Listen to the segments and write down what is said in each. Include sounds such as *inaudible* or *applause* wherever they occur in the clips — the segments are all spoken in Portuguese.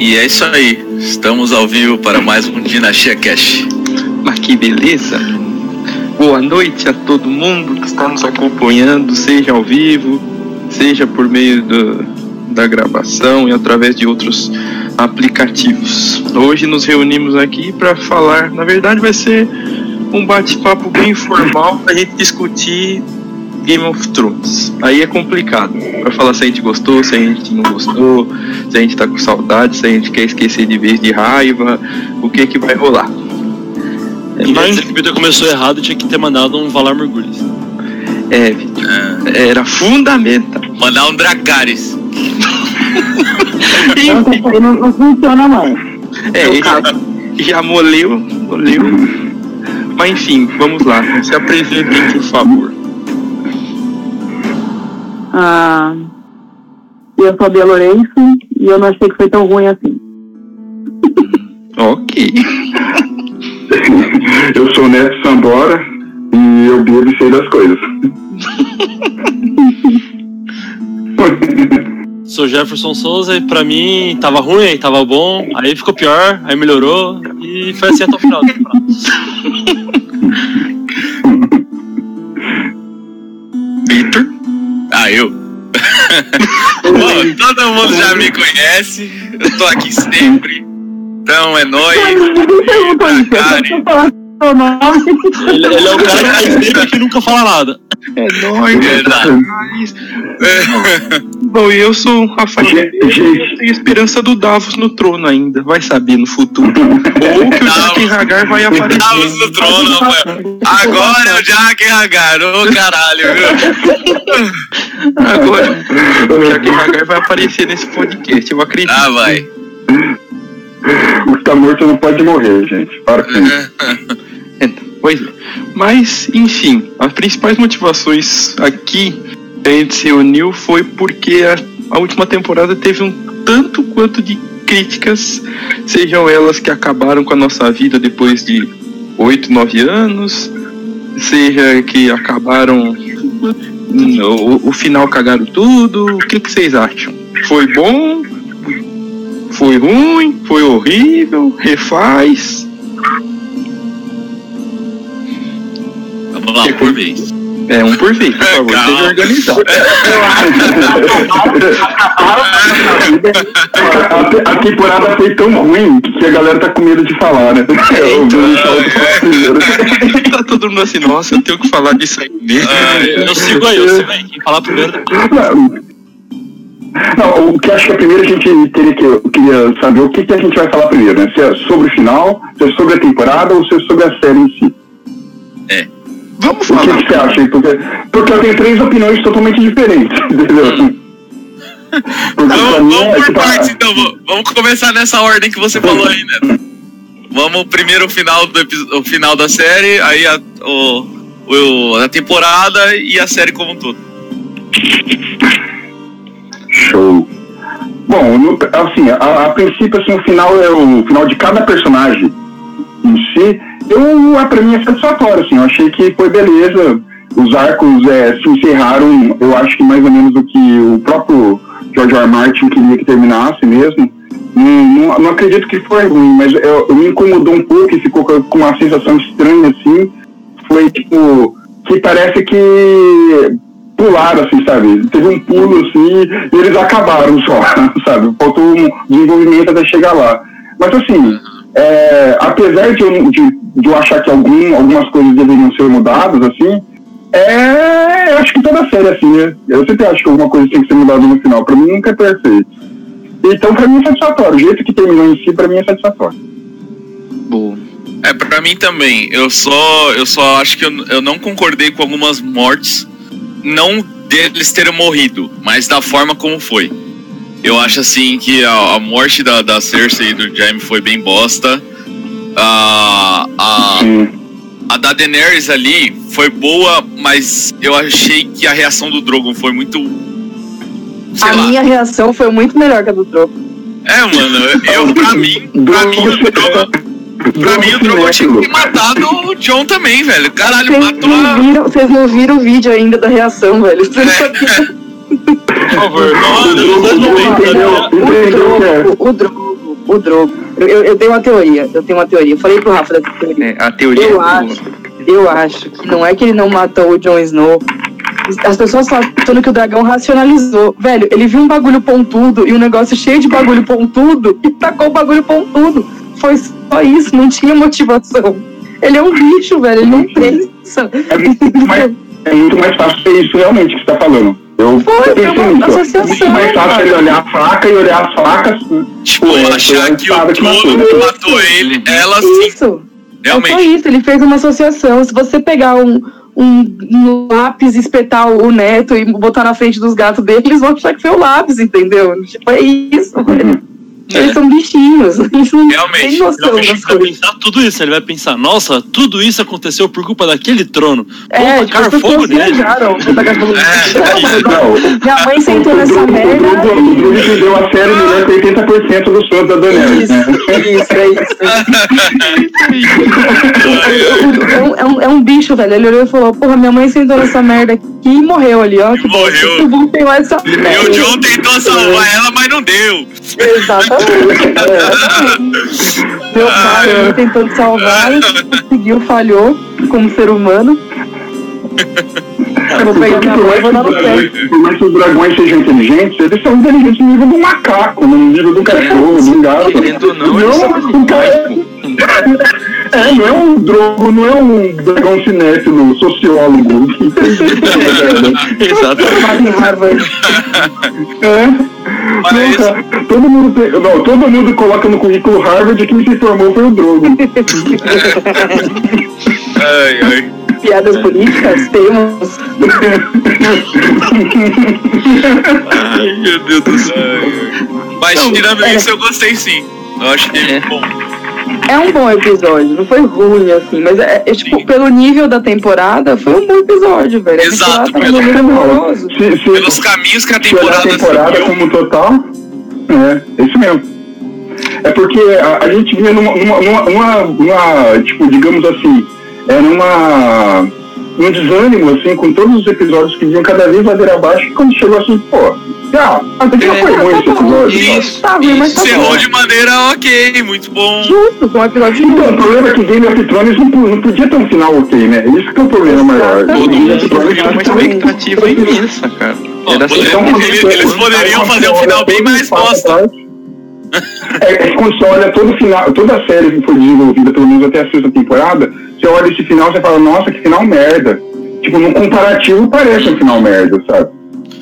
E é isso aí. Estamos ao vivo para mais um Dinastia Cash. Mas que beleza! Boa noite a todo mundo que está nos acompanhando, seja ao vivo, seja por meio do, da gravação e através de outros aplicativos. Hoje nos reunimos aqui para falar, na verdade vai ser um bate-papo bem informal para a gente discutir Game of Thrones. Aí é complicado. Pra falar se a gente gostou, se a gente não gostou, se a gente tá com saudade, se a gente quer esquecer de vez de raiva, o que que vai rolar. É, mas... dizer que o Vitor começou errado tinha que ter mandado um Valar Mergulhos. É, Vitor. É. Era fundamental. Mandar um Dracarys. *laughs* não, não, não funciona mais. É, já, já moleu, moleu. Mas enfim, vamos lá. Se apresentem, por favor. Ah, eu sou a Bia Lourenço e eu não achei que foi tão ruim assim. ok. *laughs* eu sou o Neto Sambora e eu bebo e sei das coisas. *laughs* Sou Jefferson Souza e pra mim tava ruim, aí tava bom, aí ficou pior, aí melhorou e foi assim até o final. *laughs* Vitor? Ah, eu? *laughs* Bom, todo mundo já me conhece, eu tô aqui sempre. Então é nóis. Ele, ele é o cara que *laughs* sempre que nunca fala nada. É nóis, é Bom, eu sou o Rafael. Eu tenho esperança do Davos no trono ainda. Vai saber no futuro. *laughs* Ou que o Jack Hagar vai aparecer. Davos no trono, Rafael. Agora é o Jack Hagar. Ô oh, caralho, viu? Agora o Jack Hagar vai aparecer nesse podcast. Eu acredito. Ah, vai. O que tá morto não pode morrer, gente. Para com isso. *laughs* Pois é. Mas, enfim, as principais motivações aqui que a gente se reuniu foi porque a, a última temporada teve um tanto quanto de críticas, sejam elas que acabaram com a nossa vida depois de 8, 9 anos, seja que acabaram no, o final cagaram tudo. O que, que vocês acham? Foi bom? Foi ruim? Foi horrível? Refaz? Vamos lá, por vez. É, um por vez, por favor, Calma. seja organizado. a, a temporada foi tão ruim que a galera tá com medo de falar, né? É, então, *laughs* tá todo mundo assim, nossa, eu tenho que falar disso aí mesmo. Ah, eu sigo aí, eu sigo aí. Quem falar primeiro. Não, o que acho que a primeira a gente teria que eu queria saber o que, que a gente vai falar primeiro, né? Se é sobre o final, se é sobre a temporada ou se é sobre a série em si. É. Vamos falar. O que, que você acha? Porque, porque eu tenho três opiniões totalmente diferentes, *laughs* entendeu? Vamos, vamos é, por tipo, partes, então. Vamos começar nessa ordem que você falou aí, né? Vamos primeiro o final, do, o final da série, aí a, o, o, a temporada e a série como um todo. Show. Bom, no, assim, a, a, princípio, assim, o final é o final de cada personagem em si eu, pra mim é satisfatório, assim, eu achei que foi beleza, os arcos é, se encerraram, eu acho que mais ou menos o que o próprio George R. R. Martin queria que terminasse mesmo. Não, não, não acredito que foi ruim, mas eu, eu, me incomodou um pouco e ficou com uma sensação estranha, assim. Foi tipo, que parece que pularam, assim, sabe? Teve um pulo, assim, e eles acabaram só, *laughs* sabe? Faltou um desenvolvimento até chegar lá. Mas, assim, é, apesar de eu, de, de eu achar que algum, algumas coisas deveriam ser mudadas, assim, é, eu acho que toda série é assim, né? Eu sempre acho que alguma coisa tem que ser mudada no final. Pra mim nunca é perfeito. Então, pra mim é satisfatório. O jeito que terminou em si, pra mim é satisfatório. Bom. É, pra mim também. Eu só, eu só acho que eu, eu não concordei com algumas mortes. Não deles terem morrido, mas da forma como foi. Eu acho assim que a, a morte da, da Cersei e do Jaime foi bem bosta. A, a, a da Daenerys ali foi boa, mas eu achei que a reação do Drogon foi muito. a lá. minha reação foi muito melhor que a do Drogon. É, mano, eu, pra *laughs* mim, pra mim o Drogon. Pra mim, o Drogon tinha que ter matado o John também, velho. Caralho, vocês matou não viram, Vocês não viram o vídeo ainda da reação, velho. Vocês é. *laughs* Favor, o Drogo, o Drogo. Eu, eu, tenho uma teoria, eu tenho uma teoria. Eu falei pro Rafa dessa teoria. É, a teoria Eu é acho, eu acho que não é que ele não matou o Jon Snow. As pessoas falando que o dragão racionalizou. Velho, ele viu um bagulho pontudo e um negócio cheio de bagulho pontudo e tacou o bagulho pontudo. Foi só isso, não tinha motivação. Ele é um bicho, velho, ele não pensa. É mais, é muito mais fácil ser isso realmente que você tá falando. Eu Foi, pensei é uma nisso. associação, Muito mais fácil ele olhar a faca e olhar as facas. Tipo, é, achar foi que o que matou. Matou ele, ela sim, Isso. É só realmente. isso, ele fez uma associação. Se você pegar um, um, um lápis, espetar o neto e botar na frente dos gatos dele, eles vão achar que foi o lápis, entendeu? Tipo, é isso, velho. Eles são bichinhos, eles não Realmente. têm Ele noção vai, pensar tudo isso, ele vai pensar, nossa, tudo isso aconteceu por culpa daquele trono. É, tipo, tacar as fogo nele. viajaram. Tacar fogo nele. É, Minha mãe sentou nessa merda. O Drugo o Drugo entendeu a série melhor que 80% dos fãs da Daenerys, Isso, né? isso, é isso. É um, é, um, é um bicho, velho. Ele olhou e falou: Porra, minha mãe sentou nessa merda aqui e morreu ali, ó. Que. Morreu. E o John tentou salvar ela, mas não deu. Exatamente. *laughs* Meu pai ele tentando salvar, conseguiu, falhou como ser humano. Eu vou pegar minha mãe e vou dar no pé. Por mais que os dragões sejam inteligentes, eles são inteligentes no nível do macaco, no nível do cachorro, do gato. Querendo ou não, eles são Não, o cara é, não é um drogo, não é um dragão cinéfilo, sociólogo. Exato. Formado em Harvard. É. Mas- Não, todo mundo tem, não, todo mundo coloca no currículo Harvard quem se formou foi o Drogo. *laughs* Ai, ai. Piadas políticas, temos. Ai, meu Deus do céu. Mas tirando é. isso, eu gostei sim. Eu acho que É. bom. É um bom episódio, não foi ruim, assim, mas é, é, tipo, Sim. pelo nível da temporada, foi um bom episódio, velho. Exato, temporada tá pelo- nível horroroso. Se, se, Pelos caminhos que a se olhar a temporada temporada seguiu. como total, é, é isso mesmo. É porque a, a gente vinha numa, numa, numa, numa- numa, tipo, digamos assim, era uma, um desânimo, assim, com todos os episódios que vinham cada vez ladeira abaixo, e quando chegou assim, pô, já, até que não foi ruim esse episódio. Isso. Tá ruim, mas tá Encerrou bom. de maneira ok, muito bom. Justo, um episódio Então, o problema é que Game of Thrones não, não podia ter um final ok, né? Isso que é o problema maior. Of Thrones Tinha uma expectativa imensa, cara. Ó, Era poder- assim, eles- eles poderiam fazer um final bem mais bosta. *laughs* É, é que quando você olha todo o final, toda a série que foi desenvolvida, pelo menos até a sexta temporada, você olha esse final e você fala, nossa, que final merda. Tipo, no comparativo parece um final merda, sabe?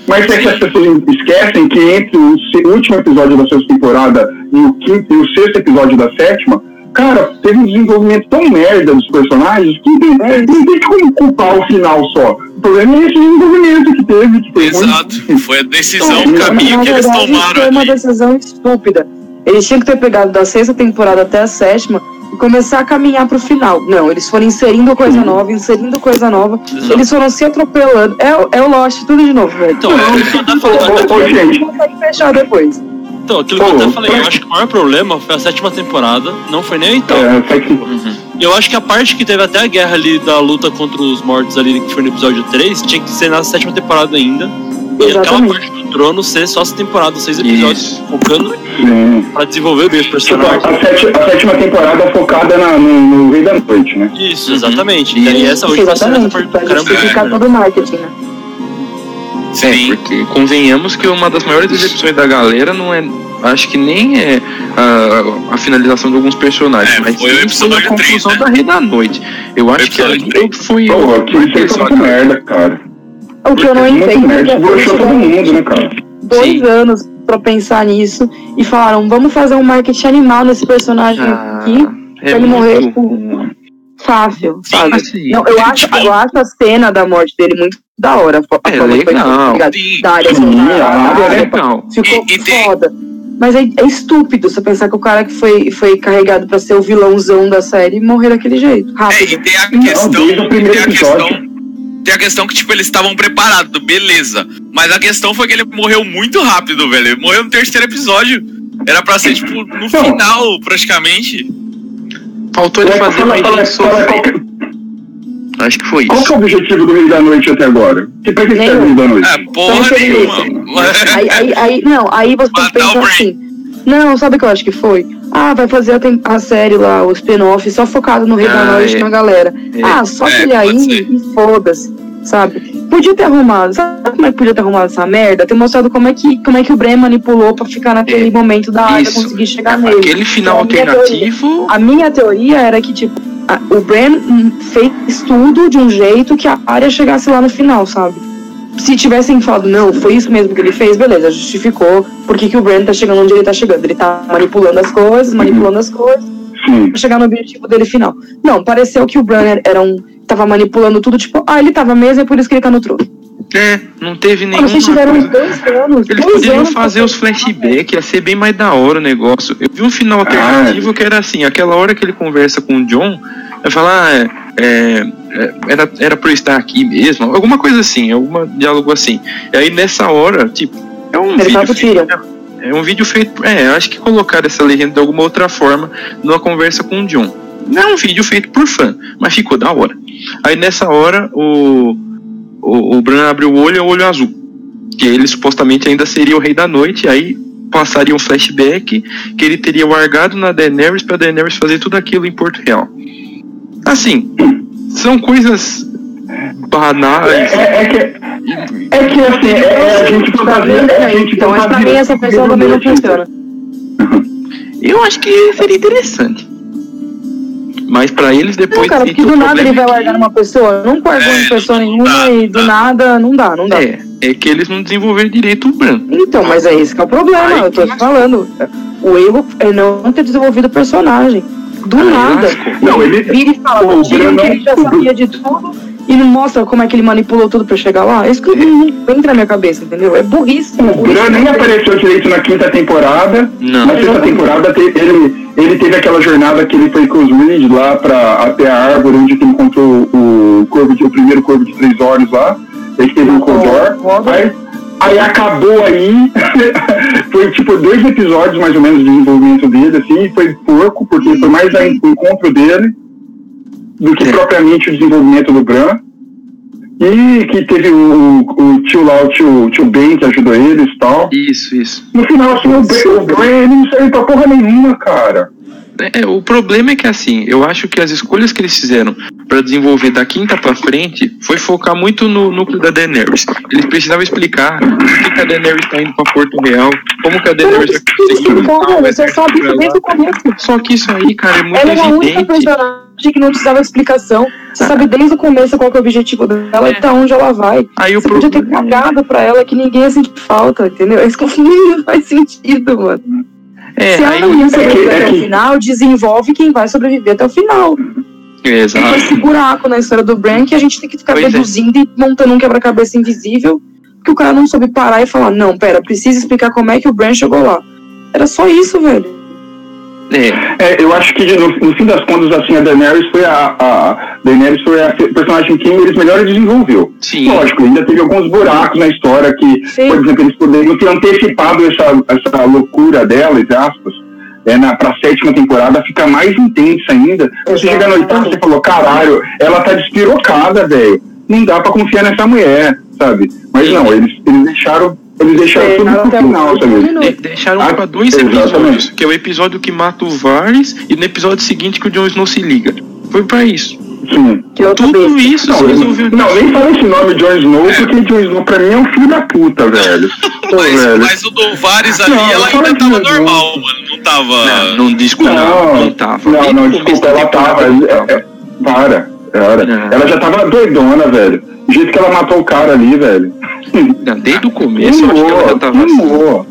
Mas é que as pessoas esquecem que entre o último episódio da sexta temporada e o quinto e o sexto episódio da sétima, cara, teve um desenvolvimento tão merda dos personagens que não tem, não tem como culpar o final só. O problema é esse desenvolvimento que teve, que ruim. Exato. Foi a decisão, Então, o caminho Na que eles verdade, tomaram foi uma ali. decisão estúpida. Eles tinham que ter pegado da sexta temporada até a sétima e começar a caminhar pro final. Não, eles foram inserindo coisa nova, inserindo coisa nova. Exato. Eles foram se atropelando. É, o- é o Lost, tudo de novo, velho. Então, é isso que eu até falei. Ô, ô, gente, consegue fechar depois. Então, aquilo que eu até falei, eu acho que o maior problema foi a sétima temporada, não foi nem a oitava. é, foi que- Eu acho que a parte que teve até a guerra ali da luta contra os mortos ali, que foi no episódio 3, tinha que ser na sétima temporada ainda. E aquela Exatamente. parte trono ser só essa temporada, seis episódios, Isso. focando sim. pra desenvolver bem os Tipo, a, personagens. a sétima, a sétima temporada focada na- no, no Rei da Noite, né? Isso, exatamente. E aí Isso. essa última cena Exatamente, parte pra do caramba. justificar todo o marketing, né? É, Sim. porque convenhamos que uma das maiores decepções da galera não é. Acho que nem é a, a finalização de alguns personagens, É, mas foi sim a conclusão três, né? da Rei da Noite. Eu acho que ali foi Pô, o. aquilo isso foi muito merda, cara. O que eu não entendo é que todo mundo, né, cara? dois Sim. anos pra pensar nisso e falaram, vamos fazer um marketing animal nesse personagem Ah, aqui, pra ele morrer muito- tipo, fácil, sabe? assim, Não, eu acho, eu acho a cena da morte dele muito da hora. A É forma que foi legal. tá? Sim. Da área é. Ficou E- e foda. Mas é, é estúpido você pensar que o cara que foi, foi carregado pra ser o vilãozão da série morrer daquele jeito. É, Rápido. e tem a Não, questão. desde o primeiro tem a episódio. questão. Tem a questão que, tipo, eles estavam preparados, beleza. Mas a questão foi que ele morreu muito rápido, velho. Ele morreu no terceiro episódio. Era pra ser, tipo, no final, praticamente. Faltou ele fazer qual que- Acho que foi Qual isso. que é o objetivo do Rei da Noite até agora? Que pra que serve o Rei da Noite? É, porra Então, nenhuma. *laughs* Aí, aí, aí, não, aí você Matar pensa o Brain. assim. Não, sabe o que eu acho que foi? Ah, vai fazer a, a série lá, o spin-off, só focado no Rei da Ah, Noite é. na galera. É. Ah, só É, pode aí ser. e foda-se, sabe? Podia ter arrumado. Sabe como é que podia ter arrumado essa merda? Ter mostrado como é que, como é que o Bran manipulou pra ficar naquele É, momento da área conseguir chegar nele. Aquele final Então, a minha alternativo. A minha teoria era que, tipo, a- o hum, fez tudo de um jeito que a área chegasse lá no final, sabe? Se tivessem falado, não, foi isso mesmo que ele fez, beleza, justificou por que, que o Bran tá chegando onde ele tá chegando. Ele tá manipulando as coisas, manipulando as coisas, Sim. pra chegar no objetivo dele final. Não, pareceu que o Bran era- era um. tava manipulando tudo, tipo, ah, ele tava mesmo, é por isso que ele tá no trono. É, não teve Mano, nenhuma vocês tiveram dois anos. Eles dois poderiam anos fazer os flashbacks, ia ser bem mais da hora o negócio. Eu vi um final alternativo que era assim, aquela hora que ele conversa com o John, eu falar, ah, é, é, é, era, era pra eu estar aqui mesmo, alguma coisa assim, algum diálogo assim. E aí nessa hora, tipo, é um Ele vídeo feito, Tyrion. é um vídeo feito, é, eu acho que colocaram essa legenda de alguma outra forma numa conversa com o John. Não é um vídeo feito por fã, mas ficou da hora. Aí nessa hora o, o, o Bran abre o olho e é o olho azul. Que ele supostamente ainda seria o rei da noite, aí passaria um flashback que ele teria largado na Daenerys pra Daenerys fazer tudo aquilo em Porto Real. Assim, são coisas banais. É, é que, é que assim, é, é a gente fantasia. É a gente Então, mas pra mim essa pessoa também não funciona. Eu acho que seria interessante. Mas pra eles Não, depois cara, tem porque do nada ele vai é que- largar numa pessoa, não largou É, em pessoa não nenhuma dá, e não do dá. nada, não dá, não dá. É, é que eles não desenvolveram direito o Bran. Então, mas é esse que é o problema, Ai, eu tô que falando. O erro é não ter desenvolvido o personagem. Do Aí nada. lascou. Não, ele- vira e fala, o que ele já sabia de tudo e não mostra como é que ele manipulou tudo pra chegar lá. Isso que não não entra na minha cabeça, entendeu? É burrice. O Bran nem apareceu direito na quinta temporada. Não. Na sexta temporada te- ele, ele teve aquela jornada que ele foi com os Reed lá pra, até a árvore onde ele encontrou o, corvo de, o primeiro corvo de três olhos lá. Ele teve um Codor. Aí, aí acabou aí. *laughs* foi tipo dois episódios mais ou menos de desenvolvimento dele, assim, e foi porco, porque foi mais o encontro dele do que propriamente o desenvolvimento do Bran. E que teve o, o tio lá, o tio, o tio Ben que ajudou eles e tal. Isso, isso. No final, assim, o Bran, o ele não serve pra porra nenhuma, cara. É, o problema é que assim, eu acho que as escolhas que eles fizeram pra desenvolver da quinta pra frente foi focar muito no núcleo da Daenerys. Eles precisavam explicar por que, que a Daenerys tá indo pra Porto Real, como que a Daenerys vai conseguir você sabe isso desde o começo. Só que isso aí, cara, é muito Ela é personagem que não precisava de explicação. Você sabe desde o começo qual que é o objetivo dela e pra onde ela vai. Aí o Você podia ter cagado pra ela que ninguém ia sentir falta, entendeu? Isso que eu falei, não *laughs* faz sentido, mano. é, Se ela não ia sobreviver é até o final, desenvolve quem vai sobreviver até o final. é, Tem exato. esse buraco na história do Bran que a gente tem que ficar Pois é. deduzindo e montando um quebra-cabeça invisível que o cara não soube parar e falar, não, pera, precisa explicar como é que o Bran chegou lá. Era só isso, velho. É, É, eu acho que no, no fim das contas, assim, a Daenerys foi a, a Daenerys foi a personagem que eles melhor desenvolveu. sim. Lógico, ainda teve alguns buracos na história que, Sim. por exemplo, eles poderiam ter antecipado essa, essa loucura dela, entre aspas, é, na, pra sétima temporada ficar mais intensa ainda. Você chega na oitava e falou, caralho, ela tá despirocada, velho. Não dá pra confiar nessa mulher, sabe? Mas não, eles, eles deixaram, eles deixaram tudo pro final. De- deixaram Ah, pra dois exatamente. episódios, que é o episódio que mata o Varys e no episódio seguinte que o Jon Snow se liga. Foi pra isso. Sim. Tudo isso Não, resolveu não, nem fala esse nome Jon Snow, porque Jon Snow pra mim é um filho da puta, *laughs* velho. Pô, Mas, velho. mas o do Vares ali, Não, ela ainda tava normal, mano. Não tava. Não, não desculpa, não, não tava. Não, não, desculpa, ela tava. é- é- para. Não. Ela já tava doidona, velho. O jeito que ela matou o cara ali, velho. Desde o começo eu acho que ela tava assim.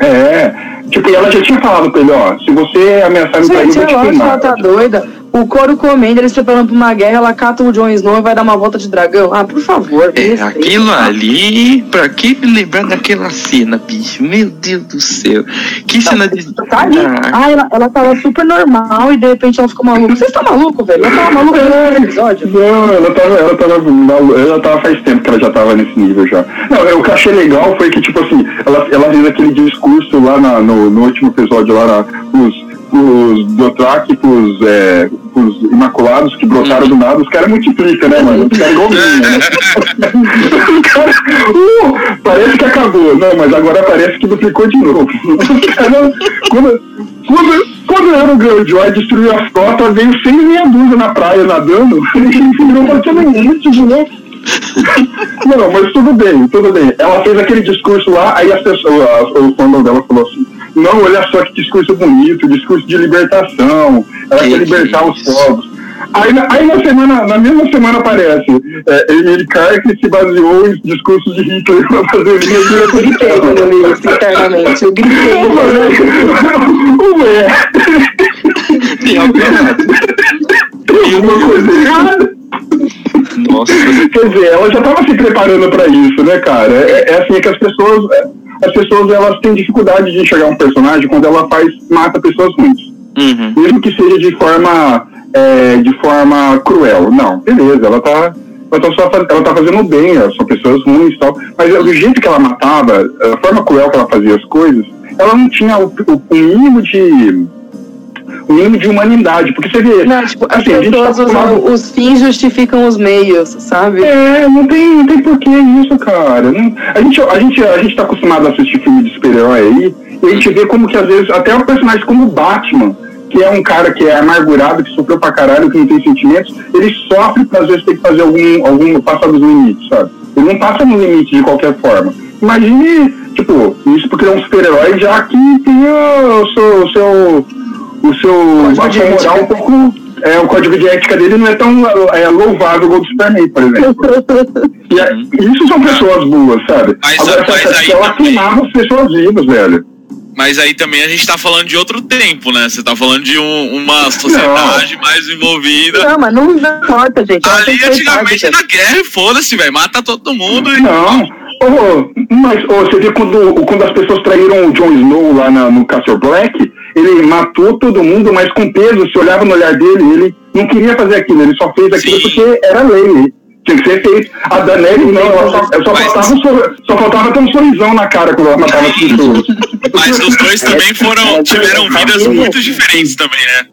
É. Tipo, e ela já tinha falado pra ele, ó, se você ameaçar me trair, eu vou te eu acho que ela queimar. tá doida. O couro comendo, eles preparando pra uma guerra, ela cata o Jon Snow e vai dar uma volta de dragão. Ah, por favor. É, aquilo ali, pra que me lembrar daquela cena, bicho? Meu Deus do céu. Que cena de. Tá ali. Ah, ela, ela tava super normal e de repente ela ficou maluca. Vocês estão malucos, velho? Ela tava maluca no episódio. Não, ela tava, ela tava, ela tava faz tempo que ela já tava nesse nível já. Não, o que eu achei legal foi que, tipo assim, ela, ela fez aquele discurso lá na- no, no último episódio lá, na, os, os Dothraki, pros, é, pros Imaculados que brotaram do nada, os caras multiplicam, né, mano? Os caras igualzinho, né? *laughs* Os caras, uh, parece que acabou, não, mas agora parece que duplicou de novo. Os caras, quando, quando, fizeram o Greyjoy destruir a frota, veio sem meia dúzia na praia nadando, *laughs* e não bateu nenhum de novo. Não, mas tudo bem, tudo bem. Ela fez aquele discurso lá, aí as pessoas, o fandom dela falou assim, não, olha só que discurso bonito, discurso de libertação, ela Que quer libertar que os povos. Aí, na- aí na, semana, na mesma semana aparece, é, Emily Clark se baseou em discursos de Hitler para fazer *laughs* linha Eu gritei quando eu li isso internamente. Eu gritei. Ué, Tem errado. tem alguma coisa errada. Nossa, Quer dizer, ela já estava se preparando para isso, né, cara? É, é assim que as pessoas, as pessoas elas têm dificuldade de enxergar um personagem quando ela faz mata pessoas ruins, uhum. mesmo que seja de forma é, de forma cruel. Não, beleza, ela tá ela tá, só, ela tá fazendo bem, são pessoas ruins e tal, mas do jeito que ela matava, a forma cruel que ela fazia as coisas, ela não tinha o, o- mínimo de mínimo de humanidade, porque você vê, Não, tipo, as assim, a gente tá pessoas usam acostumado- os fins justificam os meios, sabe? É, não tem, não tem porquê isso, cara. Não- a, gente, a, gente, a gente tá acostumado a assistir filme de super-herói aí, e a gente vê como que às vezes, até um personagem como o Batman, que é um cara que é amargurado, que sofreu pra caralho, que não tem sentimentos, ele sofre pra às vezes ter que fazer algum, algum passar dos limites, sabe? Ele não passa no limite de qualquer forma. Imagine, tipo, isso porque ele é um super-herói já que tem o seu, o seu, o seu, a sua moral ética. um pouco, é, o código de ética dele não é tão é, louvável igual o do Superman, por exemplo. *laughs* E é- isso são pessoas boas, sabe? Mas- Agora, mas essa aí ela também- queimava as pessoas vivas, velho. Mas aí também a gente tá falando de outro tempo, né? Você tá falando de um- uma sociedade mais envolvida. Não, mas não importa, gente. Ali antigamente na guerra, foda-se, velho. Mata todo mundo e. Não. Ô, mas ô, você vê quando, quando as pessoas traíram o Jon Snow lá na- no Castle Black, ele matou todo mundo, mas com peso, se olhava no olhar dele, ele não queria fazer aquilo, ele só fez aquilo Sim. porque era lei. Tinha que ser feito. A Daenerys não, ela só, ela só, Mas- faltava, um sor- só faltava ter um sorrisão na cara quando ela matava as pessoas. Mas os dois também foram. *laughs* tiveram vidas muito diferentes também, né?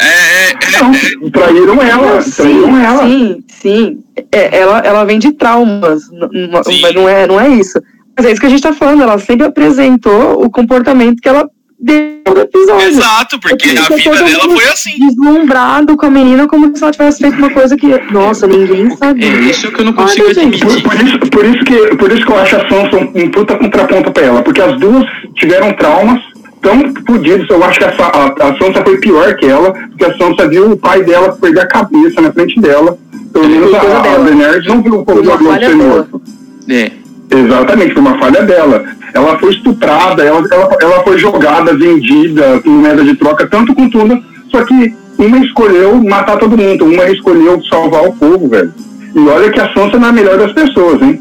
É. é, é- Não, é- traíram ela, traíram ela. Sim, sim. É, ela, ela vem de traumas, Sim. mas não é, não é isso. Mas é isso que a gente tá falando, ela sempre apresentou o comportamento que ela deu no episódio. Exato, porque Eu a vida dela mundo foi assim. Deslumbrado com a menina como se ela tivesse feito uma coisa que, nossa, ninguém É sabia. isso que eu não consigo Olha, gente, Por, admitir. por isso, por, isso que, por isso que eu acho a Sansa um, um puta contraponto pra ela, porque as duas tiveram traumas tão fodidos. Eu acho que a, a, a Sansa foi pior que ela, porque a Sansa viu o pai dela perder a cabeça na frente dela. Pelo menos a, a dela. Daenerys não viu o uma do falha ser morto. É. Exatamente, foi uma falha dela. Ela foi estuprada, ela, ela, ela foi jogada, vendida, por moeda de troca, tanto com tudo. Só que uma escolheu matar todo mundo, uma escolheu salvar o povo, velho. E olha que a Sansa não é a melhor das pessoas, hein?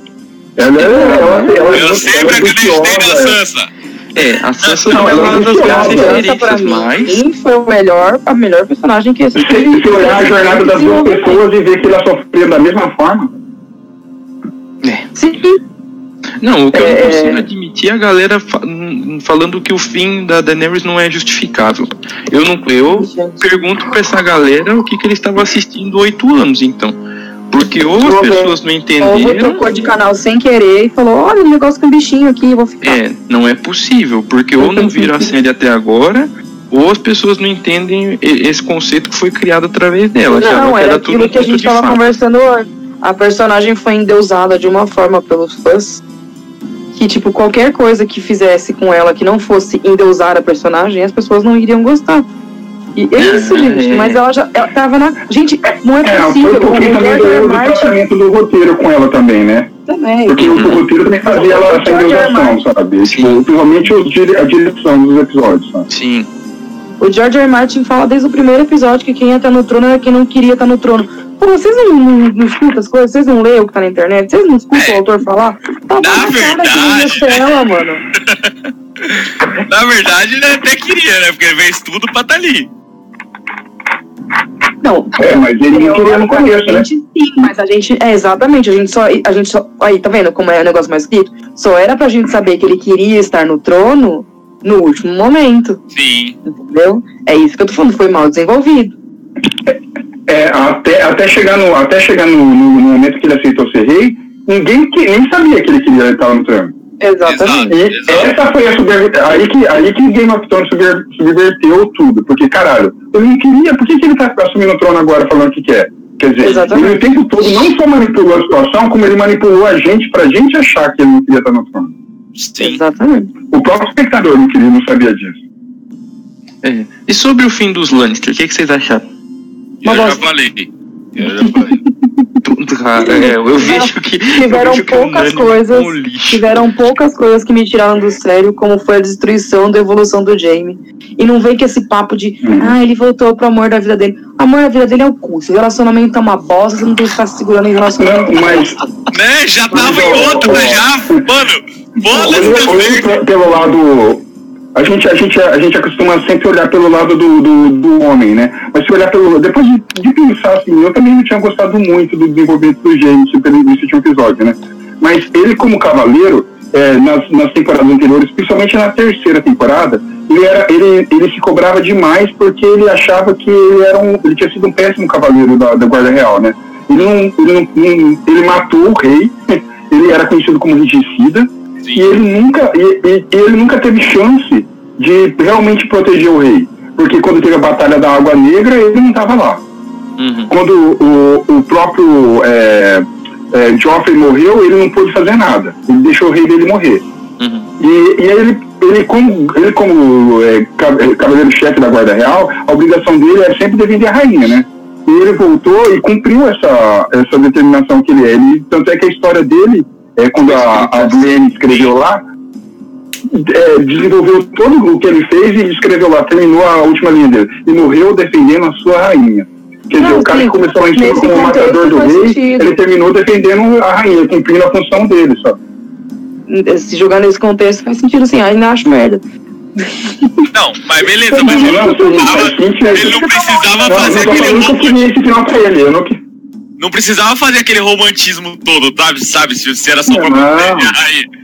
Ela é. Ela, ela, ela, Eu sempre ela é acreditei na Sansa. É, a Sansa Não, não é ela uma é das pra referências, mim, mas. foi o melhor, a melhor personagem que Se, existiu. se olhar a jornada das duas pessoas e ver que elas sofreram da mesma forma. É. Sim, Não, o que eu É, não é. consigo admitir é a galera fa- hum, falando que o fim da Daenerys não é justificável. Eu não, eu pergunto pra essa galera o que, que eles estavam assistindo oito anos, então. Porque ou as pessoas não Ou entenderam, trocou de canal sem querer e falou: olha, um negócio com bichinho aqui, eu vou ficar. é, não é possível, porque ou não viram a série até agora, ou as pessoas não entendem esse conceito que foi criado através dela. Não, era tudo aquilo um que a gente de tava fadas. conversando antes. A personagem foi endeusada de uma forma pelos fãs que, tipo, qualquer coisa que fizesse com ela que não fosse endeusar a personagem, as pessoas não iriam gostar. E é isso, É. gente. Mas ela já ela tava na. Gente, não é É, foi possível. O pouquinho também do, do Martin tratamento do roteiro com ela também, né? também. Porque o, o roteiro também fazia ela essa endeusação, sabe? Sim. Tipo, principalmente a direção dos episódios, sabe? Sim. O George R. Martin fala desde o primeiro episódio que quem ia estar no trono era quem não queria estar no trono. Pô, vocês não, não, não escutam as coisas? Vocês não leem o que tá na internet? Vocês não escutam o autor falar? Tá bom, Na verdade, mano. *laughs* Na verdade, ele até queria, né? Porque ele fez tudo pra estar ali. Não, É, mas ele não queria no começo, a né? gente sim, mas a gente. É, exatamente. A gente só. A gente só. Aí, tá vendo como é o negócio mais escrito? Só era pra gente saber que ele queria estar no trono no último momento. Sim. Entendeu? É isso que eu tô falando, foi mal desenvolvido. É, até, até chegar, no, até chegar no, no- no momento que ele aceitou ser rei, ninguém que, nem sabia que ele queria estar no trono. Exatamente. E Exato. essa foi a subver... aí que aí que Game of Thrones subver... subverteu tudo, porque caralho, eu não queria, por que, que ele tá assumindo o trono agora falando o que quer? Quer dizer, Exatamente. ele o tempo todo não só manipulou a situação, como ele manipulou a gente pra gente achar que ele não queria estar no trono. Sim. Exatamente. O próprio espectador não queria, não sabia disso. É. E sobre o fim dos Lannister, o que, que vocês acharam? Eu já falei. Eu já *laughs* falei. Cara, é, eu vejo que. Tiveram eu vejo que o poucas Nani coisas. é um lixo. Tiveram poucas coisas que me tiraram do sério, como foi a destruição da evolução do Jamie. E não vem com esse papo de, ah, ele voltou pro amor da vida dele. O amor da vida dele é o cu. Se o relacionamento é uma bosta, você não tem que ficar se segurando em relacionamento. Não, mas Né? Já tava em outra, já. Mano, foda-se olhando, pelo lado. A gente, a, gente, a gente acostuma sempre olhar pelo lado do, do, do homem, né? Mas se olhar pelo. Depois de, de pensar assim, eu também não tinha gostado muito do desenvolvimento do James pelo nesse último episódio, né? Mas ele, como cavaleiro, é, nas, nas temporadas anteriores, principalmente na terceira temporada, ele, era, ele, ele se cobrava demais porque ele achava que ele, era um, ele tinha sido um péssimo cavaleiro da, da Guarda Real, né? Ele, não, ele, não- ele matou o rei, *laughs* ele era conhecido como regicida, e ele nunca e, e- ele nunca teve chance de realmente proteger o rei. Porque quando teve a batalha da Água Negra ele não estava lá. Uhum. quando o, o próprio é, é, Joffrey morreu ele não pôde fazer nada. Ele deixou o rei dele morrer. Uhum. e, e aí ele ele como ele como é, cavaleiro-chefe da Guarda Real a obrigação dele é sempre defender a rainha né? E ele voltou e cumpriu essa essa determinação que ele é. Ele, tanto é que a história dele é quando a, a escreveu lá é, desenvolveu todo o que ele fez e escreveu lá, terminou a última linha dele. E morreu defendendo a sua rainha. Quer dizer, Não, o cara sim, que começou cima nesse como o matador do rei, sentido. ele terminou defendendo a rainha, cumprindo a função dele, só. Se jogar nesse contexto faz sentido assim, ainda acho merda. Não, mas beleza, mas ele Não, não precisava, ele não precisava Não, fazer não aquele eu queria romance. esse final pra ele. Eu não que... Não precisava fazer aquele romantismo todo, sabe? Sabe? Se, se era só pra Não. proteger a rainha.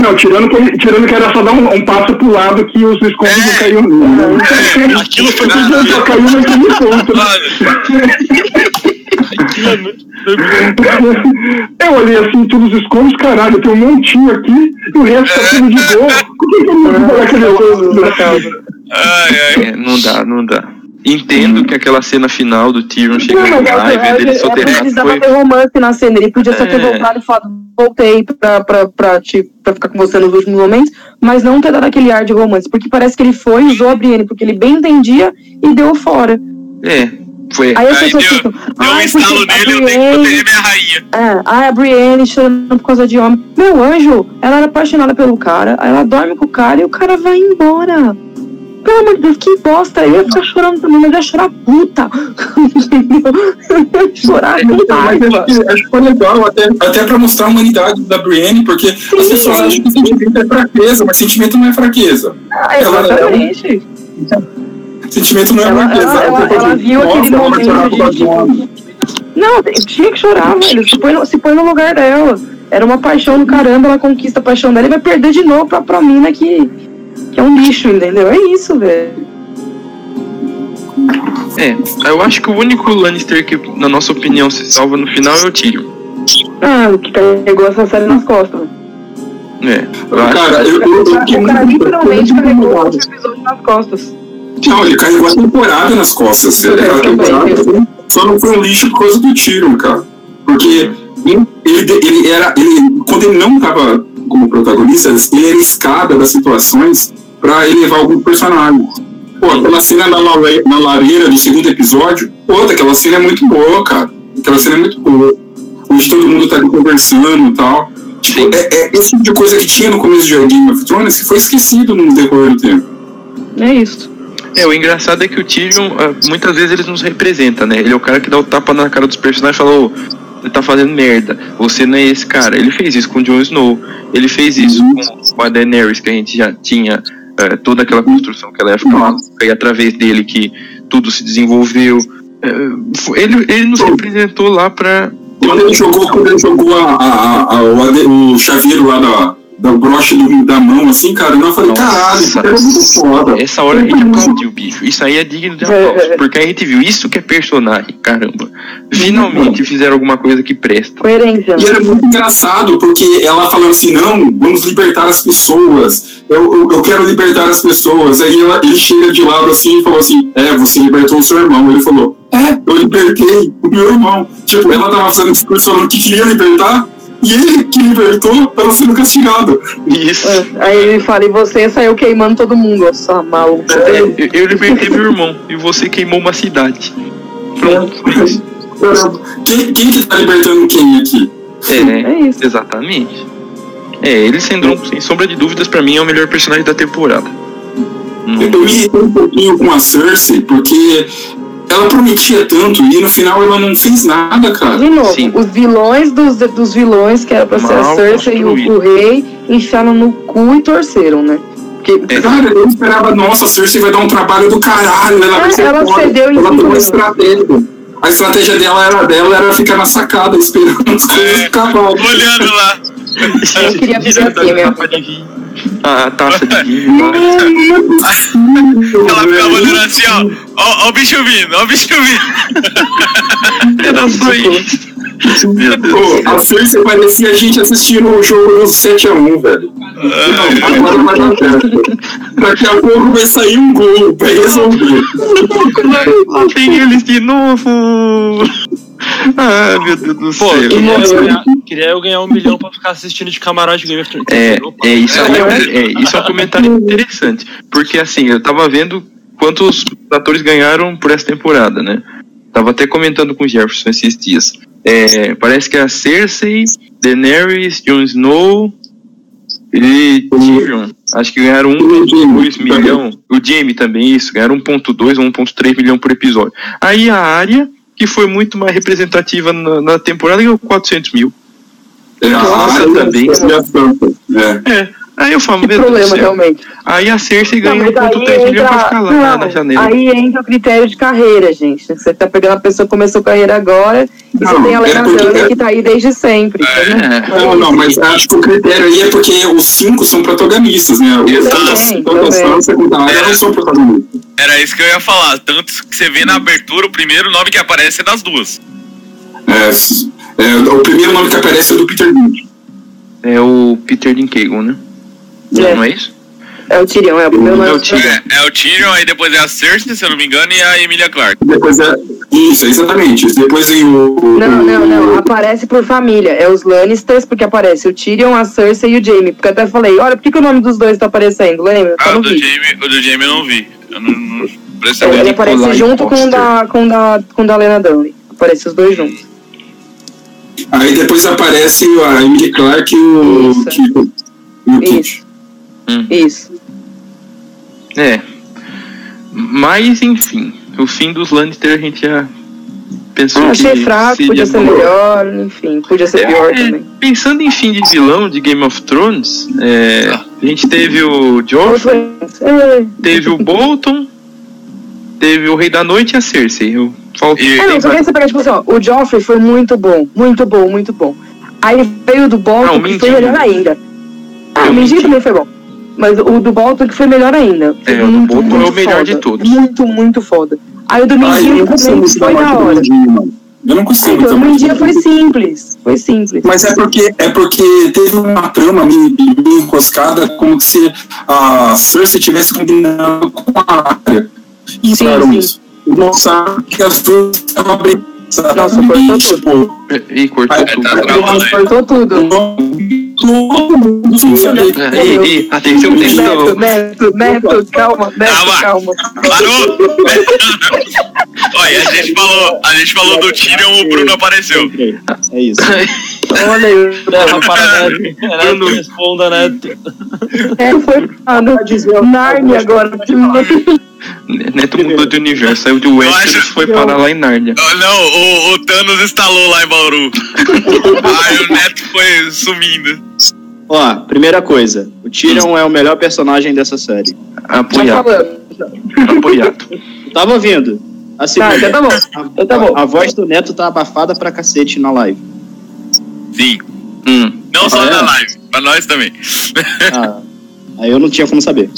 Não, tirando que, tirando que era só dar um, um passo pro lado que os escombros É. não caíam. Não, É, aquilo foi Tudo só caiu naquele ponto. Eu olhei assim, todos os escombros, caralho, tem um montinho aqui, e o resto tá tudo de boa. Por que que eu não vou aquele lado? Ai, ai. É, não dá, não dá. Entendo que aquela cena final do Tyrion chegando Não, mas lá e vendo ele é, soterrado precisava foi. ter romance na cena. Ele podia só ter É. voltado e falado, voltei pra, pra, pra, te, pra ficar com você nos últimos momentos, mas não ter dado aquele ar de romance. Porque parece que ele foi, usou a Brienne, porque ele bem entendia e deu fora. É, foi. Aí as Aí pessoas deu, ficam, deu um estalo nele, eu tenho que proteger minha rainha. é, ai, a Brienne chorando por causa de homem. Meu anjo, ela era apaixonada pelo cara, aí ela dorme com o cara e o cara vai embora. Pelo amor de Deus, que bosta. Eu ia ficar chorando também, mas ia chorar puta. *laughs* Eu ia chorar de Mas acho que, acho que foi legal, até, até pra mostrar a humanidade da Brienne, porque as pessoas acham que sentimento é fraqueza, mas sentimento não é fraqueza. Ah, exatamente. Sentimento não é Ela, fraqueza. ela, ela, ela viu Nossa, aquele ela momento de. homem. Não, tinha que chorar, velho. Se põe, no, se põe no lugar dela. Era uma paixão do caramba, ela conquista a paixão dela e vai perder de novo pra, pra mina que, que é um lixo, entendeu? É isso, velho. É, eu acho que o único Lannister que, na nossa opinião, se salva no final é o Tyrion. Ah, o que carregou essa série nas costas. É, eu acho. Cara, eu, eu, eu fiquei O cara literalmente eu carregou o episódio nas costas. Não, ele carregou a temporada nas costas. Aquela temporada foi, só não foi um lixo por causa do tiro, cara. Porque ele, ele era. Ele, quando ele não tava como protagonista, ele era escada das situações pra elevar algum personagem. Pô, aquela cena na, lare- na lareira do segundo episódio, pô, aquela cena é muito boa, cara. Aquela cena é muito boa. Onde todo mundo tá ali conversando e tal. Tipo, é, é esse tipo de coisa que tinha no começo de Game of Thrones que foi esquecido no decorrer do tempo. É isso. É, o engraçado é que o Tyrion, ah, muitas vezes ele nos representa, né? Ele é o cara que dá o tapa na cara dos personagens e fala, ô, você tá fazendo merda, você não é esse cara. Ele fez isso com o Jon Snow, ele fez isso com a Daenerys, que a gente já tinha eh, toda aquela construção que ela ficar maluca, e através dele que tudo se desenvolveu. Foi- ele, ele nos representou lá pra. Quando ele jogou, quando ele jogou a, a- a- o, o chaveiro lá da, do broche do- da mão, assim, cara. Eu falei, caralho, isso é muito foda. Essa hora a gente aplaudiu, bicho. Isso aí é digno de aplauso. Porque a gente viu isso que é personagem, caramba. Finalmente fizeram alguma coisa que presta. Coerência. E era muito engraçado, porque ela falando assim, não, vamos libertar as pessoas. Eu, eu, eu quero libertar as pessoas. Aí ela- ele chega de Laura assim e falou assim, é, você libertou o seu irmão. Ele falou, é, eu libertei o meu irmão. Tipo, ela tava fazendo discurso falando que queria libertar, e ele que libertou tava sendo castigado. Isso. É, Aí ele fala, e você saiu queimando todo mundo, ó, sua maluca. É, eu, eu libertei meu irmão e você queimou uma cidade. Pronto. Quem, quem que tá libertando quem aqui? É, É isso. exatamente. É, ele sendo, sem sombra de dúvidas, pra mim é o melhor personagem da temporada. Eu me irritei um pouquinho com a Cersei, porque ela prometia tanto e no final ela não fez nada, cara. De novo, Sim. os vilões dos, dos vilões, que era pra ser a Cersei e o, o rei, enfiaram no cu e torceram, né? Porque É. Cara, eu esperava, nossa, a Cersei vai dar um trabalho do caralho, ela É, ser ela foda. cedeu em Ela minutos. estratégia. A estratégia dela era dela, era ficar na sacada *laughs* esperando as coisas É. Olhando lá. eu queria viver assim mesmo. A taça de vinho. lá. Ela ficava olhando assim, ó. Ó, ó o bicho vindo, ó o bicho vindo. *laughs* Era só isso. Pô, a Cersei parecia a gente assistindo o jogo do 7x1, velho. Não, agora vai dar certo. Daqui a pouco vai sair um gol, vai resolver. Lá vem eles de novo. Ah, meu Deus do Pô, céu. queria eu, ganhar, queria eu ganhar um milhão pra ficar assistindo de camarote Game of Thrones. É, Opa. é, isso aí é, um- é, isso é um comentário interessante. Porque assim, eu tava vendo quantos atores ganharam por essa temporada, né? Tava até comentando com o Jefferson esses dias. É, parece que a Cersei, Daenerys, Jon Snow e Tyrion. Acho que ganharam 1.2 milhão. O Jaime também, isso. Ganharam 1.2 ou 1.3 milhão por episódio. Aí a área, que foi muito mais representativa na, na temporada, ganhou 400 mil. É, a também. e a Sansa. É. É. Aí eu falo, Que meu Deus do problema, realmente. Aí a Cersei aí 1.3 milhões pra ficar lá não, na, na janela. Aí entra o critério de carreira, gente. Você tá pegando a pessoa que começou a carreira agora e Não, você tem a Lena é porque- que tá aí desde sempre. É. Não, não, mas acho que o critério aí é porque os cinco são protagonistas, né? Os Exato. tanto a Também, Sansa quanto a Arya não são protagonistas. Era isso que eu ia falar. Tanto que você vê na abertura, o primeiro nome que aparece é das duas. É, é, o primeiro nome que aparece é o do Peter Dinklage. É o Peter Dinklage, né? Não, É. não é isso? É o Tyrion, é o primeiro É o nome. Tyrion. É, é o Tyrion, aí depois é a Cersei, se eu não me engano, e a Emilia Clarke. Depois é. Isso, exatamente. Depois vem o. Não, não, não. Aparece por família. É os Lannisters, porque aparece o Tyrion, a Cersei e o Jaime. Porque eu até falei, olha, por que, que o nome dos dois tá aparecendo? Lembra? Ah, o no do. Jaime, o do Jaime eu não vi. Eu não, não É, ele aparece junto com o da, com o da, com o da Lena Dunham. Aparece os dois juntos. Aí depois aparece a Emily Clark e o. Isso. Kiko. E o Kit. Isso. Isso. É. Mas, enfim, o fim dos Lannister a gente já pensou que achei fraco, seria podia ser bom. melhor, enfim, podia ser pior É, também. Pensando em fim de vilão de Game of Thrones, é, a gente teve o Joffrey, É, teve o Bolton, teve o Rei da Noite e a Cersei. Eu falo E- É, não, só queria tipo assim, ó, o Joffrey foi muito bom, muito bom, muito bom. Aí veio do Bolton, o que foi melhor ainda. Ah, É, o Mindinho. também foi bom. Mas o do Bolton que foi melhor ainda. Foi É, o do muito, Bolton é o muito melhor foda. de todos. Muito, muito foda. Aí o do não consigo também foi muito da do hora. Eu não consigo. Então, o também. Mindinho foi simples. Foi simples. Mas é porque, é porque teve uma trama meio, meio enroscada, como se a Cersei tivesse combinado com a área. E Sim, sim. isso. Mostraram que as duas estavam brincando. Nossa, cortou E, tipo, E cortou tudo. tá. Cortou tudo. Todo mundo sabe. É, e, e, atenção, Neto, atenção. Neto, Neto, calma, Neto, Calma. calma. Parou! Olha, a gente falou, a gente falou do Tyrion, o Bruno apareceu. É isso. *laughs* Olha aí. *laughs* Para Neto. Neto, responda, Neto. É, foi ah, no Narnia agora. Neto mudou de universo, saiu de Westeros e foi parar lá em Nárnia. Oh, Não, o, o Thanos instalou lá em Bauru. Aí *laughs* o Neto foi sumindo. Ó, primeira coisa. O Tyrion é o melhor personagem dessa série. Tá Apoiado, apoiado. *laughs* Tava ouvindo. A Tá, segunda, então tá bom. Então tá bom. a voz do Neto tá abafada pra cacete na live. Sim. Hum, Não só Ah, é? na live, pra nós também. Ah, *laughs* aí eu não tinha como saber.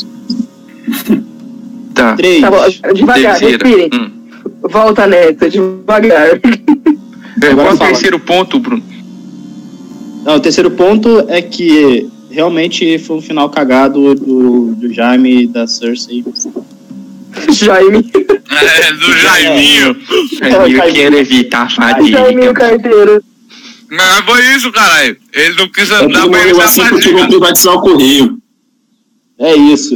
Tá. Três. Tá bom, devagar, respirem. Hum. Volta, Neto, devagar. É, Qual Agora é o fala. terceiro ponto, Bruno? Não, o terceiro ponto é que realmente foi um final cagado do, do Jaime e da Cersei. Jaime. É, do Jaiminho. Eu quero evitar a Jaime fadiga. o carteiro. Mas foi isso, caralho. Ele não quis andar pra ele assim vão fadiga. privatizar o correio. É isso.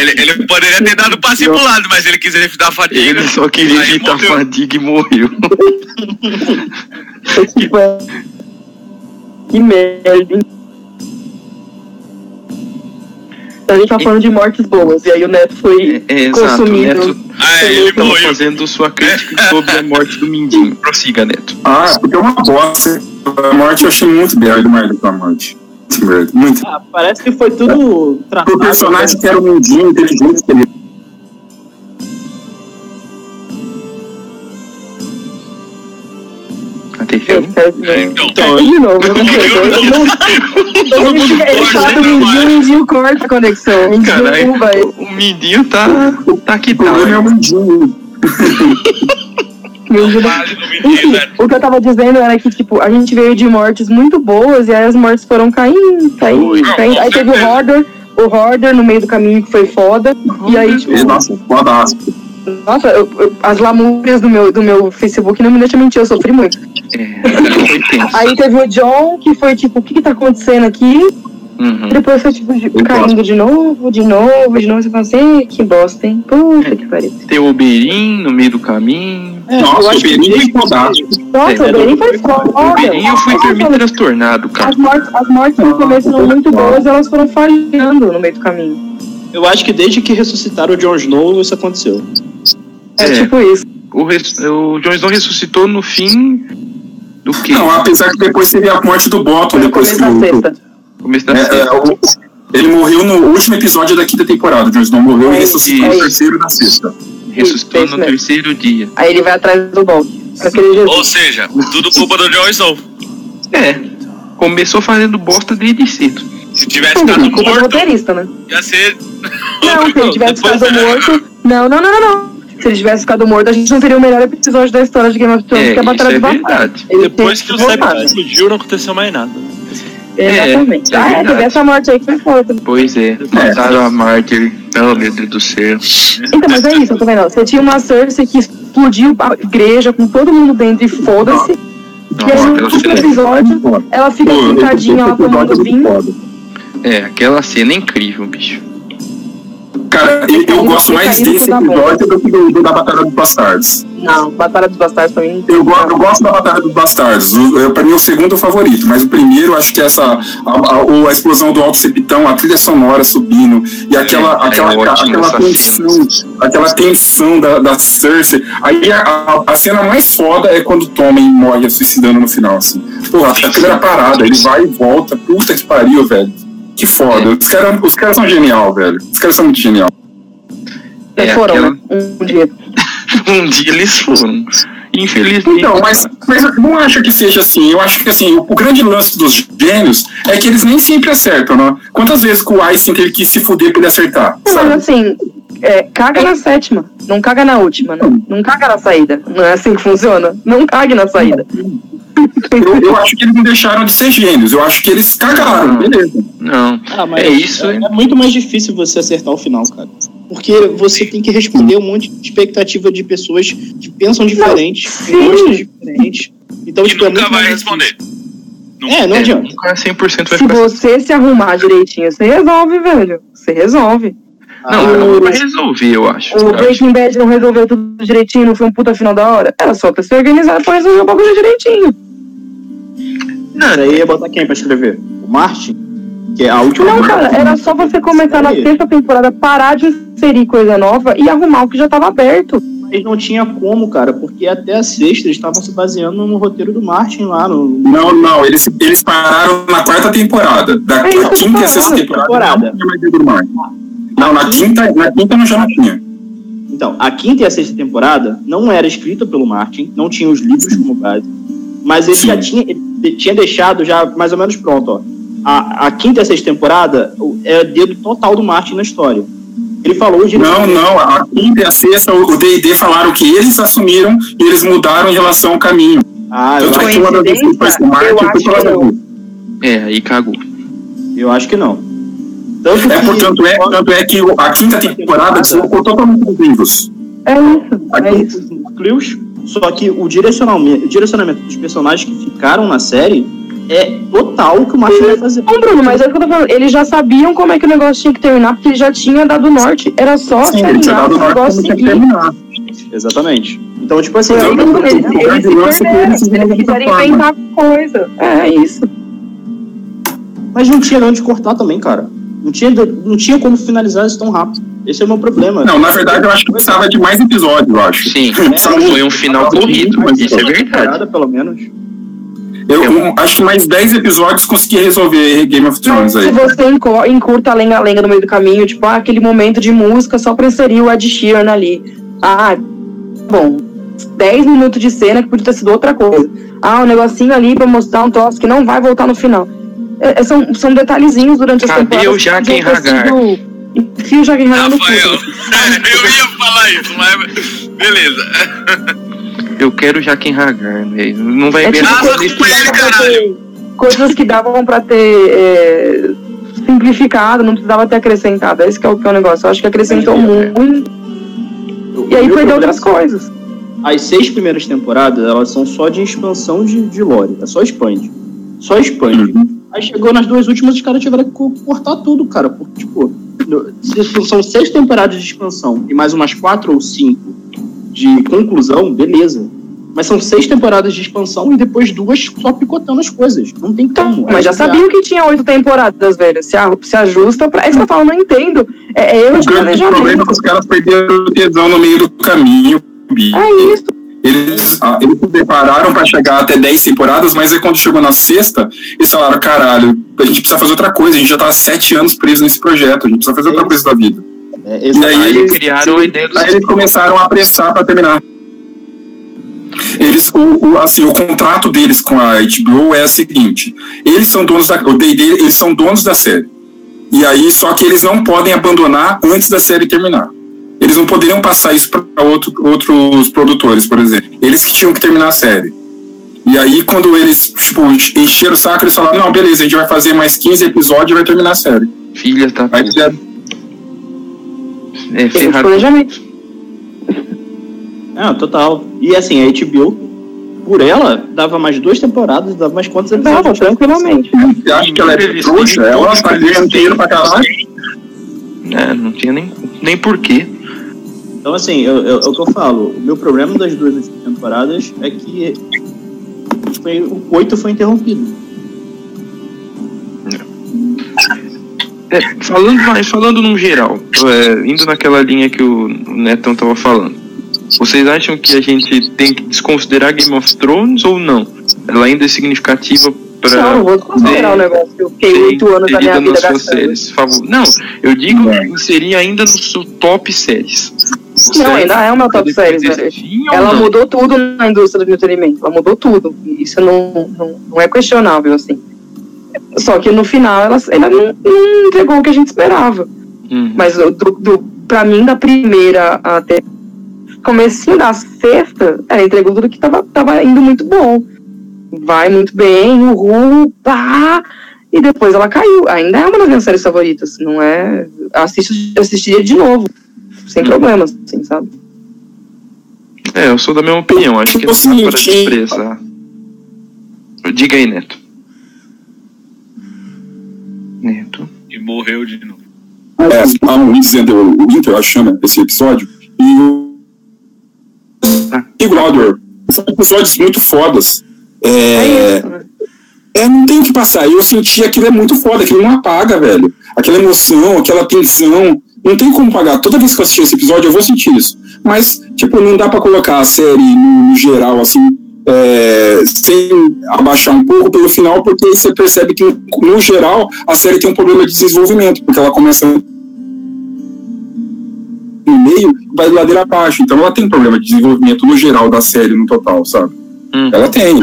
Ele, ele poderia ter dado passe pro lado, mas ele quis evitar a fadiga. Ele só queria Aí evitar a fadiga e morreu. É- *laughs* Que merda, hein? A gente tá falando de mortes boas, e aí o Neto foi É, é, exato. consumido. Neto, Ah, ele morreu. fazendo sua crítica *laughs* sobre a morte do Mindinho. Prossiga, Neto. Ah, porque é uma bosta. A morte eu achei muito merda, merda com a morte. Muito. Ah, parece que foi tudo tratado. O personagem que era um mundinho, inteligente, que ele Atenção. Então, De novo, eu não sei. Ele fala do Mindinho, o Mindinho corta a conexão. O Mindinho não vai. o Mindinho tá, tá que o tá. problema é o. Mindinho não- Enfim, né? o que eu tava dizendo era que, tipo, a gente veio de mortes muito boas e aí as mortes foram caindo, caindo, caindo. Aí teve o. Horder, o Horder no meio do caminho que foi foda. E aí, tipo, Ele, nossa, fodaço. Nossa, eu- eu- as lamúrias do meu, do meu Facebook não me deixam mentir, eu sofri muito. É, foi. *laughs* Aí teve o John, que foi tipo, o que que tá acontecendo aqui? Uhum. Depois foi tipo, de- caindo de novo, de novo, de novo. Você fala assim, "Ei, que bosta, hein? Puta que pariu. Tem o Oberin no meio do caminho. É, Nossa, o desde foi fodástico. Nossa, É, o Beren foi O foda. Oberin eu fui dormir transtornado, cara. As mortes, as mortes no começo eram muito boas, elas foram falhando no meio do caminho. Eu acho que desde que ressuscitaram o Jon Snow, isso aconteceu. É, É. tipo isso. O, res- o Jon Snow ressuscitou no fim do quê? Não, apesar que depois teve a morte do Bottom, No depois começo que da sexta. Começo da É, sexta. é, o- ele morreu no último episódio da quinta temporada. O Jon Snow morreu É e isso, ressuscitou é no terceiro da sexta. Ressuscitou isso no mesmo. terceiro dia. Aí ele vai atrás do Jesus. Ou seja, tudo culpa do Jon Snow. É. Começou fazendo bosta desde cedo. Se tivesse ficado Culpa do morto, roteirista, né? ia ser. Não, se ele *laughs* tivesse ficado morto. Não, não, não, não, não. Se ele tivesse ficado morto, a gente não teria o melhor episódio da história de Game of Thrones, É, que é a Batalha é. Ele Depois que o. Cyber explodiu, não aconteceu mais nada. Exatamente. É, é ah, é, teve essa morte aí que foi foda. Pois é. Mataram a Marjorie. Oh, meu Deus do céu. Então, mas é isso, eu tô vendo. Você tinha uma Cersei que explodiu a igreja com todo mundo dentro e foda-se. E aí, no último episódio, ela fica sentadinha lá tomando é muito vinho. é, aquela cena é incrível, bicho. Cara, eu, eu gosto mais desse episódio do que do, do da Batalha dos Bastardos. Não, Batalha dos Bastardos também. Eu, go eu gosto da Batalha dos Bastardos. O, pra mim é o segundo favorito, mas o primeiro acho que essa. A, a, o- a explosão do Alto Sepitão, a trilha sonora subindo, e aquela, É, é aquela, ótimo aquela essa tensão, aquela tensão da, da Cersei. Aí a, a, a cena mais foda é quando o Tommen morre suicidando no final, assim. Porra, a câmera parada, ele vai e volta. Puta que pariu, velho. Que foda. Os caras os caras são genial, velho. Os caras são muito genial. É, foram, aquela- né? Um dia. *laughs* Um dia eles foram. Infelizmente. Então, mas, mas eu não acho que seja assim. Eu acho que assim, o, o grande lance dos gênios é que eles nem sempre acertam, né? Quantas vezes que o Einstein teve que se fuder pra ele acertar? Não, sabe? mas assim, é, caga na sétima. Não caga na última, né? Não caga na saída. Não é assim que funciona. Não cague na saída. Eu, eu acho que eles não deixaram de ser gênios. Eu acho que eles cagaram, beleza. Não. Ah, mas É isso, é, é muito mais difícil você acertar o final, cara. Porque você tem que responder um monte de expectativa de pessoas que pensam diferente, sim. com gostos diferentes. Então, Que tipo, é nunca muito vai responder. difícil. É, não É, adianta. nunca 100% vai Se você se arrumar direitinho, você resolve, velho. Você resolve. Não, Ah, não o- vai resolver, eu acho. O. Breaking Bad não resolveu tudo direitinho, não foi um puta final da hora. Era só pra se organizar pra resolver o bagulho direitinho. Não, aí ia botar quem pra escrever? O Martin? Que é a última Não, cara, era só você começar na sexta temporada, parar de inserir coisa nova e arrumar o que já tava aberto. Mas não tinha como, cara, porque até a sexta eles estavam se baseando no roteiro do Martin lá. No... Não, não, eles, eles pararam na quarta temporada. Da É quinta e a sexta temporada, temporada. não Não, na quinta, na quinta não já não tinha. Então, a quinta e a sexta temporada não era escrita pelo Martin, não tinha os livros como base, mas ele Sim. já tinha, ele tinha deixado já mais ou menos pronto, ó. A, a quinta e a sexta temporada o- é dedo total do Martin na história. Ele falou o Não, não, a quinta e a sexta, o D&D falaram que eles assumiram e eles mudaram em relação ao caminho. Ah, eu, Tanto é que uma das Coincidência? decisões do Martin Eu foi acho pela que não. Dabu. É, aí cagou. eu acho que não. Tanto É, que- portanto, é, tanto é que a quinta temporada deslocou totalmente os livros. É isso, é isso. núcleos, só que o direcionamento, o direcionamento dos personagens que ficaram na série é total o que o Martin vai fazer. Não, Bruno, mas é o que eu tô falando. Eles já sabiam como é que o negócio tinha que terminar, porque ele já tinha dado norte. Era só Sim, ele tinha terminar dado o norte tinha que terminar. Exatamente. Então, tipo assim, Então, não, eles, o eles se é perderam. eles eles de outra quiserem inventar coisa. É isso. mas não tinha onde cortar também, cara. Não tinha, não tinha como finalizar isso tão rápido. Esse é o meu problema. Não, na verdade, eu acho que precisava de mais episódios, eu acho. Sim, *laughs* São- foi um final corrido, Mas isso é verdade. pelo menos. Eu, eu acho que mais 10 episódios consegui resolver Game of Thrones aí. se você encurta a lenga-lenga no meio do caminho, tipo, ah, aquele momento de música só pra inserir o Ed Sheeran ali. Ah, bom, 10 minutos de cena que podia ter sido outra coisa. Ah, um negocinho ali pra mostrar um troço que não vai voltar no final. É, é, são, são detalhezinhos durante as Cadê temporadas. o Jaquen Hagar? sido- Enfia o Jaquen Hagar no cu. *laughs* Eu ia falar isso, mas beleza. *laughs* Eu quero Jaquen Hagar, velho. Não vai É ver tipo Ah, essa coisas que davam pra caralho. ter- coisas que davam pra ter é, simplificado, não precisava ter acrescentado. Esse que é o, que é o negócio. Eu acho que acrescentou muito O- e aí o perdeu problema- outras coisas. As seis primeiras temporadas, elas são só de expansão de, de lore. É só expande. Só expande. Aí chegou nas duas últimas, os caras tiveram que co- cortar tudo, cara. Porque, tipo, são seis temporadas de expansão e mais umas quatro ou cinco de conclusão, beleza. Mas são seis temporadas de expansão e depois duas só picotando as coisas. Não tem como. Mas já sabiam que tinha oito temporadas, velho. Se, a- se ajusta pra. É isso que eu falo, não entendo. É, é erro O de grande problema é que os caras perderam o tesão no meio do caminho. É isso. Eles, ah, eles se prepararam para chegar até 10 temporadas, mas aí quando chegou na sexta, eles falaram: caralho, a gente precisa fazer outra coisa, a gente já tá há sete anos preso nesse projeto, a gente precisa fazer outra coisa da vida. É, E aí Aí eles, criaram a ideia dos aí eles começaram a apressar para terminar. Eles, o, o- assim, o contrato deles com a HBO é o seguinte: eles são donos da, o D&D, eles são donos da série. E aí, só que eles não podem abandonar antes da série terminar. Eles não poderiam passar isso para outro, outros produtores, por exemplo. Eles que tinham que terminar a série. E aí, quando eles tipo, encheram o saco, eles falaram: não, beleza, a gente vai fazer mais 15 episódios e vai terminar a série. filhas da Aí fizeram É, planejamento. Não, total. E assim, a HBO, por ela, dava mais duas temporadas, dava mais quantos Dava, episódios? tranquilamente. Você acha que ela é trouxa? Ela tá ganhando dinheiro pra caralho. É, não tinha nem, nem porquê. Então, assim, eu, eu- é o que eu falo. O meu problema das duas últimas temporadas é que foi, o coito foi interrompido. É, falando, mas falando num geral, é, indo naquela linha que o Netão tava falando, vocês acham que a gente tem que desconsiderar Game of Thrones ou não? Ela ainda é significativa para não vou considerar o negócio. Eu fiquei oito anos da minha vida gastando. séries favor... Não, eu digo inserir ainda no seu top séries. Não, ainda é meu top fim ou Ela não? mudou tudo na indústria do entretenimento. Ela mudou tudo. Isso não, não, não é questionável, assim. Só que no final ela, ela não, não entregou o que a gente esperava. Uhum. Mas do, do, pra mim, da primeira até comecinho da sexta, ela entregou tudo que tava, tava indo muito bom. Vai muito bem, uhul, pá. E depois ela caiu. Ainda é uma das minhas séries favoritas. Não é. Assisto, assistiria de novo. Sem Hum. problemas, assim, sabe? É, eu sou da mesma opinião, acho que não Você dá para mentir. desprezar. Diga aí, Neto. Neto. E morreu de novo. É, há um dizendo o Winter, eu acho, chama esse episódio. E o. Big Brother. São episódios muito fodas. É É, né? é, não tem o que passar. Eu senti aquilo é muito foda, aquilo não apaga, velho. Aquela emoção, aquela tensão. Não tem como pagar. Toda vez que eu assistir esse episódio, eu vou sentir isso. Mas, tipo, não dá pra colocar a série no, no geral, assim, é, sem abaixar um pouco pelo final, porque você percebe que, no geral, a série tem um problema de desenvolvimento, porque ela começa no meio e vai de ladeira abaixo. Então ela tem um problema de desenvolvimento no geral da série, no total, sabe? Hum. Ela tem.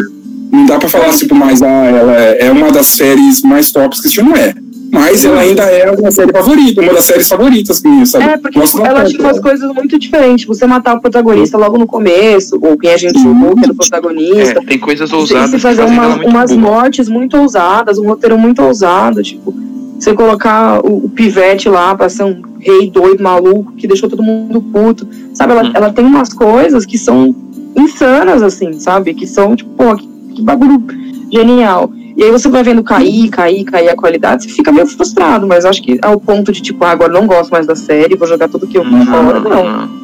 Não dá pra falar, tipo, mais, ah, ela é uma das séries mais tops que não é. Mas ela ainda é uma série favorita, uma das séries favoritas minhas, sabe? É, porque Nossa, ela tinha umas coisas muito diferentes. Você matar o protagonista logo no começo, ou quem a gente jogou, que era o protagonista. É, tem coisas ousadas. Você que fazer umas boa. mortes muito ousadas, um roteiro muito ousado, tipo, você colocar o, o pivete lá pra ser um rei doido, maluco, que deixou todo mundo puto. Sabe, ela, Hum. ela tem umas coisas que são insanas, assim, sabe? Que são, tipo, pô, que, que bagulho genial. E aí você vai vendo cair, cair, cair a qualidade, você fica meio frustrado, mas acho que ao ponto de, tipo, ah, agora não gosto mais da série, vou jogar tudo que eu vi fora, não.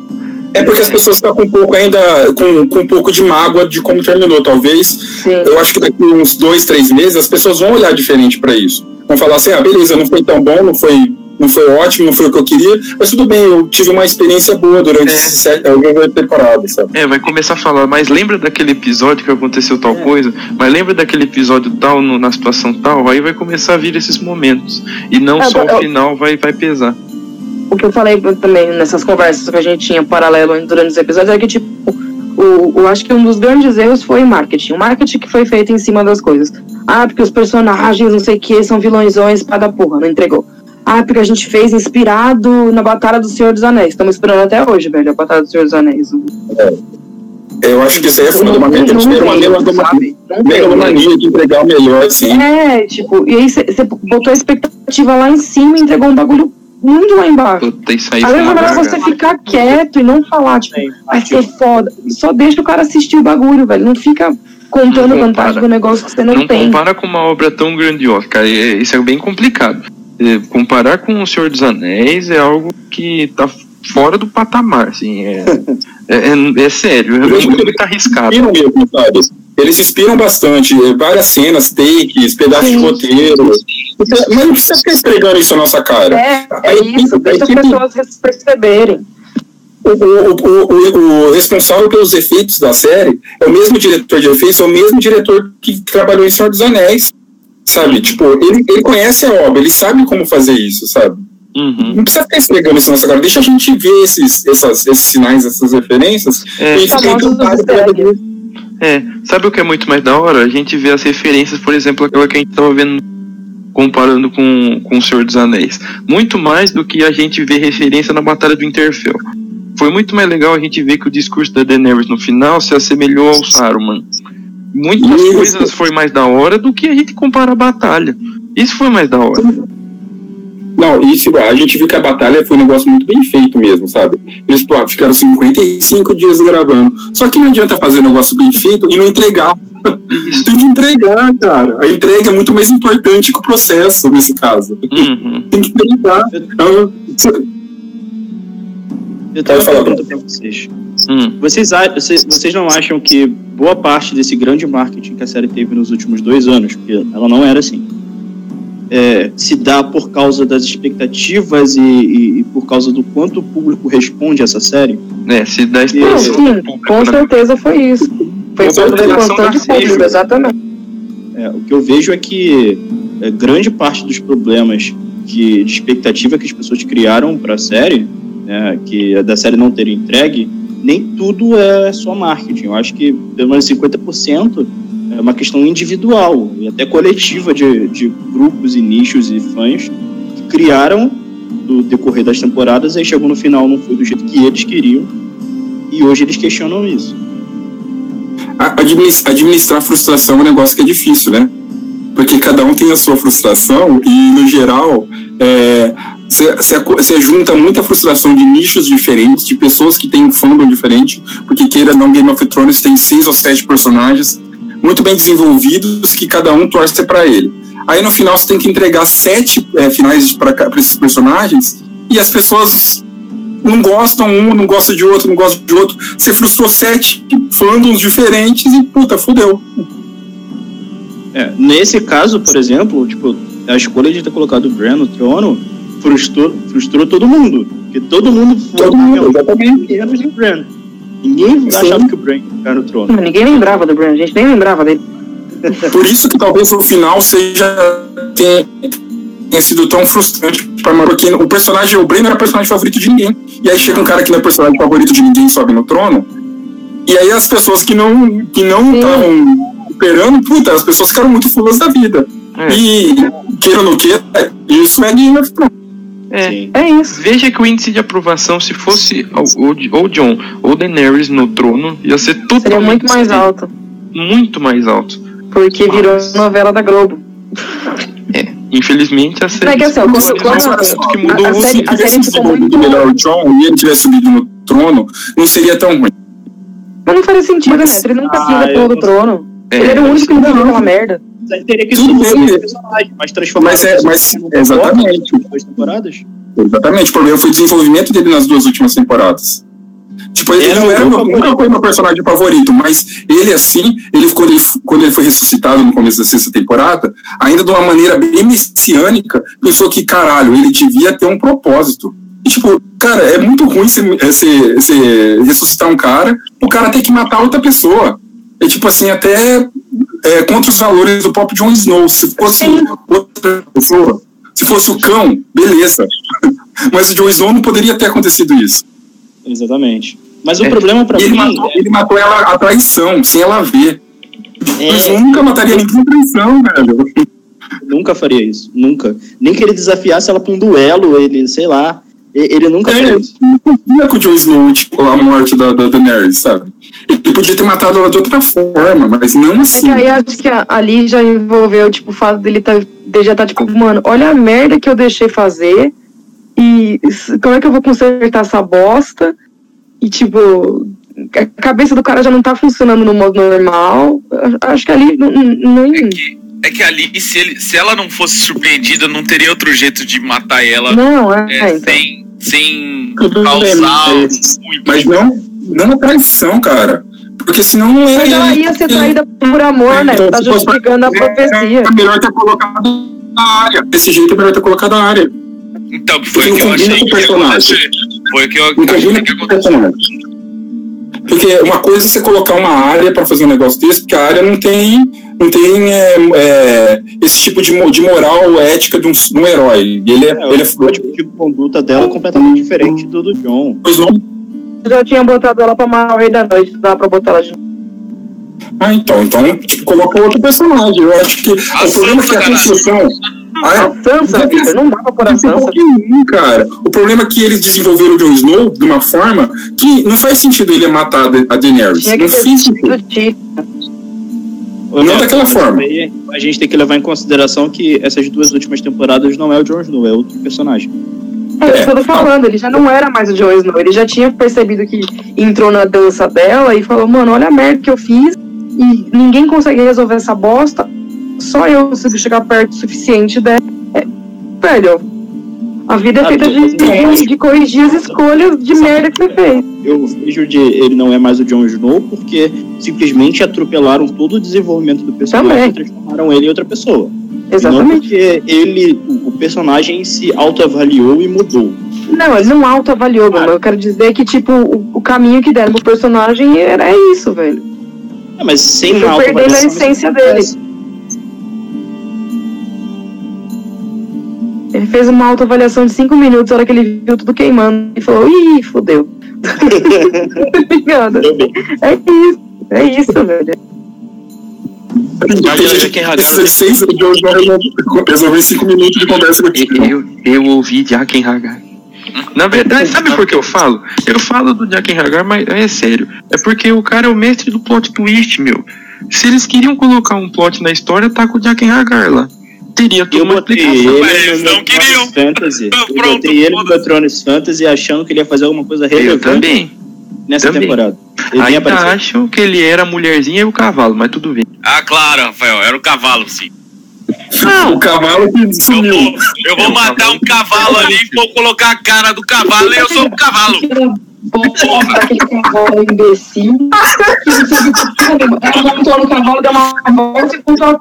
É porque as pessoas estão com um pouco ainda, com, com um pouco de mágoa de como terminou, talvez. Sim. Eu acho que daqui uns dois, três meses as pessoas vão olhar diferente pra isso. Vão falar assim, ah, beleza, não foi tão bom, não foi, não foi ótimo, não foi o que eu queria, mas tudo bem, eu tive uma experiência boa durante É. esse set- a primeira temporada, sabe? É, vai começar a falar, mas lembra daquele episódio que aconteceu tal É. coisa? Mas lembra daquele episódio tal, no- na situação tal? Aí vai começar a vir esses momentos. E não É, só eu- o final vai, vai pesar. o que eu falei também nessas conversas que a gente tinha paralelo durante os episódios é que, tipo, o, eu acho que um dos grandes erros foi marketing. O marketing que foi feito em cima das coisas. Ah, porque os personagens, não sei o que, são vilõezões pá da porra, não entregou. Ah, porque a gente fez inspirado na Batalha do Senhor dos Anéis. Estamos esperando até hoje, velho, a Batalha do Senhor dos Anéis. Eu acho que isso aí é foda, uma mega Não uma megalomania? Não megalomania de entregar o melhor, assim. É, tipo, e aí você botou a expectativa lá em cima e entregou um bagulho muito lá embaixo. Puta, isso aí Às foi vezes é melhor você ficar quieto e não falar, tipo, vai ser foda. Só deixa o cara assistir o bagulho, velho. Não fica contando Não vantagem do negócio que você não, Não tem. compara com uma obra tão grandiosa, cara. é- Isso é bem complicado. É, comparar com O Senhor dos Anéis é algo que tá fora do patamar, assim. É, *laughs* é, é- é sério, é, Eles muito, muito arriscado. inspiram mesmo, sabe? Eles inspiram bastante, é, várias cenas, takes, pedaços de Sim. roteiro. Mas não precisa ficar esfregando isso na nossa cara. É, é isso. Deixa as pessoas perceberem. O, o, o, o- o responsável pelos efeitos da série é o mesmo diretor de efeitos, é o mesmo diretor que trabalhou em Senhor dos Anéis. Sabe? Tipo, ele, ele conhece a obra, ele sabe como fazer isso, sabe? Uhum. Não precisa ficar esfregando isso na nossa cara. Deixa a gente ver esses, essas, esses sinais, essas referências. É, e fica encantado. É, sabe o que é muito mais da hora? A gente vê as referências, por exemplo, aquela que a gente tava vendo comparando com, com o Senhor dos Anéis. Muito mais do que a gente vê referência na Batalha do Interfell. Foi muito mais legal a gente ver que o discurso da Daenerys no final se assemelhou ao Saruman. Muitas Isso. coisas foi mais da hora do que a gente compara a batalha. Isso foi mais da hora. Não, isso a gente viu que a batalha foi um negócio muito bem feito mesmo, sabe? Eles pô, ficaram 55 dias gravando. Só que não adianta fazer um negócio bem feito e não entregar. *laughs* Tem que entregar, cara. A entrega é muito mais importante que o processo nesse caso. Uhum. Tem que entregar. Então, Eu tenho uma falar, pergunta pra vocês. Hum. Vocês, vocês não acham que boa parte desse grande marketing que a série teve nos últimos dois anos, porque ela não era assim, é, se dá por causa das expectativas e, e- e por causa do quanto o público responde a essa série? É, se dá exposição sim, público, com né? certeza foi isso. Foi resposta de público, exatamente. É, o que eu vejo é que é, grande parte dos problemas que, de expectativa que as pessoas criaram para a série, né, que da série não ter entregue, nem tudo é só marketing. Eu acho que pelo menos 50% é uma questão individual e até coletiva de, de grupos e nichos e fãs que criaram do decorrer das temporadas e chegou no final não foi do jeito que eles queriam e hoje eles questionam isso. administrar frustração é um negócio que é difícil, né? Porque cada um tem a sua frustração e, no geral, você junta muita frustração de nichos diferentes, de pessoas que têm um fandom diferente, porque queira não, Game of Thrones tem seis ou sete personagens muito bem desenvolvidos que cada um torce para ele. Aí no final você tem que entregar sete é, finais para esses personagens e as pessoas não gostam um, não gostam de outro, não gostam de outro. Você frustrou sete fandoms diferentes e puta, fudeu. É, nesse caso, por exemplo, tipo, a escolha de ter colocado o Bran no trono frustrou, frustrou todo mundo. Porque todo mundo Todo mundo, exatamente. menos o Bran. Ninguém Sim. achava que o Bran ia ficar no trono. Mas Ninguém lembrava do Bran, a gente nem lembrava dele. *laughs* Por isso que talvez o final seja tenha, tenha sido tão frustrante pra mim, porque o personagem, o Bran não era personagem favorito de ninguém. E aí chega um cara que não é personagem favorito de ninguém e sobe no trono. E aí as pessoas que não que não estavam recuperando, puta, as pessoas ficaram muito fulas da vida. É. E, queira ou não queira, isso é Game of Thrones. É. É isso. Veja que o índice de aprovação, se fosse o- o- ou John ou Daenerys no trono, ia ser totalmente Seria muito mais alto. muito mais alto. Porque virou novela da Globo. Infelizmente, a série. É que assim, quando- quando- é que mudou a o série- Se tivesse ficou muito- melhor o John e ele tivesse subido no trono, não seria tão ruim. Mas não faria sentido, Mas- né? Ele nunca Ah, quis a eu porra do não- trono. É, Ele era o único que não fazia aquela merda. Aí teria que Tudo bem. o personagem, mas transformar Mas é- mas- exatamente. duas temporadas. Exatamente, o problema foi o desenvolvimento dele nas duas últimas temporadas. Tipo, ele Era não era, meu nunca foi meu personagem favorito, mas ele assim, ele quando ele, quando ele foi ressuscitado no começo da sexta temporada, ainda de uma maneira bem messiânica, pensou que, caralho, ele devia ter um propósito. E, tipo, cara, é muito ruim você, ressuscitar um cara, o cara ter que matar outra pessoa. É tipo assim, até é, contra os valores do próprio Jon Snow. Se fosse outra pessoa, se fosse o cão, beleza. *laughs* Mas o Jon Snow não poderia ter acontecido isso. Exatamente. Mas o É. problema pra E ele mim matou, ele matou ela a traição, sem ela ver. é, Mas nunca mataria ninguém a traição, velho. nunca faria isso. Nunca. Nem que ele desafiasse ela pra um duelo, ele, sei lá. Ele nunca É, isso. não confia com o Jon Snow, tipo, a morte da, da Daenerys, sabe? Ele podia ter matado ela de outra forma, mas não É assim. que aí acho que ali já envolveu, tipo, o fato dele tá, dele já tá, tipo, mano, olha a merda que eu deixei fazer e como é que eu vou consertar essa bosta? E, tipo, a cabeça do cara já não tá funcionando no modo normal. Acho que ali não. não- É que, é que ali, se, ele, se ela não fosse surpreendida, não teria outro jeito de matar ela não, é, é, então. sem, sem Tudo bem, causar mas- não, não a traição, cara. Porque senão não é. Mas ela ia ser traída por amor, né? Então, Tá justificando a profecia. É melhor ter colocado a área. Desse jeito é melhor ter colocado a área. Então, foi Porque o que eu achei que personagem. Foi o que eu achei que. Porque uma coisa é você colocar uma área para fazer um negócio desse, porque a área não tem, não tem é, é, esse tipo de, de moral ética de um, de um herói. Ele é, É, ele é o código de conduta dela é completamente diferente do do John. pois não. Já tinha botado ela pra amarrar o rei da noite, dá pra botar ela de novo. Ah, então, então, tipo, coloca outro personagem. Eu acho que A o problema é que a construção. Ah, é? A Sansa, Victor, não dá pra pôr a Sansa. cara. O problema é que eles desenvolveram o Jon Snow de uma forma que não faz sentido ele matar a Da- a Daenerys. Tinha que Não ter faz sentido. Não Neto, daquela forma. A gente tem que levar em consideração que essas duas últimas temporadas não é o Jon Snow, é outro personagem. É que eu tô falando, ele já não era mais o Jon Snow, ele já tinha percebido que entrou na dança dela e falou, mano, olha a merda que eu fiz e ninguém consegue resolver essa bosta, só eu consigo chegar perto o suficiente dela. É, velho, a vida é Ah, feita de, de, de corrigir as escolhas de merda que você fez. Eu vejo de ele não é mais o Jon Snow porque simplesmente atropelaram todo o desenvolvimento do personagem Também. e transformaram ele em outra pessoa. Não Exatamente. porque ele, o, personagem se autoavaliou e mudou. Não, ele não autoavaliou, mano. Eu quero dizer que, tipo, o, o caminho que deram pro personagem era isso, velho. É, mas sem Foi uma perdendo a essência dele. Ele fez uma autoavaliação de cinco minutos na hora que ele viu tudo queimando e falou, ih, fodeu. *laughs* Tá? Deu bem. É isso, é isso, velho. Já que já quem Precisa de minutos de conversa com Eu, eu, eu ouvi Jaqen Hagar. Na verdade, sabe por que eu falo? Eu falo do Jaqen Hagar, mas é sério. É porque o cara é o mestre do plot twist, meu. Se eles queriam colocar um plot na história, tá com o Jaqen Hagar lá. Teria toda Eu uma explicação. ele Mas no eles não queriam. Fantasy. Eu Pronto, botei ele no Thrones Fantasy achando que ele ia fazer alguma coisa Eu relevante também. Nessa também. temporada. Ele Ainda apareceu. acho que ele era a mulherzinha e o cavalo, mas tudo bem. Ah, claro, Rafael, era o cavalo, sim. o cavalo que Eu sumiu. vou, eu vou matar um cavalo ali, vou colocar a cara do cavalo e eu sou o cavalo. Aquele cavalo imbecil. Ela montou no cavalo, deu uma volta e.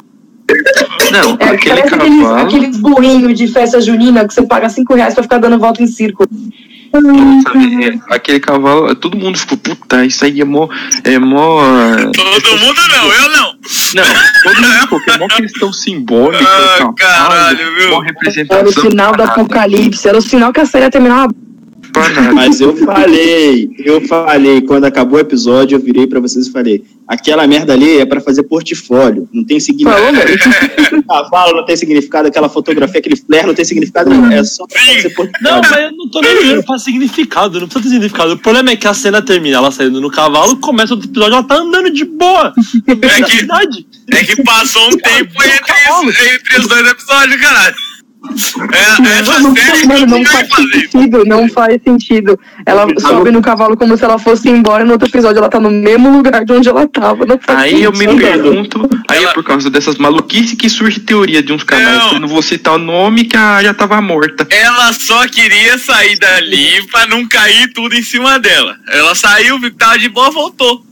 Não, É, aquele parece aqueles, cavalo. aqueles burrinhos de festa junina que você paga cinco reais pra ficar dando volta em círculo. Sabe, é, aquele cavalo, todo mundo ficou, puta, isso aí é mó. É mó. Todo mundo não, eu não. Não, todo mundo ficou, que é mó questão simbólica. Ah, cavalo, caralho, viu? Mó Era o sinal do apocalipse, era o sinal que a série ia terminar uma. Mas eu falei, eu falei, quando acabou o episódio, eu virei pra vocês e falei: aquela merda ali é pra fazer portfólio, não tem significado. *laughs* Cavalo não tem significado, aquela fotografia, aquele flare não tem significado, não. É só pra fazer portfólio. Não, mas eu não tô nem olhando pra significado, não precisa ter significado. O problema é que a cena termina ela saindo no cavalo, começa o episódio, ela tá andando de boa. É que-. É que passou um tempo entre, os- entre os dois episódios, caralho. É, essa Não, mano, faz sentido, não faz sentido. Ela sobe no cavalo como se ela fosse embora, no outro episódio ela tá no mesmo lugar de onde ela tava. Não faz Aí eu me pergunto, aí Ela- é por causa dessas maluquices que surge teoria de uns canais, Não. que eu não vou citar o nome, que a já tava morta. Ela só queria sair dali pra não cair tudo em cima dela.Ela saiu, viu que tava de boa, voltou.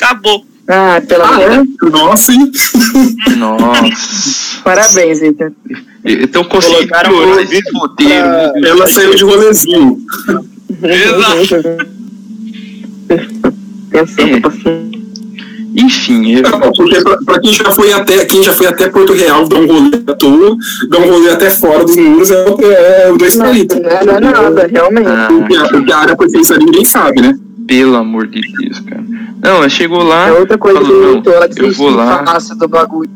Acabou. Ah, pelo amor. Nossa, hein? *laughs* Nossa. Parabéns, Victor. Então consegui Colocaram piorar o esse roteiro. pra-. Ela saiu de rolezinho. Exato. Pensando assim. Enfim, eu, Não, Porque pra, pra quem já foi até quem já foi até Porto Real, dar um rolê à toa, dar um rolê até fora dos muros é, o- é dois Não, palitos. não é nada, realmente. ah, O que a, área foi pensada ninguém sabe, né? Pelo amor de Deus, cara. Não, ela chegou lá, É outra coisa que falou, não, ela eu vou lá, do bagulho.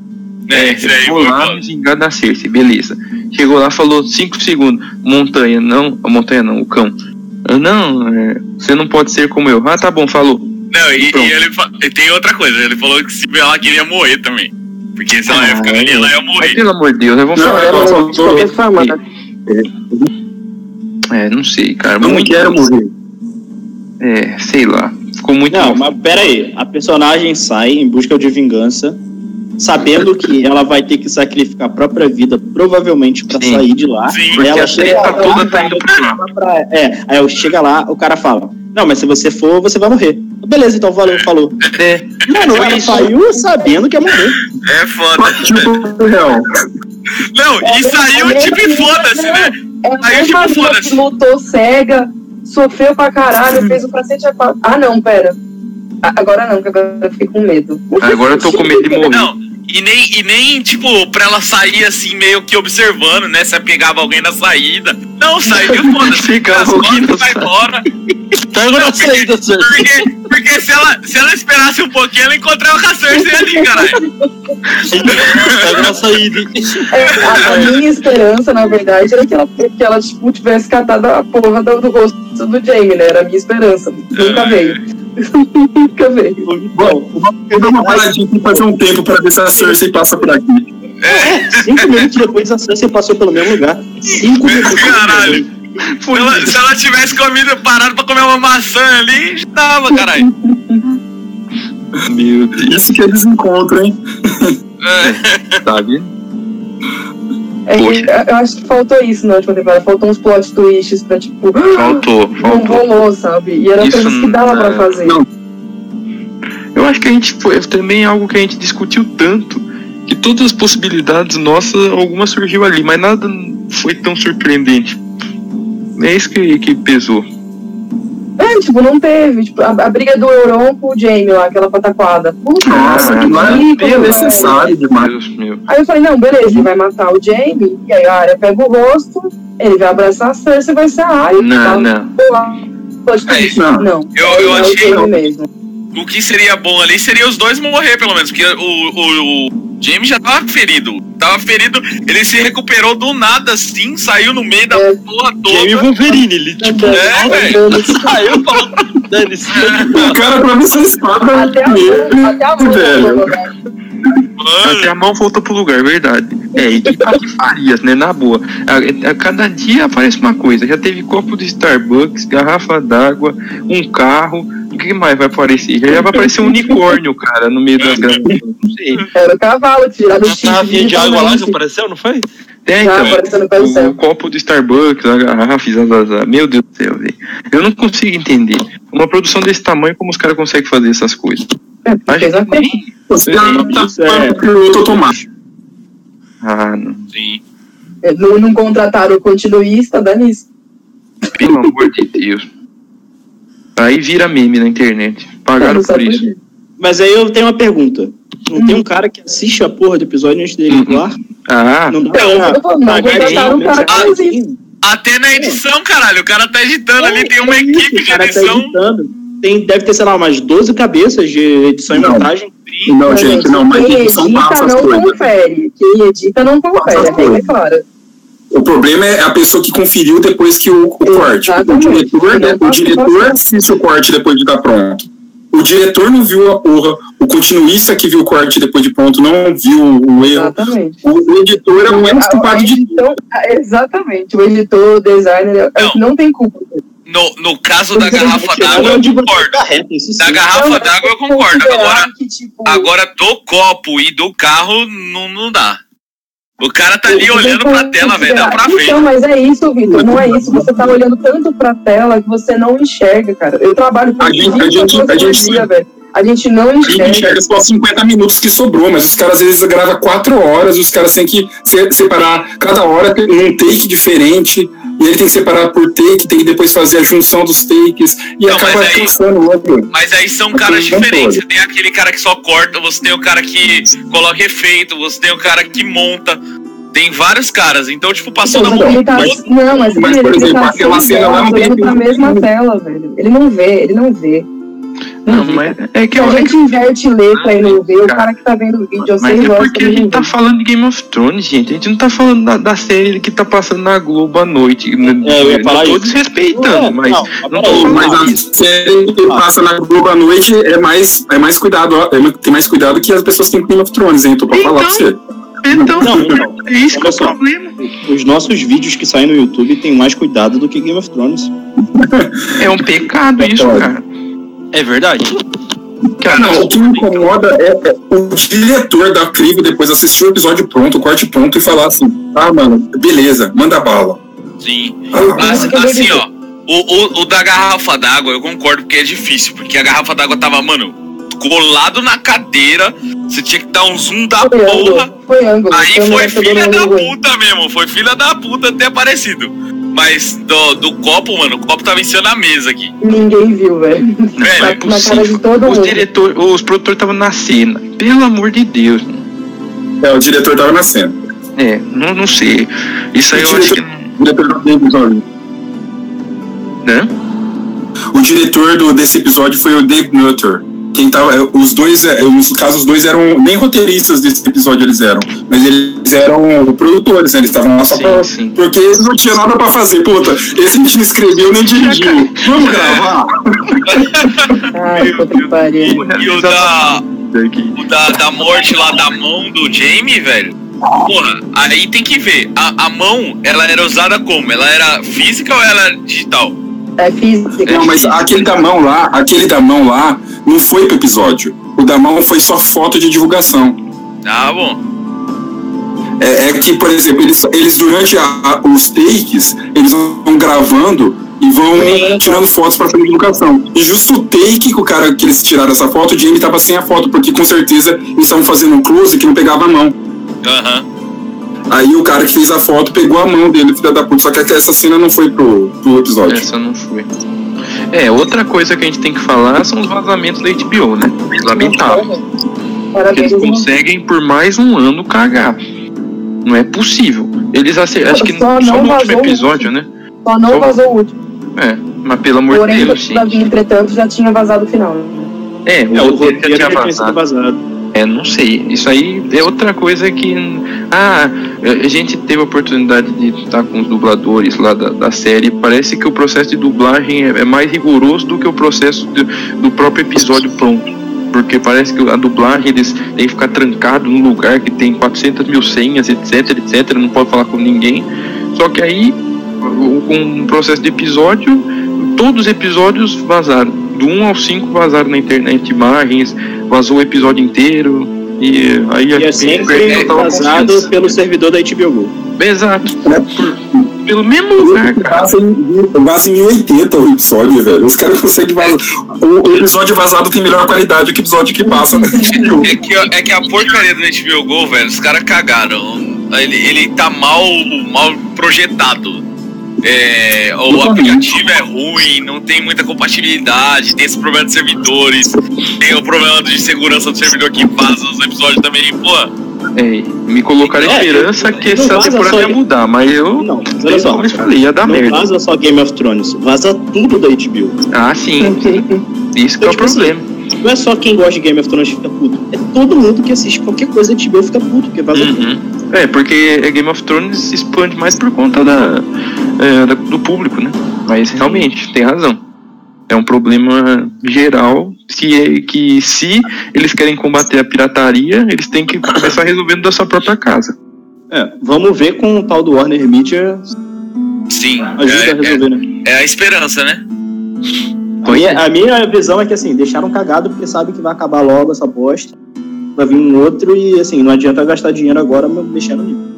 É, isso aí, vou lá me vingar da Cersei, beleza. Chegou lá, falou 5 segundos, montanha, não, a montanha não, o cão. Ah, Não, é, você não pode ser como eu. Ah, tá bom, falou. Não, e, e ele e tem outra coisa, ele falou que se ela queria morrer também. Porque se ela ia ficar ali, ela ia Mas, morrer. pelo amor de Deus, eu vou Não, falar. ela Ela qualquer forma, né? É, não sei, cara. Não muito- quero morrer. É, sei lá. Ficou muito. Não, mas pera aí. A personagem sai em busca de vingança, sabendo que ela vai ter que sacrificar a própria vida, provavelmente, pra Sim. sair de lá. Sim. Porque ela a chega lá, toda tá indo pra lá. pra- É, aí eu chega lá, o cara fala: Não, mas se você for, você vai morrer. Beleza, então valeu, falou. É, Mano, ela isso. saiu sabendo que ia morrer. É foda. Tipo, Real. Não, e saiu tipo e foda-se, né? É Aí, tipo, foda-se. que lutou cega, sofreu pra caralho, fez o cacete a quatro. Ah, não, pera. Agora não, que agora eu fiquei com medo. Agora eu tô com medo de morrer. Não, e nem, e nem, tipo, pra ela sair assim, meio que observando, né? Se pegava alguém na saída. Não, saiu, *laughs* foda-se. Pegava As costas, saída. embora. Pega na saída. Porque, porque se, ela, se ela esperasse um pouquinho, ela encontrava com a Cersei ali, caralho. Pega na saída. É, a, a minha esperança, na verdade, era que ela, que ela tipo, tivesse catado a porra do, do rosto do Jamie, né? Era a minha esperança. Nunca veio. *laughs* Nunca veio. Bom, Eu dou uma paradinha pra fazer um tempo pra ver se a Cersei passa por aqui. é, cinco minutos depois a Cersei passou pelo mesmo lugar. Cinco minutos. Caralho. Se ela, se ela tivesse comido, parado pra comer uma maçã ali, já tava, caralho. Meu Deus, Isso que é desencontro, hein? É. sabe? É eu acho que faltou isso na última temporada. Faltou uns plot twists pra, tipo, Faltou, *gasps* não faltou. rolou, sabe? E era Isso coisas que dava não- pra fazer. não. Eu acho que a gente foi também é algo que a gente discutiu tanto que todas as possibilidades nossas, algumas surgiu ali, mas nada foi tão surpreendente. É isso que, que pesou. É, tipo, não teve. Tipo, a, a briga do Euron com o Jamie lá, aquela pataquada. Puta, Nossa, que que ridículo, é velho. necessário demais. Meu. Aí eu falei, não, beleza, ele vai matar o Jamie, e aí a Arya pega o rosto, ele vai abraçar a Cersei, vai ser a Arya. Não, tá? não. Lá. Twist. Não. Não. Eu- É eu o achei- Jamie mesmo. O que seria bom ali seria os dois morrer, pelo menos. Porque o, o, o James já tava ferido. Tava ferido, ele se recuperou do nada assim, saiu no meio da É. porra toda. Wolverine, ele tipo. É, velho. *laughs* Saiu falando. O cara pra você espada Até a até a mão. velho. Mano, Até a mão voltou pro lugar, verdade. É, e que patifarias, né? Na boa. A, a cada dia aparece uma coisa. Já teve copo de Starbucks, garrafa d'água, um carro. O que mais vai aparecer? Já vai aparecer um unicórnio, cara, no meio das gravações. Não sei. Era o cavalo tirado A garrafinha de água lá que digitalmente. apareceu, não foi? É, Já então, o, céu. copo do Starbucks, a garrafa, zazazá. meu Deus do céu, velho. Eu não consigo entender. Uma produção desse tamanho, como os caras conseguem fazer essas coisas? É, fez coisa. nem... Você tá Isso é- piloto automático. Ah, não. sim. É, Não, não contrataram o continuista, dá nisso. Pelo amor de Deus. Aí vira meme na internet. Pagaram Não, por isso. podia. Mas aí eu tenho uma pergunta. Não tem um cara que assiste a porra do episódio antes dele ir? Ah, Não dá Então, pra não contrataram um cara né? que faz isso. Até na edição, caralho. O cara tá editando ali, tem uma É isso, equipe o de tá edição. editando. Tem, deve ter, sei lá, umas 12 cabeças de edição Não. e montagem. Não, gente, não, mas quem edição edita passa as não coisas. confere. Quem edita não confere, é as claro. O problema é a pessoa que conferiu depois que o, o corte. O diretor, né, Não o diretor assiste o corte depois de estar pronto. O diretor não viu a porra. O continuista que viu o corte depois de pronto não viu o erro. Exatamente. O, editor é o menos A- culpado de tudo. Exatamente. O editor, o designer, Não. não tem culpa. No, no caso da garrafa d'água, eu você concordo. Da garrafa d'água eu que concordo. Agora, que, tipo, agora do copo e do carro, não, não dá. O cara tá ali olhando pra tela, velho. Dá pra considerar. Então, ver. mas é isso, Vitor. Não é isso. Você tá olhando tanto pra tela que você não enxerga, cara. Eu trabalho com A gente- a 20 gente- a gente- dia, velho. A gente não A gente enxerga. enxerga só 50 minutos que sobrou, mas os caras às vezes gravam 4 horas, os caras têm que se- separar cada hora tem um take diferente, e ele tem que separar por take, tem que depois fazer a junção dos takes, e Não, acaba mas aí- cansando o outro. Mas aí são Mas caras diferentes. pode. Você tem aquele cara que só corta, você tem o cara que coloca efeito, você tem o cara que monta. Tem vários caras. Então, tipo, passou na Mas mão ele tá, todo. não, mas, Mas, ele, por ele exemplo, tá aquela cena lá olhando pra tempo. mesma tela, velho. Ele não vê, ele não vê. Não, *laughs* mas é que eu a gente inverte letra e não vê, o cara que tá vendo o vídeo Mas seis é porque a gente tá falando de Game of Thrones, gente. A gente não tá falando da, da série que tá passando na Globo à noite. É, eu ia falar não tô isso. desrespeitando, É, mas não, não, tô falando Mas a série que passa na Globo à noite é mais, é mais cuidado, é- tem mais cuidado que as pessoas têm com Game of Thrones, hein? Tô pra falar pra você. Então, Não, não. é isso que é o problema. Os nossos vídeos que saem no YouTube têm mais cuidado do que Game of Thrones. É um pecado isso, Concordo. cara. É verdade. Cara, Não, o que me incomoda é, é o diretor da Crivo depois assistir o episódio pronto, o corte pronto, e falar assim: ah, mano, beleza, manda bala. Sim. Ah, vou assim, ó. O, o, o da garrafa d'água, eu concordo porque é difícil. Porque a garrafa d'água tava, mano, colado na cadeira. Você tinha que dar um zoom da Foi porra. ângulo, foi ângulo. Aí Foi filha da puta mesmo. Foi filha da puta ter aparecido. Mas do, do copo, mano, o copo tava em cima da mesa aqui. Ninguém viu, velho. não é Velho, na cara de possível. todo Os mundo. diretores, os produtores estavam na cena. Pelo amor de Deus. É, o diretor tava na cena. É, não, não sei. Isso aí O eu acho que. diretor- O diretor do episódio. Né? O diretor do, desse episódio foi o Dave Nutter. Quem tava, é, os dois, é, no caso, os dois eram nem roteiristas desse episódio eles eram, mas eles eram produtores, né? Eles estavam lá só Sim, pra, sim. porque eles não tinham nada pra fazer. Puta, esse a gente não escreveu nem dirigiu. Vamos gravar? Ai, puta que pariu. E o da, o da, da morte lá da mão do Jamie, velho. Porra, aí tem que ver. A, a mão, ela era usada como? Ela era física ou ela era digital? É física. Não, mas aquele da mão lá, aquele da mão lá, não foi pro episódio. O da mão foi só foto de divulgação. Ah, bom. É, é que, por exemplo, eles, eles durante a- a- os takes, eles vão gravando e vão tirando fotos para fazer divulgação. E justo o take que o cara que eles tiraram essa foto, o Jamie tava sem a foto, porque com certeza eles estavam fazendo um close que não pegava a mão. Aham. Aí o cara que fez a foto pegou a mão dele, filha da puta. Só que essa cena não foi pro, pro episódio. Essa não foi. É, outra coisa que a gente tem que falar são os vazamentos da HBO, né? Lamentável. Que eles conseguem por mais um ano cagar. Não é possível. Eles ace- acho que Só só, não no último episódio, né? Só não Só- vazou o último. É, mas pelo amor de Porém, Deus, gente. Davi, entretanto, já tinha vazado o final. É, o É, o roteiro já tinha vazado. É, não sei. Isso aí é outra coisa que. Ah, a gente teve a oportunidade de estar com os dubladores lá da, da série. Parece que o processo de dublagem é, é mais rigoroso do que o processo de- do próprio episódio pronto. Porque parece que a dublagem eles têm que ficar trancado num lugar que tem 400 mil senhas, etc, etc. Não pode falar com ninguém. Só que aí, com o processo de episódio, todos os episódios vazaram. Do 1 ao 5 vazaram na internet imagens, vazou o episódio inteiro. E aí E é gente sempre perdeu total vazado pelo servidor da HBO Go. Exato. Por- pelo mesmo lugar, cara. Vaza em, vaza em 1080 o episódio, velho. Os caras conseguem vazar. O, episódio vazado tem melhor qualidade do que o episódio que passa. Né? É que, é que a porcaria do HBO Go, velho, os caras cagaram. Ele, ele tá mal, mal projetado. É, o aplicativo é ruim, não tem muita compatibilidade, tem esse problema de servidores, tem o problema de segurança do servidor que vaza os episódios também. Pô, É, me colocaram É, esperança que essa temporada só- ia mudar, mas eu. Não, mas olha só. como eu falei, ia dar não merda. vaza só Game of Thrones, vaza tudo da HBO. Ah, sim. *laughs* Isso que é o Tipo assim, problema. Não é só quem gosta de Game of Thrones que fica puto. É todo mundo que assiste qualquer coisa da HBO fica puto, porque vaza tudo. É, porque a Game of Thrones se expande mais por conta da, é, do público, né? Mas realmente, tem razão. É um problema geral que, é, que se eles querem combater a pirataria, eles têm que começar resolvendo da sua própria casa. É, vamos ver com o tal do Warner Media Sim, ajuda a é, resolver, né? é, é a esperança, né? A minha, a minha visão é que assim, deixaram cagado porque sabe que vai acabar logo essa bosta. Vai vir um outro e assim, não adianta gastar dinheiro agora mexendo nisso.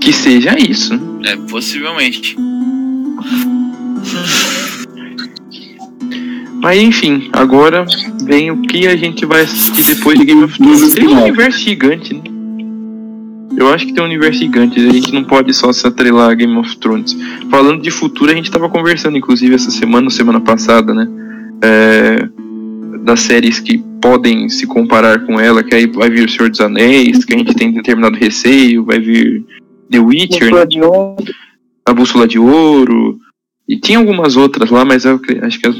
Que seja isso. É, possivelmente. Mas enfim, agora vem o que a gente vai assistir depois de Game of Thrones. Tem um universo gigante, né? Eu acho que tem um universo gigante, a gente não pode só se atrelar a Game of Thrones. Falando de futuro, a gente tava conversando, inclusive, essa semana, semana passada, né? É, das séries que podem se comparar com ela, que aí vai vir O Senhor dos Anéis, que a gente tem determinado receio, vai vir The Witcher, né? A Bússola de Ouro. E tinha algumas outras lá, mas eu acho que as,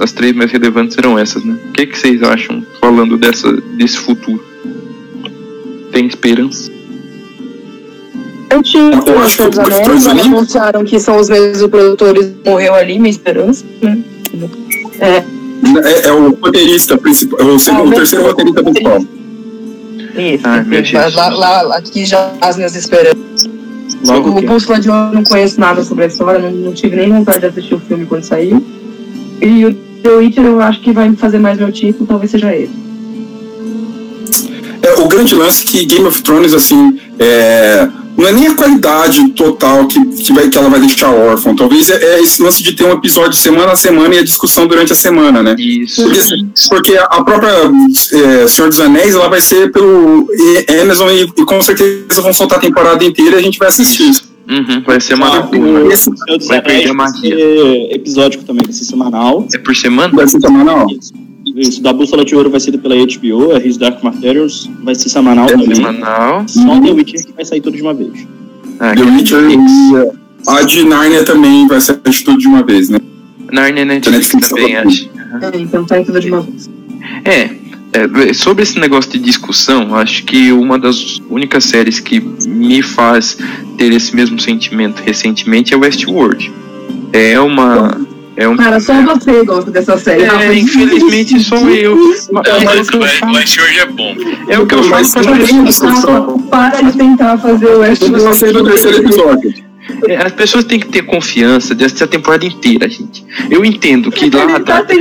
as três mais relevantes eram essas, né? O que, que vocês acham falando dessa, desse futuro? Tem esperança? Eu tinha Eu com acho os que o Anéis, Dois mas Anéis- anunciaram que são os mesmos produtores morreu ali, minha esperança, né? É, É, é o roteirista principal, é o, segundo, Ah, o o terceiro roteirista principal. isso. Ai, lá, lá, lá- aqui já as minhas esperanças. Logo o que- Bússola de Ouro eu não conheço nada sobre a história, não, não tive nem vontade de assistir o filme quando saiu. E o The Witcher eu acho que vai fazer mais meu tipo, talvez seja ele. É, o grande lance é que Game of Thrones, assim, é, não é nem a qualidade total que, que, vai, que ela vai deixar órfão. Talvez é, é esse lance de ter um episódio semana a semana e a discussão durante a semana, né? Isso. Porque, porque a própria é, Senhor dos Anéis ela vai ser pelo Amazon e, e com certeza vão soltar a temporada inteira e a gente vai assistir. Uhum, vai ser Ah. Esse Senhor dos Vai perder a vai magia. ser episódico também, vai ser semanal. É por semana? vai ser semanal. Isso. Isso, da Bússola de Ouro vai ser pela HBO, a His Dark Materials vai ser semanal É também. Semanal. Só The Witcher que vai sair tudo de uma vez. Ah, The Witcher e a de Narnia também vai ser tudo de uma vez, né? Narnia Netflix Netflix também, acho. É, então tá em tudo de uma vez. É, é, sobre esse negócio de discussão, acho que uma das únicas séries que me faz ter esse mesmo sentimento recentemente é Westworld. É uma. É um. Cara, só você gosta dessa série. É, infelizmente sou eu. Mas- o eu Westworld é bom. é o que eu falo pra. Rafa, para de tentar fazer o Eu Westworld. não sei do terceiro episódio. É, As pessoas têm que ter confiança de assistir a temporada inteira, gente. Eu entendo que lá tá até,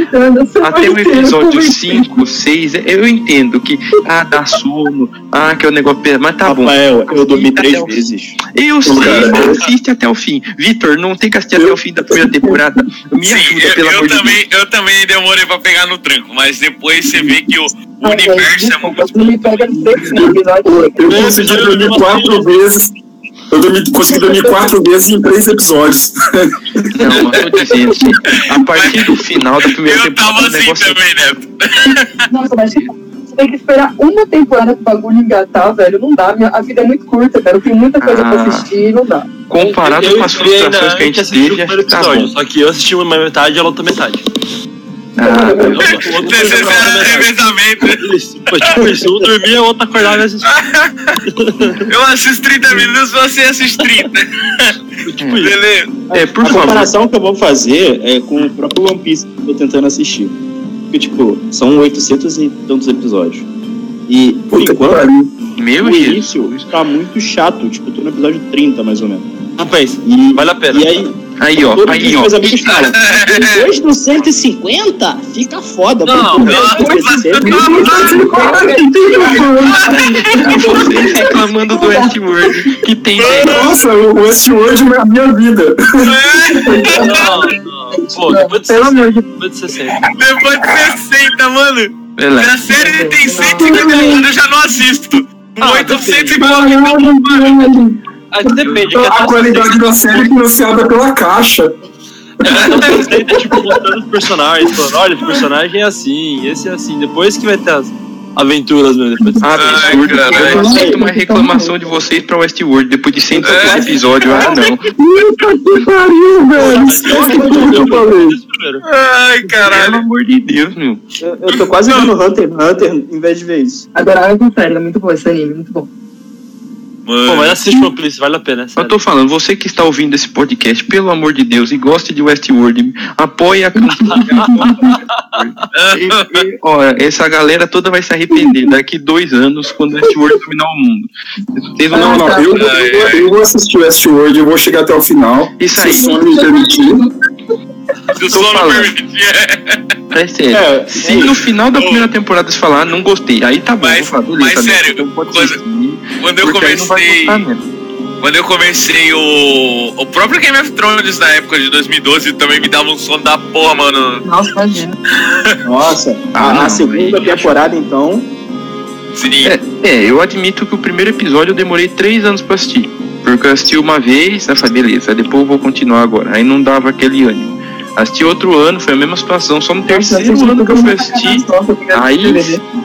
até o episódio eu 5, 6, eu entendo que ah, dá sono, ah, que é o negócio. pesado, Mas tá bom. Rafael, eu dormi três o- vezes. Eu sei, Cara, mas assiste até o fim. Vitor, não tem que assistir até o fim da primeira temporada. Me Sim, ajuda, eu, pelo eu amor de também, eu também demorei pra pegar no tranco, mas depois você vê que o, o Ah, universo é muito. Episódio. Eu consegui dormir quatro vezes. Eu dormi, consegui dormir quatro vezes em três episódios. Não, mas tô dizendo a partir do final da primeira Eu temporada. tava o assim negócio- também, Neto. Nossa, mas você tem que esperar uma temporada pro bagulho engatar, velho. Não dá. Minha, a vida é muito curta, cara. Eu tenho muita coisa Ah. pra assistir e não dá. Comparado Eu com as frustrações que a gente teve, tá episódio. bom. Só que eu assisti uma metade e a outra metade. Ah, Eu- o outro foi Você pra outra metade. revezamento. Isso, Foi tipo isso, um dormia, o outro acordava e assistia. *laughs* Eu assisto 30 minutos, você assiste 30. Foi tipo isso. Beleza. é, por a favor. comparação que eu vou fazer é com o próprio One Piece que eu tô tentando assistir. Porque, tipo, são 800 e tantos episódios. E, por Puta enquanto. Meu o Jesus. início tá muito chato. Tipo, eu tô no episódio 30, mais ou menos. Não pense, E, vale a pena. e aí, Aí, ó, aí, ó. amigos falam, depois do 150, fica foda. Não, não, depois do 60, Vocês reclamando do Westworld, que tem. Nossa, o Westworld é a minha vida. Não, não. Pô, depois de Pelo 60. amor de Depois de 60. Depois de 60, mano. Se Beleza. a série tem 150 episódios, eu já não assisto. Ah, 800 e Aqui depende, é A qualidade da série é financiada pela caixa. 60, tipo, mostrando os personagens, falando, olha, esse personagem é assim, esse é assim. Depois que vai ter as, aventuras mesmo. Depois. Absurdo. Ai, caralho. eu aceito mais reclamação de vocês pra Westworld depois de 150 episódios. Ah, não. Puta que pariu, velho. Falei. Ai, Pelo caralho. amor de Deus, meu. Eu, eu tô quase vendo Hunter x Hunter em vez de ver isso. Agora, é sério, é muito bom esse anime, muito bom. Pô, mas Mano, assiste One Piece, vale a pena. Eu Sério. tô falando, você que está ouvindo esse podcast, pelo amor de Deus, e gosta de Westworld, apoie a campanha. *laughs* E- e, ó, essa galera toda vai se arrepender daqui dois anos quando Westworld dominar o mundo. Vocês Não, não, eu, eu, eu vou assistir Westworld, eu vou chegar até o final. Isso Se aí. o sono me permitir. se o sono permitir. é. É sério. É, Se no final da primeira temporada você falar, "Ah, não gostei, aí tá bom. Mas- falar, mas não, sério, então pode quando- eu comecei. Quando eu comecei o. O próprio Game of Thrones na época de 2012 também me dava um sono da porra, mano. Nossa, imagina. *laughs* Nossa, Ah, a, não, a segunda temporada, então. Sim. É, é, eu admito que o primeiro episódio eu demorei três anos pra assistir. Porque eu assisti uma vez, aí falei, beleza, depois eu vou continuar agora. Aí não dava aquele ânimo. Assisti outro ano, foi a mesma situação, só no terceiro ano que eu fui assistir, aí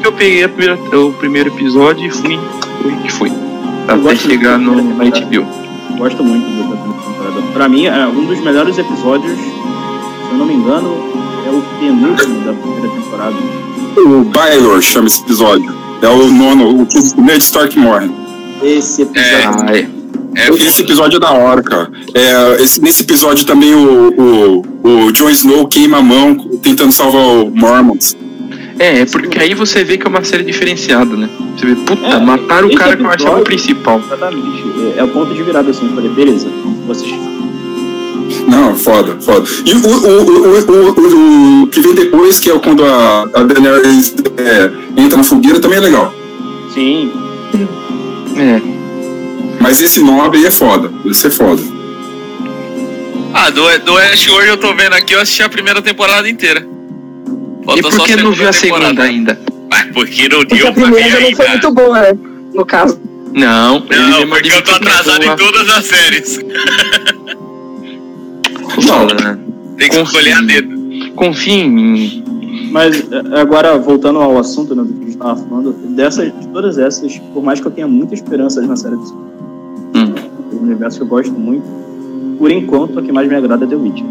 que eu peguei a primeira- o primeiro episódio e fui, foi que foi. Até chegar no, na. HBO. Gosto muito da primeira temporada. Pra mim, é um dos melhores episódios, se eu não me engano, é o penúltimo da primeira temporada. O Baylor chama esse episódio. É o nono, o o Ned Stark morre. Esse episódio. Ah, é. É Esse episódio é da hora, cara. É, esse- nesse episódio também o, o, o Jon Snow queima a mão tentando salvar o Mormons. É, é porque aí você vê que é uma série diferenciada, né? Você vê, puta, É, mataram o cara que eu achava o principal. Exatamente. É, é o ponto de virada, assim. Eu falei, beleza, vou assistir. Não, foda, foda. E o, o, o, o, o, o que vem depois, que é quando a, a Daenerys é, entra na fogueira, também é legal. Sim. É. Mas esse nobre aí é foda. Esse é foda. Ah, do, do Westworld eu tô vendo aqui, eu assisti a primeira temporada inteira. Falta E por só que não viu a segunda temporada. ainda? Ah, porque não Porque deu a pra primeira não foi ainda. muito boa, né? No caso. Não, ele Não, porque eu tô dividida atrasado boa. em todas as séries. Tô falando. Tem que escolher a dedo. Confia em mim. Mas é, agora, voltando ao assunto né, do que a gente tava falando, dessas, de todas essas, por mais que eu tenha muitas esperanças na série do Hum. um universo que eu gosto muito, por enquanto, a que mais me agrada é The Witcher.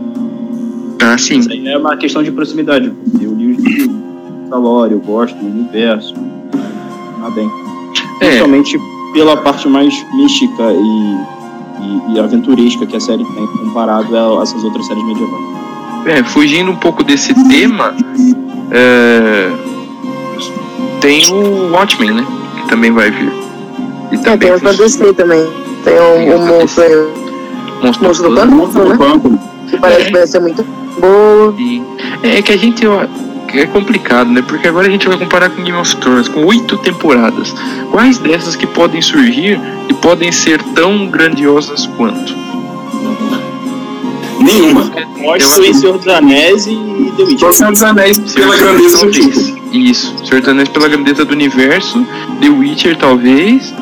Ah, sim. Isso aí é uma questão de proximidade. Eu li os livros da lore, eu gosto do universo. Tá bem. É, Principalmente pela parte mais mística e, e, e aventurística que a série tem comparado a essas outras séries medievais. é, fugindo um pouco desse tema, é, tem o Watchmen, né? Que também vai vir. E É, também tem os da DC também. Tem o da monstro aí, Monstro monstro do Pântano. Monstro do né? Pântano. Que parece que vai ser muito boa. É que a gente ó, é complicado, né? Porque agora a gente vai comparar com Game of Thrones, com oito temporadas. Quais dessas que podem surgir e podem ser tão grandiosas quanto? Nenhuma. Mostra em Senhor dos Anéis e The Witcher. Só Senhor dos Anéis pela grandeza do título. Isso. Senhor dos Anéis pela grandeza do universo. The Witcher, talvez.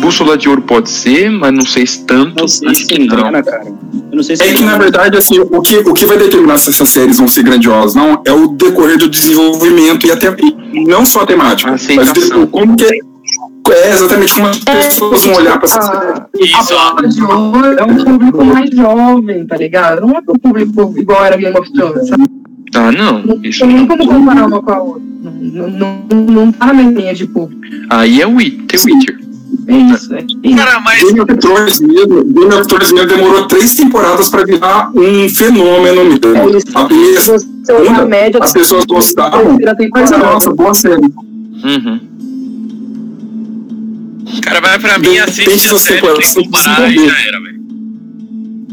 Bússola de Ouro pode ser, mas não sei se tanto. Não sei Acho se que não. cara. Eu não sei se É que, na verdade, assim, o que, o que vai determinar se essas séries vão ser grandiosas, não, é o decorrer do desenvolvimento e até e não só a temática, mas o- como que é exatamente como as pessoas vão olhar para essa série. A, Isso, a de ouro é um público mais jovem, tá ligado? Não é pro público igual era Game of Thrones, sabe? Ah, não. Não tem nem como comparar uma com a outra. Não, não, não, não tá na mesma linha de público. Aí é o Witcher. É isso, é isso. Cara, mas Game of Thrones mesmo, Game of Thrones mesmo demorou três temporadas para virar um fenômeno mesmo. É isso. A primeira, Se você olhar a média as pessoas terceira mas nossa, boa série. Uhum. Cara, vai pra mim, assiste a série tem comparar e já era, velho.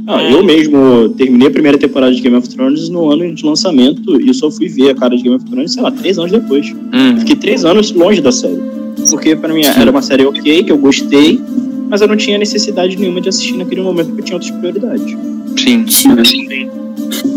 Ah, eu mesmo terminei a primeira temporada de Game of Thrones no ano de lançamento e eu só fui ver a cara de Game of Thrones, sei lá, três anos depois. Uhum. Fiquei três anos longe da série. Porque pra mim era uma série ok, que eu gostei, mas eu não tinha necessidade nenhuma de assistir naquele momento porque eu tinha outras prioridades. Sim.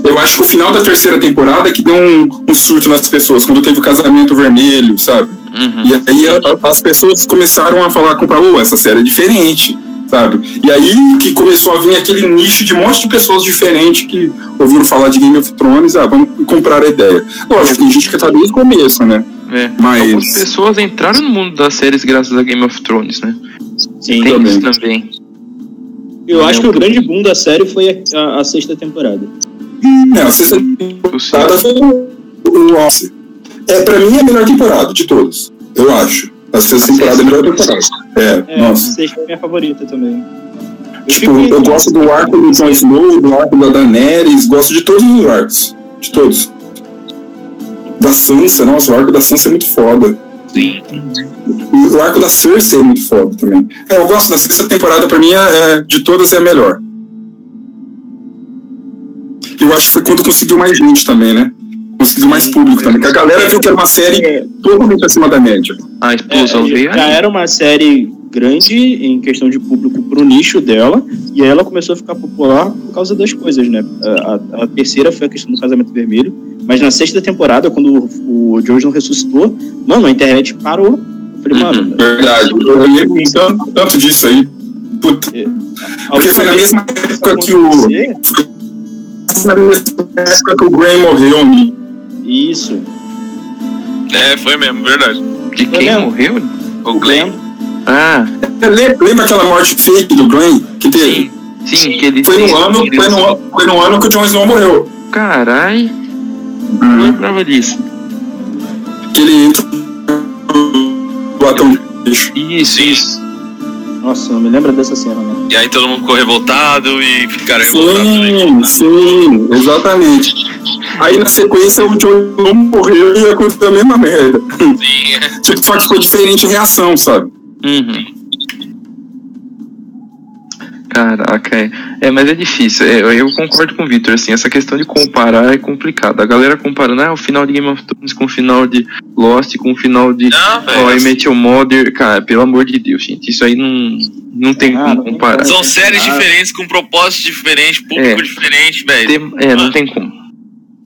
Eu acho que o final da terceira temporada é que deu um, um surto nas pessoas, quando teve o casamento vermelho, sabe? Uhum. E aí a- as pessoas começaram a falar, comprar, oh, essa série é diferente, sabe? E aí que começou a vir aquele nicho de um monte de pessoas diferentes que ouviram falar de Game of Thrones, ah, vamos comprar a ideia. Lógico, tem gente que tá desde o começo, né? É. Mas- Algumas pessoas entraram no mundo das séries graças a Game of Thrones, né? Sim, Tem também. isso também. Eu acho que o grande boom da série foi a, a- a sexta temporada. É, a sexta temporada foi o auge. É, pra mim, é a melhor temporada de todas. Eu acho. A sexta temporada é a melhor temporada. É, É, a nossa. sexta é a minha favorita também. Eu Tipo, eu gosto do arco do Jon Snow, do arco da Daenerys, gosto de todos os arcos. De todos. Da Sansa, nossa, o arco da Sansa é muito foda. Sim. O arco da Cersei é muito foda também. É, eu gosto da sexta temporada, pra mim, é, é- de todas é a melhor. Eu acho que foi quando conseguiu mais gente também, né? Conseguiu mais público também. Que a galera viu que era uma série É, totalmente acima da média. A É, explosão veio já aí. era uma série grande em questão de público pro nicho dela, e aí ela começou a ficar popular por causa das coisas, né? A, a- a terceira foi a questão do casamento vermelho, mas na sexta temporada, quando o, o Jojo ressuscitou, mano, a internet parou. Eu falei, mano, Verdade. Eu lembro tanto, tanto disso aí. Puta. a Porque foi na mesma época que o. acontecer- Na mesma época que o Graham morreu. né? Isso. É, foi mesmo, verdade. De quem lembro. morreu? O Glenn. Ah, Le- Lembra aquela morte fake do Graham que teve? sim. Sim, que ele Foi no, ano, foi, no, ano- foi no ano que o Jon Snow morreu. Carai, não lembrava disso. Que ele entra de lixo. Isso, isso. Nossa, não me lembra dessa cena, né? E aí todo mundo ficou revoltado e ficaram revoltados Sim, sim, exatamente. Aí na sequência o Snow morreu e aconteceu a mesma merda. Sim, Tipo, só que foi diferente em reação, sabe? Uhum. Caraca, é. É, mas é difícil. É, eu- concordo com o Victor, assim, essa questão de comparar é complicada. A galera comparando ah, o final de Game of Thrones com o final de Lost, com o final de Não. How I Met Your Mother. Cara, pelo amor de Deus, gente, isso aí não, não tem Ah, como comparar. São séries Ah. diferentes, com propósitos diferentes, público É. diferente, velho. É, não tem como.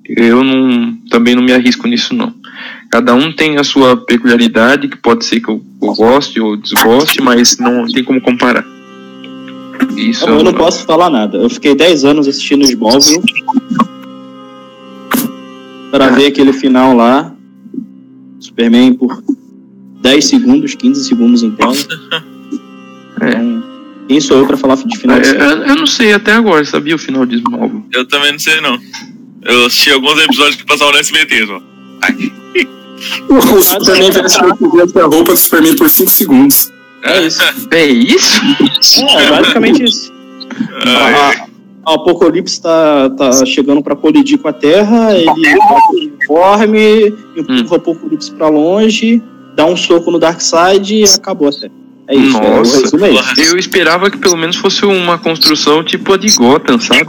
Eu não, também não me arrisco nisso, não. Cada um tem a sua peculiaridade, que pode ser que eu, eu goste ou desgoste, mas não tem como comparar. Isso Eu não posso falar nada. Eu fiquei 10 anos assistindo Smallville para ver aquele final lá. Superman por 10 segundos, 15 segundos em tela. É. Então, quem sou eu para falar de final de É, eu, eu não sei até agora, sabia o final de Smallville? Eu também não sei, não. Eu assisti alguns episódios que passavam no SBT, só. Ai. *laughs* O Superman veste veste a roupa do Superman por 5 segundos. É isso. É isso? É, basicamente isso. A- a- O Apocalipse tá, tá chegando para colidir com a Terra, ele bota o uniforme, empurra o Apocalipse para longe, dá um soco no Darkseid e acabou a série. É isso, é, o Nossa. é isso. Eu esperava que pelo menos fosse uma construção tipo a de Gotham, sabe?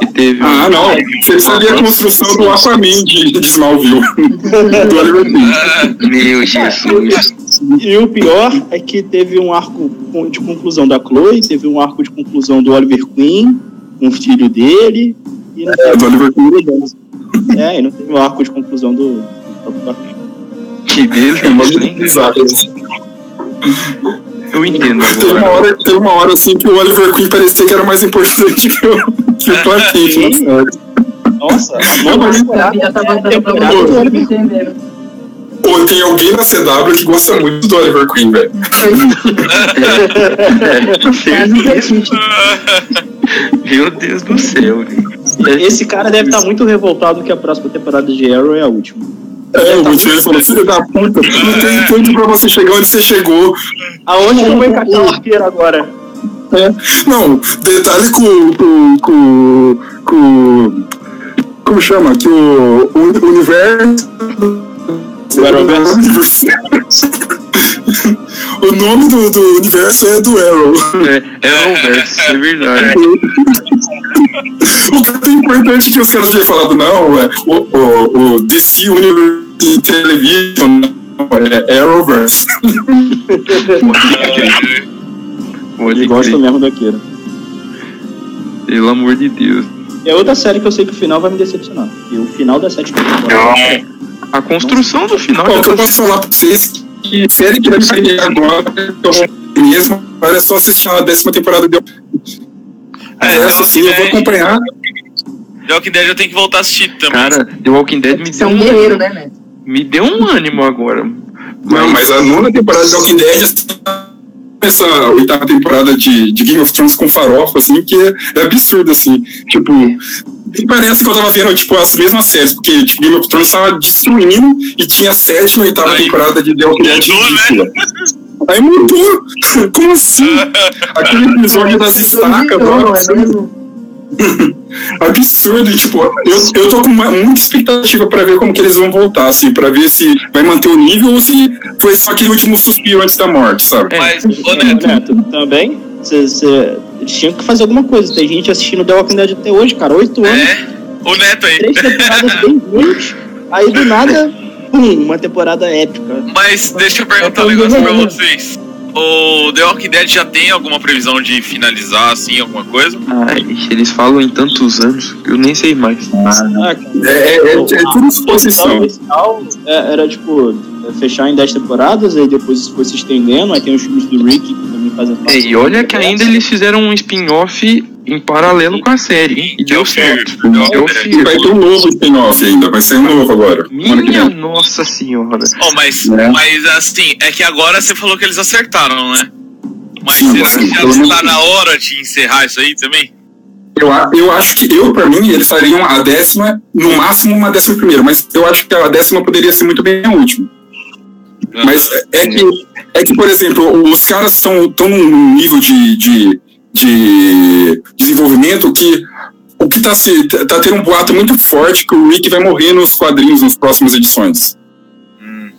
Que teve. Ah, não. Você sabia a construção do Aquaman de, de Smallville. *laughs* do Oliver Queen. Meu Jesus. E o pior é que teve um arco de conclusão da Chloe, teve um arco de conclusão do Oliver Queen, com o filho dele, e não É, do Oliver Queen. é, e não teve um arco de conclusão do, do. Que beleza, hein? Bizarro. Eu entendo Tem uma, agora. hora, tem uma hora assim que o Oliver Queen parecia que era mais importante que o, que o Clark Kent. Nossa, Não, mas Eu já tava dando pra pô, tem alguém na CW que gosta muito do Oliver Queen, velho. *laughs* Meu Deus do céu. Esse cara deve estar muito revoltado que a próxima temporada de Arrow é a última. É, o Multiverso ele falou, filho da puta, não tem tempo pra você chegar onde você chegou. Aonde eu vou encaixar o arqueiro agora? É. Não, detalhe com, com, com, com como chama? Que o, o universo O Arrowverse. *laughs* o nome do, do universo é do Arrow. É, é o verso, é verdade. *laughs* O que é importante que os caras tinham falado, não, é o, o, o DC Universe Television, não, é Arrowverse. Pode Ele gosta mesmo do arqueiro. Pelo amor de Deus. É outra série que eu sei que o final vai me decepcionar. E o final da sétima temporada. A construção do final Bom, já o que eu tá posso falar pra vocês que série que vai sair agora, eu mesmo, olha só assistir a décima temporada de É, essa sim eu vou acompanhar. The Walking Dead eu tenho que voltar a assistir também. Cara, The Walking Dead me Você deu é um um, guerreiro, né, Neto? Me deu um ânimo agora. Não, mas a nona temporada de The Walking Dead essa oitava temporada de, de Game of Thrones com farofa, assim, que é, é absurdo, assim. Tipo, parece que eu tava vendo, tipo, as mesmas séries, porque tipo, Game of Thrones tava destruindo e tinha a sétima e oitava Aí, temporada de The Walking Dead. mudou, né? Aí mudou! *laughs* Como assim? *laughs* Aquele episódio das estacas, não é? *laughs* absurdo. E, tipo, eu, eu tô com uma, muita expectativa pra ver como que eles vão voltar, assim, pra ver se vai manter o nível ou se foi só aquele último suspiro antes da morte, sabe? Mas, ô Ô, Neto, Neto, também, cê, cê- eles tinham que fazer alguma coisa. Tem gente assistindo The Walking Dead até hoje, cara. Oito anos, é, o Neto aí. três temporadas bem ruins. Aí do nada, pum, uma temporada épica. Mas deixa eu perguntar um negócio pra vocês. O The Walking Dead já tem alguma previsão de finalizar, assim, alguma coisa? Ai, eles falam em tantos anos que eu nem sei mais. Ah, É, é, é, é tudo inicial é- era tipo fechar em 10 temporadas, aí depois isso foi se estendendo, aí tem os filmes do Rick que também fazem parte. É, e olha que ainda eles fizeram um spin-off em paralelo com a série. hein? E é deu certo. Walking Deu Fear. vai ter um novo spin-off ainda, vai ser um novo agora. Minha nossa senhora. Oh, mas, É. mas assim, é que agora você falou que eles acertaram, né? Mas Sim, será sim, que já está na hora de encerrar isso aí também? Eu, eu acho que eu, pra mim, eles fariam a décima, no máximo uma décima primeira, mas eu acho que a décima poderia ser muito bem a última. Mas é que, é que por exemplo, os caras estão num nível de, de, de desenvolvimento que o que tá, se, tá tendo um boato muito forte que o Rick vai morrer nos quadrinhos nas próximas edições. Hum,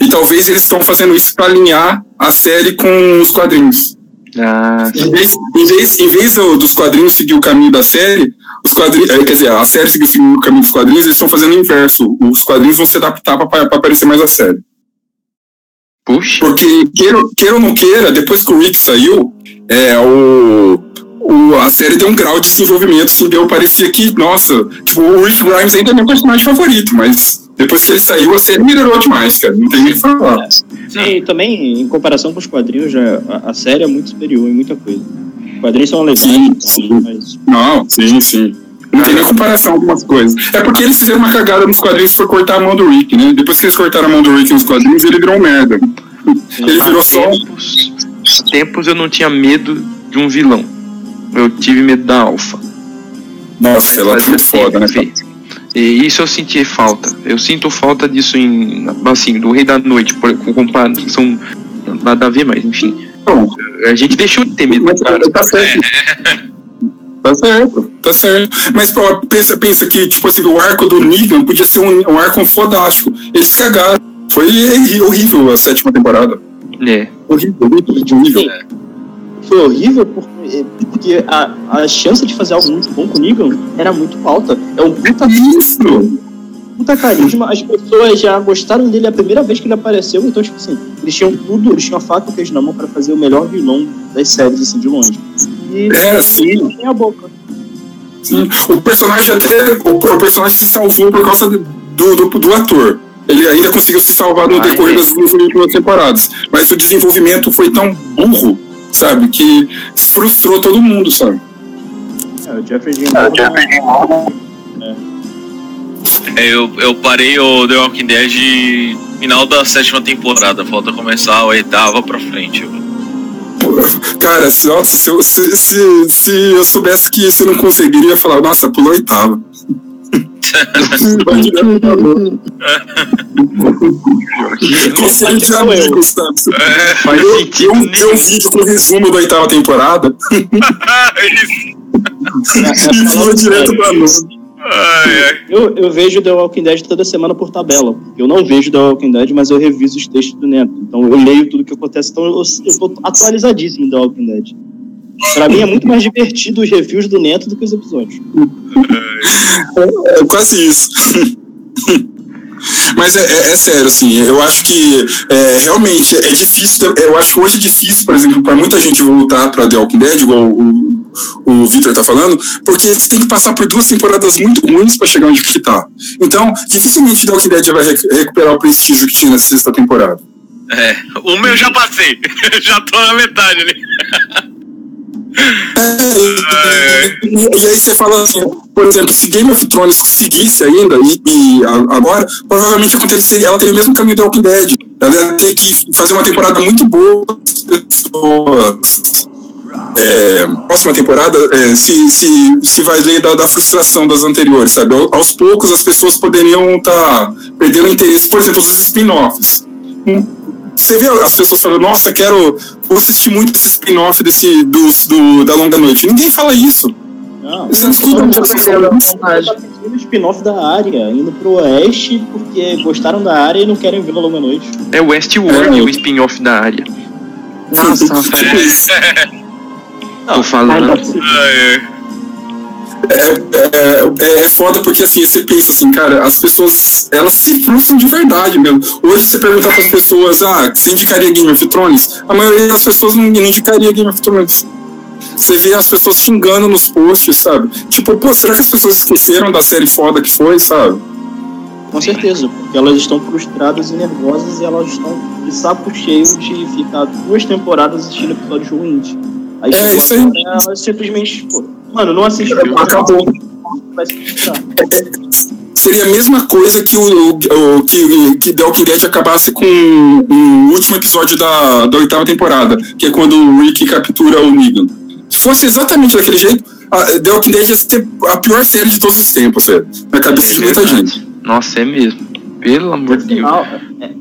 E talvez eles estão fazendo isso para alinhar a série com os quadrinhos. Ah, Em vez, em vez, em vez do- dos quadrinhos seguir o caminho da série, os quadrinhos, quer dizer, a série seguir o caminho dos quadrinhos, eles estão fazendo o inverso. Os quadrinhos vão se adaptar para aparecer mais a série. puxa. Porque, queira, queira ou não queira, depois que o Rick saiu, é, o, o- a série deu um grau de desenvolvimento, assim, deu, parecia que, nossa, tipo, o Rick Grimes ainda é meu personagem favorito, mas depois que ele saiu, a série melhorou demais, cara, não tem nem o que falar. Sim, e também, em comparação com os quadrinhos, já, a, a série é muito superior em muita coisa. Os quadrinhos são legais, Sim, sim. mas Não, sim, sim. Não tem nem comparação algumas coisas. É porque eles fizeram uma cagada nos quadrinhos foi cortar a mão do Rick, né? Depois que eles cortaram a mão do Rick nos quadrinhos, ele virou um merda. Ele virou só. tempos, há tempos eu não tinha medo de um vilão. Eu tive medo da Alpha. Nossa, ela muito foda, né? E isso eu senti falta. Eu sinto falta disso em. Assim, do Rei da Noite, por, com comparação. Nada a ver, mas enfim. Bom, A gente deixou de ter medo mas cara. tá certo. *laughs* Tá certo, tá certo. Mas pô, pensa, pensa que, tipo assim, o arco do Negan podia ser um, um arco fodástico. Eles cagaram. Foi horrível a sétima temporada. É. Horrível, horrível, horrível. foi horrível porque, porque a, a chance de fazer algo muito bom com o Negan era muito alta. É um puta, Isso! puta carisma, as pessoas já gostaram dele a primeira vez que ele apareceu, então, tipo assim, eles tinham tudo, eles tinham a faca e o queijo na mão pra fazer o melhor vilão das séries, assim, de longe. E É, sim. tem a boca. Sim. O personagem até. O, o personagem se salvou por causa do, do, do ator. Ele ainda conseguiu se salvar no decorrer das duas últimas temporadas. Mas o desenvolvimento foi tão burro, sabe? Que frustrou todo mundo, sabe? É, o Jeffrey Dean É, eu, eu parei o The Walking Dead final da sétima temporada, falta começar a oitava pra frente. Cara, se, nossa, se, eu, se, se, se eu soubesse que isso eu não conseguiria, eu ia falar, nossa, pulou a oitava. É, Faz Eu, sentido eu, eu vídeo com resumo da oitava temporada e direto pra ai. Eu, eu vejo The Walking Dead toda semana por tabela. Eu não vejo The Walking Dead, mas eu reviso os textos do Neto. Então eu leio tudo que acontece. Então eu, eu tô atualizadíssimo em The Walking Dead. Pra mim é muito mais divertido os reviews do Neto do que os episódios. É quase isso. Mas é, é- é sério, assim, eu acho que é, realmente é difícil. Eu acho que hoje é difícil, por exemplo, para muita gente voltar para The Walking Dead, igual o, o Victor tá falando, porque você tem que passar por duas temporadas muito ruins para chegar onde que tá. Então, dificilmente The Walking Dead vai rec- recuperar o prestígio que tinha na sexta temporada. É, o meu já passei. *laughs* já tô na metade ali. É, e, aí você fala assim, por exemplo, se Game of Thrones seguisse ainda, e, e agora, provavelmente aconteceria, ela teria o mesmo caminho do Walking Dead. Ela ia ter que fazer uma temporada muito boa, as pessoas. É, próxima temporada é, se, se, se vai ler da, da frustração das anteriores, sabe? Ao- Aos poucos as pessoas poderiam estar perdendo interesse, por exemplo, os spin-offs. Você vê as pessoas falando, nossa, quero. Vou assistir muito esse spin-off desse, dos- do, da Longa Noite. Ninguém fala isso. Não, Você não tá fazendo spin-off da área, indo pro oeste porque gostaram da área e não querem ver a longa noite. É o Westworld, É. o spin-off da área. Nossa, Tô falando. Ai, É, é, é foda porque assim, você pensa assim, cara, as pessoas elas se frustram de verdade mesmo. Hoje você perguntar para as pessoas, ah, você indicaria Game of Thrones? A maioria das pessoas não, não indicaria Game of Thrones. Você vê as pessoas xingando nos posts, sabe? Tipo, pô, será que as pessoas esqueceram da série foda que foi, sabe? Com certeza, porque elas estão frustradas e nervosas e elas estão de saco cheio de ficar duas temporadas assistindo episódios ruins. Aí É, chegou isso aí. elas simplesmente, tipo, mano, não assiste Acabou. vai se frustrar. Seria a mesma coisa que o, o- que, que The Walking Dead acabasse com o último episódio da, da oitava temporada, que é quando o Rick captura o Negan. Se fosse exatamente daquele jeito, a The Walking Dead ia ser a pior série de todos os tempos, velho. Na cabeça É de muita gente. Nossa, é mesmo. Pelo amor de Deus. é- é-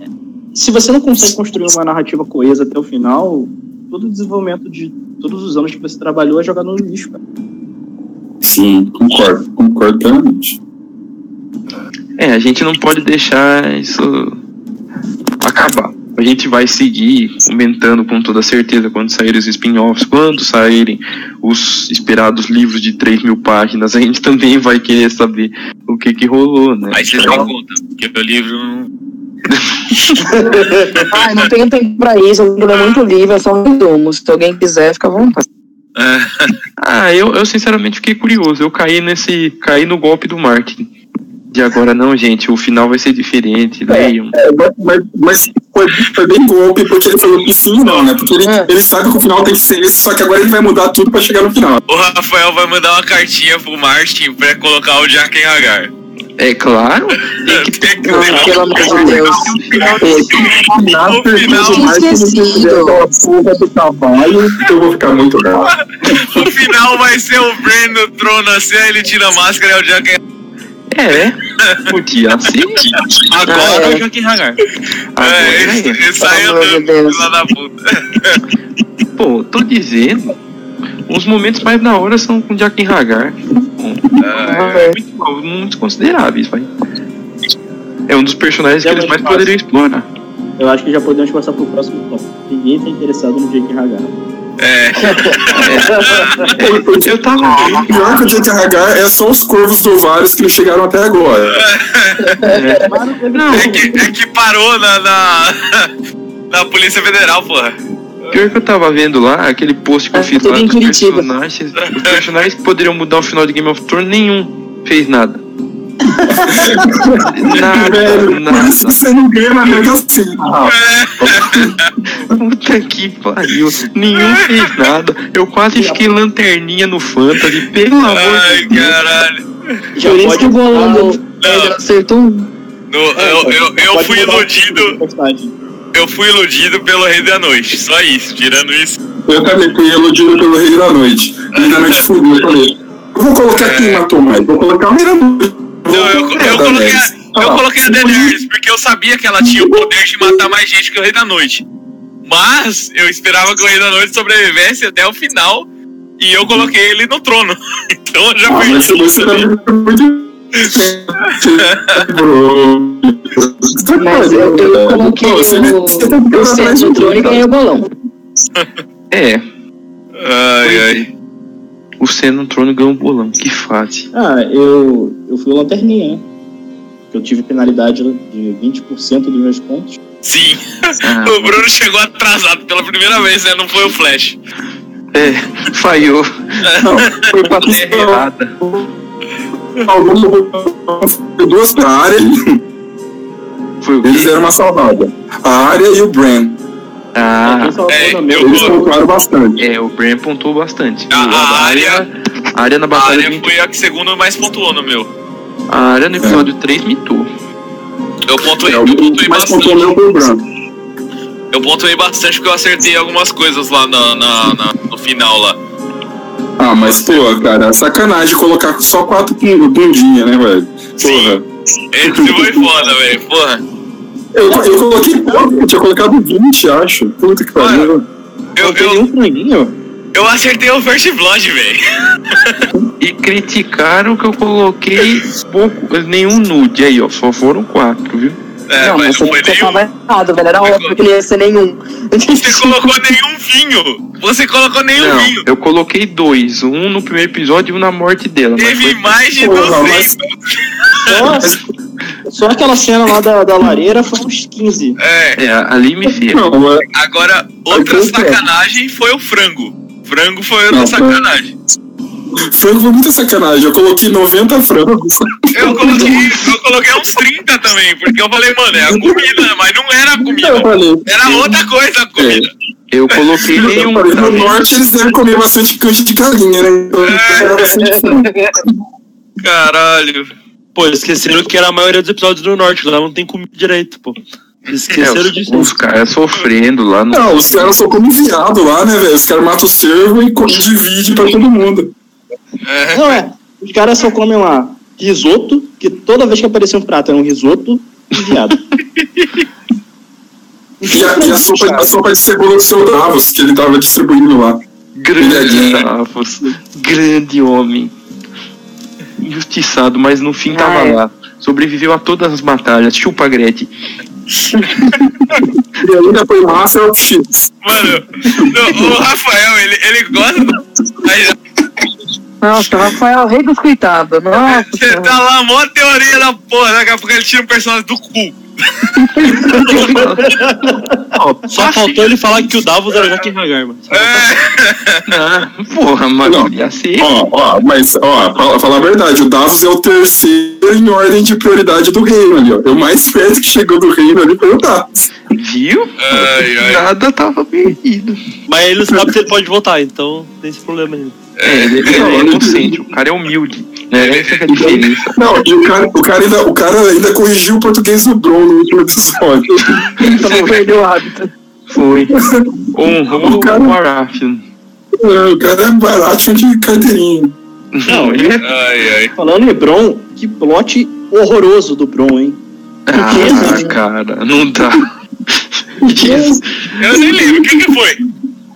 se você não consegue construir uma narrativa coesa até o final, todo o desenvolvimento de todos os anos que você trabalhou é jogado no lixo, cara. Sim, concordo, concordo plenamente. É, a gente não pode deixar isso acabar. A gente vai seguir comentando com toda certeza quando saírem os spin-offs, quando saírem os esperados livros de 3 mil páginas, a gente *laughs* também vai querer saber o que que rolou, né? Aí vocês dão conta, porque o livro não. *laughs* Ai, não tenho tempo pra isso. O livro é muito livre, é só um resumo. Se alguém quiser, fica à vontade. *laughs* Ah, eu, eu sinceramente fiquei curioso. Eu caí nesse. caí no golpe do marketing. De agora não, gente, o final vai ser diferente, leiam. É, mas- mas, mas foi, foi bem golpe, porque ele falou que sim não, né? Porque ele, É. ele sabe que o final tem que ser esse, só que agora ele vai mudar tudo pra chegar no final. O Rafael vai mandar uma cartinha pro Martin pra colocar o Jack em Hagar. É claro, Tem que ter pelo amor de Deus. Na O final- do Mike, se Esquecido. fizer aquela porra do cavalo, eu vou ficar muito bravo. O final vai ser o Bran no trono assim, aí ele tira a máscara e é o Jack é. Podia ser. Agora Ah, Agora é. o Joaquim Hagar. Agora É, é. isso, isso aí lá da puta. Pô, tô dizendo. Os momentos mais da hora são com Jack Hagar. É, Muito, muito consideráveis, vai. É um dos personagens que eles mais Realmente poderiam explorar. Eu acho que já podemos passar pro próximo tópico. Ninguém tá interessado no Jake Hagar. é. Eu tava O pior que o Jake Hagar é só os corvos do Ovários que chegaram até agora. Não, É que, é que parou na, na, *laughs* na Polícia Federal, porra. Pior que eu tava vendo lá, aquele post que eu É, fiz lá dos personagens. Os personagens que poderiam mudar o final de Game of Thrones, nenhum fez nada. *laughs* nada, Velho, por nada. você não ganha na Mega Sena. Puta que pariu. Nenhum fez nada. Eu quase fiquei lanterninha no Fantasy, pelo amor Ai, de Deus. caralho. Já Por isso que o bolão mudar do o- Pedro acertou um. No- eu, eu, eu fui iludido. Eu fui iludido pelo Rei da Noite. Só isso. Tirando isso. Eu também fui iludido pelo Rei da Noite. Rei da Noite fudeu, eu falei. Eu vou colocar quem matou mais. Vou colocar o Rei da Noite. Não, eu, eu coloquei a, eu coloquei a Daenerys porque eu sabia que ela tinha o poder de matar mais gente que o Rei da Noite. Mas eu esperava que o Rei da Noite sobrevivesse até o final e eu coloquei ele no trono. *laughs* Então eu já Ah, mas você tá muito. Mas eu, coloquei Pô, você- o, você tá o centro atrás de e ganhei o bolão. É, Ai, ai. o Senna no trono ganhou um bolão. Que fase. Ah, eu, eu fui o lanterninha, né? Que eu tive penalidade de 20% dos meus pontos. Sim, Ah, *laughs* o Bruno chegou atrasado pela primeira vez, né? Não foi o Flash. é, falhou. *laughs* Não, Foi pra terra errada. Alguns duas pra área, Foi o eles deram uma salvada. A área e o Bran. Ah, É, Eles pontuaram bastante. é, o Bran pontuou bastante. A- a área- a área na A batalha área mitou. foi a que segundo mais pontuou no meu. A área no episódio 3 mitou. Eu pontuei, É, eu pontuei mais pontuou bastante. meu foi o branco. Eu pontuei bastante porque eu acertei algumas coisas lá na, na- na- no final lá. Ah, mas, pô, cara, sacanagem colocar só quatro bun- bundinha, né, velho? Porra. Esse foi foda, velho. Porra. Eu, eu coloquei pouco, eu tinha colocado 20, acho. Puta que pariu. Eu, eu, franguinho? eu acertei o First Blood, velho. E criticaram que eu coloquei pouco, nenhum nude aí, ó. Só foram quatro, viu? É, não, mas você, não foi você nenhum. tava errado, velho. Era óbvio que não ia ser nenhum. *laughs* Você colocou nenhum vinho. Você colocou nenhum Não, vinho. eu coloquei dois. Um no primeiro episódio e um na morte dela. mas Teve foi- mais de Porra, 200. *laughs* Nossa, só aquela cena lá da, da lareira foi uns 15. É, É, ali me mas agora, outra Mas sacanagem foi o frango. Frango foi outra sacanagem. Frango foi muita sacanagem. Eu coloquei 90 frangos. Eu coloquei, eu coloquei uns 30 também, porque eu falei, mano, é a comida, mas não era a Eu comida. falei, Era outra coisa a comida. Eu coloquei eu nenhum. falei, no norte eles devem comer bastante cante de galinha, né? Então, frango. Caralho. Pô, esqueceram que era a maioria dos episódios do norte, lá não tem comida direito, pô. É, Esqueceram os, disso. os caras sofrendo lá no. Não, os caras só comem viado lá, né, velho? Os caras matam o cervo e co- e divide pra todo mundo. É, Não é, os caras só comem lá risoto, que toda vez que aparecia um prato era um risoto e viado. E a, e a sopa, a sopa de cebola do seu Davos, que ele tava distribuindo lá. Grande Davos. Grande homem. Injustiçado, mas no fim tava Ah, é. lá. Sobreviveu a todas as batalhas. Chupa, Gretchen. *laughs* E ainda foi Chips. Mano, não, o Rafael, ele, ele gosta do. *laughs* Nossa, Rafael, rei dos coitados. Nossa. Você tá lá, mó teoria da porra, daqui a pouco ele tira um personagem do cu. Só faltou ele falar que o Davos era Jaquen Hagar, mano. É, Ah, porra, mano. Não. Ia ser. Ó, ó, mas, ó, fala, falar a verdade, o Davos é o terceiro em ordem de prioridade do reino ali, ó. É o mais perto que chegou do reino ali foi o Davos. Viu? Ai, ai. Nada tava perdido. Mas ele não sabe se ele pode votar, então tem esse problema aí. É, ele, ele é inocente, o cara é humilde. Né? Essa que é a diferença. Não, e o cara, o cara, ainda, o cara ainda corrigiu o português do Bron no último episódio. Então não perdeu o hábito. Foi. Honrou O cara- o Baratheon. É, o cara é barato de carteirinha. Não, ele é. Ai, ai. Falando em Bron, que plot horroroso do Bron, hein? Ah, cara, não dá. *laughs* Eu nem lembro, o que que foi?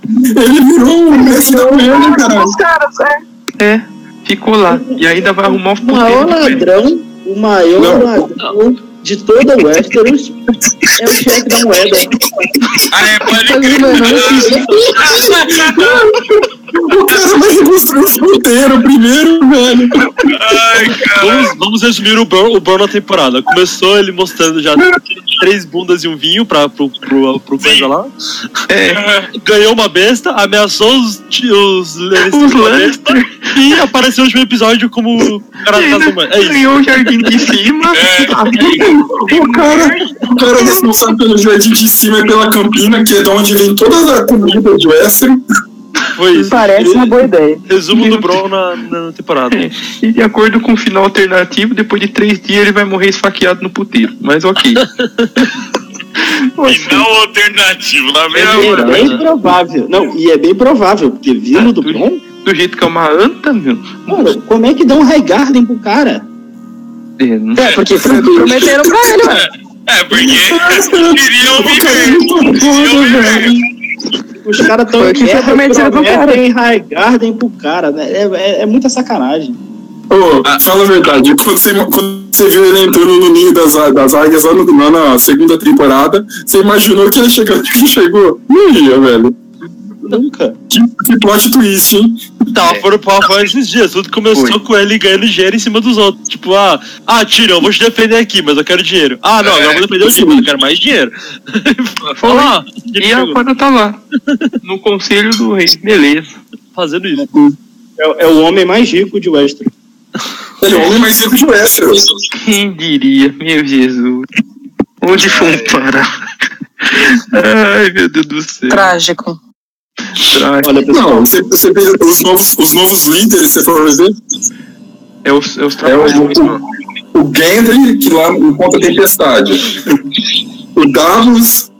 Ele virou um mestre da mulher, cara. Os caras, é. É, ficou lá. E ainda vai arrumar O maior ladrão, o maior Não. ladrão de toda o Westeros é o chefe da moeda. Ah, é, pode crer. *laughs* *laughs* *laughs* O cara vai reconstruir o fruteiro primeiro, velho. Ai, cara. Vamos, vamos resumir o Bron, o Bron na temporada. Começou ele mostrando já três bundas e um vinho pra, pro, pro, pro coisa lá. Ganhou uma besta, ameaçou os, os, Os Lannister e apareceu no último episódio como o cara da mãe. É isso. Ganhou o jardim de cima. O cara, o cara é responsável pelo jardim de cima e pela campina, que é de onde vem toda a comida de Westeros. Foi isso. Parece uma boa ideia. Resumo do Bron na, na temporada. *laughs* E de acordo com o final alternativo, depois de três dias ele vai morrer esfaqueado no puteiro. Mas ok. *laughs* Final alternativo, na É mesma bem, hora. bem provável. Não, e é bem provável, porque vindo do Bron, Do jeito que é uma anta, meu. mano, como é que dá um Highgarden pro cara? É, não É, porque prometeram pra ele, ué. É, porque *laughs* queriam viver. Queriam viver. Os caras tão Foi o que foi prometido pro cara. Tem Highgarden pro cara, né? É, é, é muita sacanagem. Ô, fala a verdade, quando você, quando você viu ele entrando no ninho das, das águias lá, no- lá na segunda temporada, você imaginou que ele chegou *laughs* que chegou? Não ia, velho. Nunca. Que, que plot twist, hein? Tava foram pro Rafael esses dias. Tudo começou Foi. com ele ganhando dinheiro em cima dos outros. Tipo, ah, ah, Tyrion, eu vou te defender aqui, mas eu quero dinheiro. Ah, não, agora eu vou defender o mas eu quero mais dinheiro. *laughs* Foi. Olha lá, E agora tá lá. No conselho do rei. Beleza. fazendo isso. É, é o homem mais rico de Westeros. Ele é o homem mais rico de Westeros. Quem diria, meu Jesus. Onde fomos parar? *laughs* Ai, meu Deus do céu. Trágico. Olha, pessoal, Não, você, você vê os novos, os novos líderes, você for ver, É os, é os é trapalhões, mano. o, o Gendry, que lá encontra a tempestade. O Davos,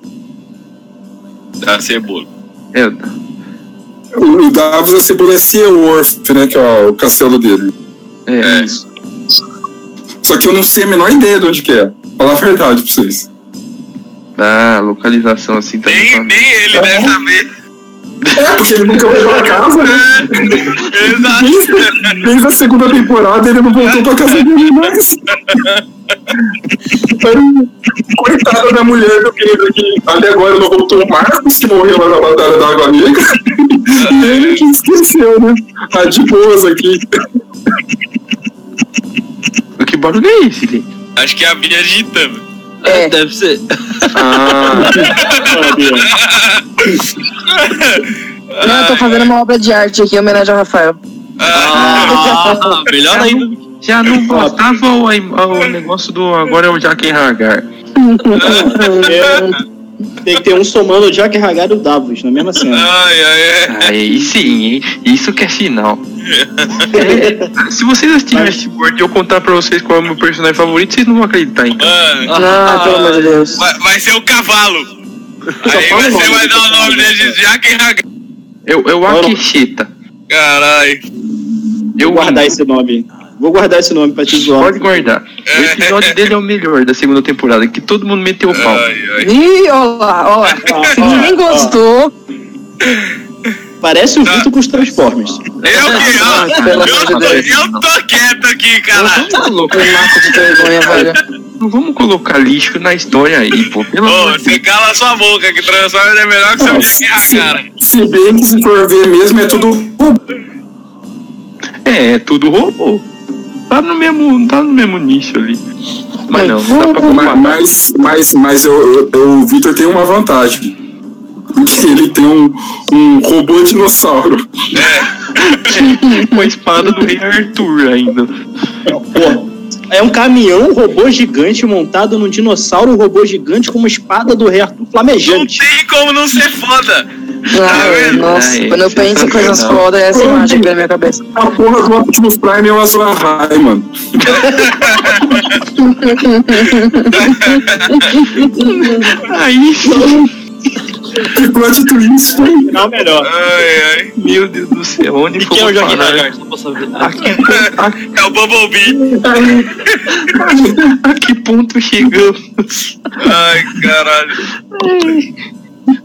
Da cebola. É, o, o Davos, a cebola é Seaworth, né, que é o castelo dele. é, É. isso. Só que eu não sei a menor ideia de onde que é. Falar a verdade pra vocês. Ah, localização assim também. Nem, tá- nem ele deve saber. É, porque ele nunca voltou pra casa, né? Exato. Desde, desde a segunda temporada ele não voltou pra casa dele mais. Coitada da mulher do Pedro que até agora não voltou o Marcos, que morreu lá na Batalha da Água Negra. E ele que esqueceu, né? Tá de boas aqui. Que barulho é esse, gente? Acho que é a Bia agitando. É. *laughs* Deve ser. Ah, Não, eu tô fazendo uma obra de arte aqui em homenagem ao Rafael. Ah, *laughs* melhor ainda. já não bastava o, o negócio do agora é o Jaquen Hagar. *laughs* É, tem que ter um somando o Jack Hagar e o Davos na mesma cena. Ai, ai, ai. Aí sim, hein? Isso que é final. É, *laughs* se vocês assistirem Westworld e eu contar pra vocês qual é o meu personagem favorito, vocês não vão acreditar, então. Mano, Ah, pelo amor de Deus. vai, vai ser o cavalo. Aí você nome vai dar o nome dele de Jaque Hagar. Eu, eu Akishita. Caralho. Eu Vou guardar esse nome. Vou guardar esse nome pra te zoar. Pode guardar. O episódio dele é o melhor da segunda temporada, que todo mundo meteu o pau. Ai, ai. Ih, ó lá, ó lá. Ó, Se *laughs* ninguém gostou, Parece o Vitor com os Transformers. Eu que eu, eu, eu tô quieto aqui, vamos colocar, um laco de vergonha, velho. não vamos colocar lixo na história aí, pô. Pelo Ô, você cala sua boca, que Transformers é melhor que seu Jaque Hagar. Se bem que se for ver mesmo, é tudo. É, é tudo robô. Tá no mesmo, tá no mesmo nicho ali. Mas não, não dá pra comparar. Mas, mas, mas eu, eu- o Victor tem uma vantagem. Porque ele tem um, um robô dinossauro. Com a espada do rei Arthur ainda. Pô, é um caminhão robô gigante montado num dinossauro robô gigante com uma espada do rei Arthur Não flamejante. tem como não ser foda. Ai, nossa, Ai, quando eu penso em coisas fodas, é essa imagem que vem na minha cabeça. A porra do Optimus Prime é o Azul Ahai, mano. Aí, *laughs* Que plot twist, hein? Não, melhor. Ai, ai. meu Deus do céu, onde E foi quem é o que, a, É o Bumblebee. *laughs* a que ponto chegamos? Ai, caralho.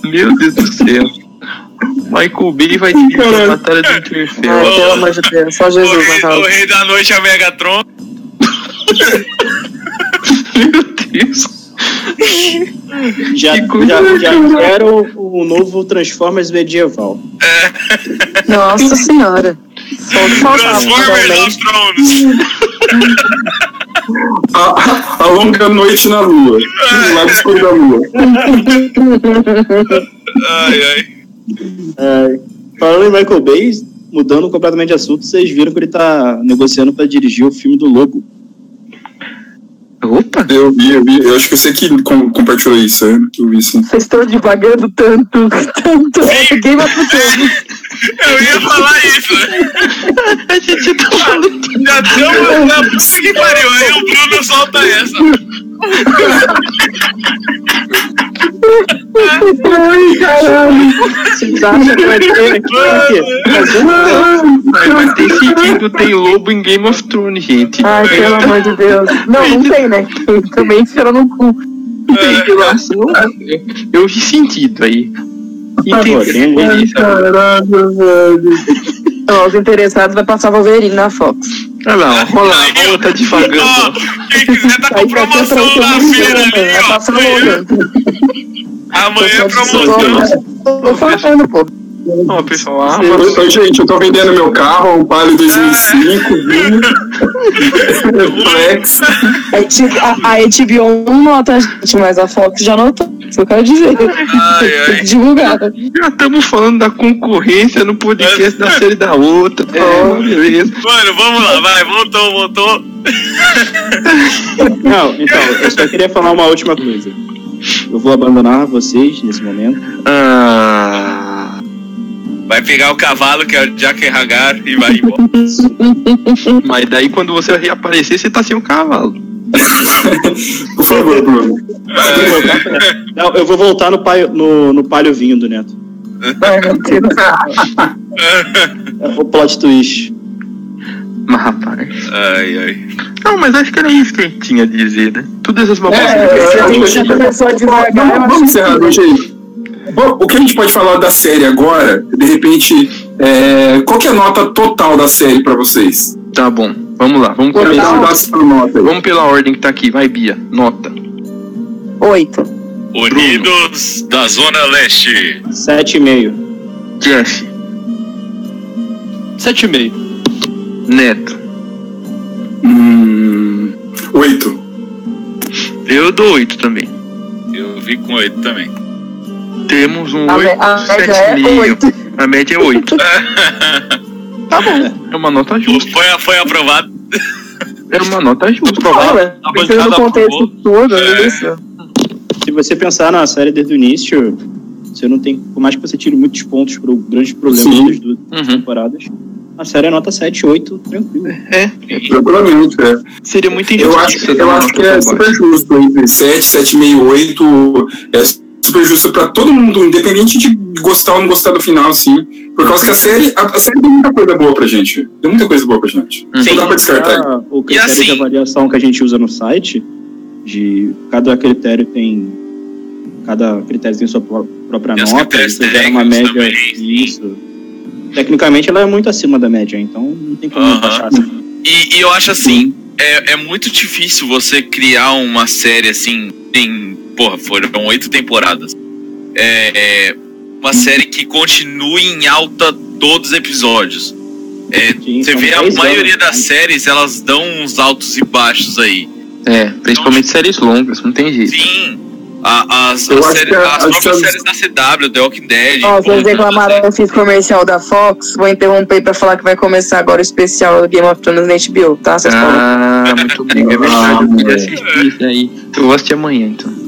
Meu Deus do céu. Michael Bay vai ter a batalha do Interfell. Ai, pelo amor de Deus, só O Jesus na rei, o rei da noite é o Megatron. Meu Deus. Já, já, já quero o, o novo Transformers medieval. Nossa senhora. O Transformers realmente. of Thrones. A, a- a longa noite na lua. No lado escuro da lua. Ai, ai. É, falando em Michael Bay, mudando completamente de assunto, vocês viram que ele tá negociando pra dirigir o filme do Lobo. Opa! Eu vi, eu vi. Eu acho que você que com- compartilhou isso, né? Eu vi sim. Vocês estão devagando tanto, *laughs* tanto. É Game of Thrones. Eu ia falar isso. *laughs* A gente tá falando. Já estamos na puta que pariu. Aí o Bruno solta essa. Ai, caralho. Vocês acham que vai ter um- Mas vai ter sentido, tem lobo em Game of Thrones, gente. Ai, pelo amor de Deus. Não, não tem, né? Também enfiaram no cu. Tem relação. Eu vi sentido aí. Agora, Caralho, velho. Então, os interessados vai passar Wolverine na Fox. Olha lá, ó, rola, a rola tá Ó, devagando. quem quiser tá com ter promoção na feira ali, Vai ó. passar Amanhã, Logan. amanhã é promoção. Tô falando, pô. Ó, pessoal, a Oi, Amazon. oi, gente, eu tô vendendo meu carro, um Palio 2005, vinho, Flex. A, HBO não nota a gente, mas a Fox já notou. Isso eu quero dizer. Ai, ai. divulgar. Já estamos falando da concorrência no podcast da série da outra. É, beleza. Mano, vamos lá, vai, voltou, voltou. Não, então, eu só queria falar uma última coisa. Eu vou abandonar vocês nesse momento. Ah, Vai pegar o cavalo, que é o Jack Hagar, e vai embora. *laughs* mas daí quando você reaparecer, você tá sem o cavalo. *laughs* Por favor, Bruno. *laughs* Não, eu vou voltar no, pai, no, no palio vinho do Neto. É o plot twist. Mas rapaz. Ai, ai. Não, mas acho que era isso que a gente tinha a dizer, né? Todas essas babosas. Se a É, gente já começou a devagar, eu Vamos, encerrar jeito. Bom, o que a gente pode falar da série agora? De repente, é, qual que é a nota total da série pra vocês? Tá bom, vamos lá. Vamos começar. Vamos pela ordem que tá aqui. Vai, Bia. Nota. Oito. Unidos da Zona Leste. 7,5. Jeff. 7,5. Neto. Hum, oito. Eu dou oito também. Eu vi com oito também. Temos um A, a média sete é e meio. oito. A média é oito. *laughs* tá bom. É uma nota justa. Foi, foi aprovado. É uma nota justa. Olha, A pensando no contexto todo, É. isso. Se você pensar na série desde o início, você não tem. Por mais que você tire muitos pontos pro grande problema Sim. das duas Uhum. temporadas, a série é nota 7, 8, tranquilo. É, Tranquilamente, é. seria muito Eu acho, injusto. eu acho que é super justo entre 7, 7,5, 8. É super justo pra todo mundo, independente de gostar ou não gostar do final, assim. Por causa que a série, a, a série deu muita coisa boa pra gente. Deu muita coisa boa pra gente. Sim. Não dá pra descartar. Ah, o critério assim- de avaliação que a gente usa no site, de cada critério tem. Cada critério tem sua pró- própria nota, critérios você gera uma média. também, isso. Tecnicamente ela é muito acima da média, então não tem como Aham. baixar assim. E, e eu acho assim, é, é muito difícil você criar uma série assim, em. Porra, foram oito temporadas. É, é, uma série que continue em alta todos os episódios. É, Sim, você vê a 10 maioria anos, das né? séries, elas dão uns altos e baixos aí. É, principalmente séries longas, não tem jeito. Sim. a- as, Eu as, séries, que a- as próprias que séries da CW, The Walking Dead. Ó, vocês reclamaram eu fiz comercial da Fox, vou interromper pra falar que vai começar agora o especial do Game of Thrones na HBO, tá? Vocês falam. Ah, muito bem, é verdade. Eu queria assistir isso aí. Eu vou assistir amanhã, então.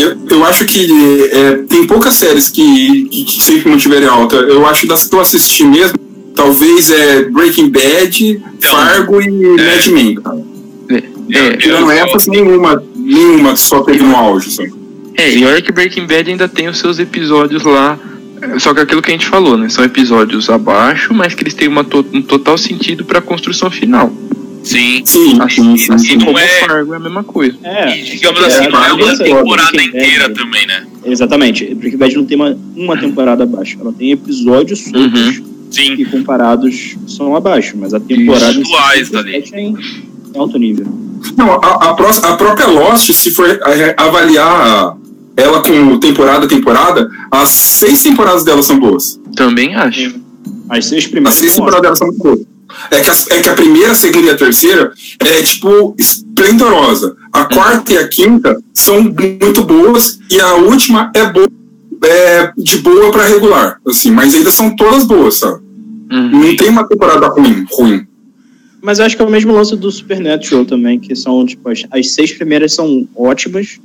Eu, eu acho que é, tem poucas séries que, que, que sempre mantiveram em alta. Eu acho das que eu assisti mesmo, talvez é Breaking Bad, Então, Fargo e Mad Men. cara. É, Tirando essas, nenhuma, nenhuma só teve no auge. Assim. É, e olha que Breaking Bad ainda tem os seus episódios lá. Só que aquilo que a gente falou, né? São episódios abaixo, mas que eles têm uma to- um total sentido pra construção final. Sim. Sim, Assim, sim, assim sim. não é- Fargo é a mesma coisa. É, E, digamos é, assim, é, não é é, uma é, temporada Breaking inteira também, né? Exatamente. Breaking Bad não tem uma, uma temporada abaixo. Ela tem episódios soltos Sim. que comparados são abaixo, mas a temporada em si Visuais ali. é em alto nível. Não, a, a, pró- a própria Lost, se for avaliar ela como temporada a temporada, as seis temporadas dela são boas. Também acho. As seis As primeiras seis são temporadas dela são boas. É que, as- é que a primeira, a segunda e a terceira é, tipo, esplendorosa. A quarta e a quinta são muito boas e a última é boa, é de boa pra regular, assim, mas ainda são todas boas, sabe? Uhum. Não tem uma temporada ruim, ruim. Mas eu acho que é o mesmo lance do Supernatural também, que são, tipo, as, as seis primeiras são ótimas,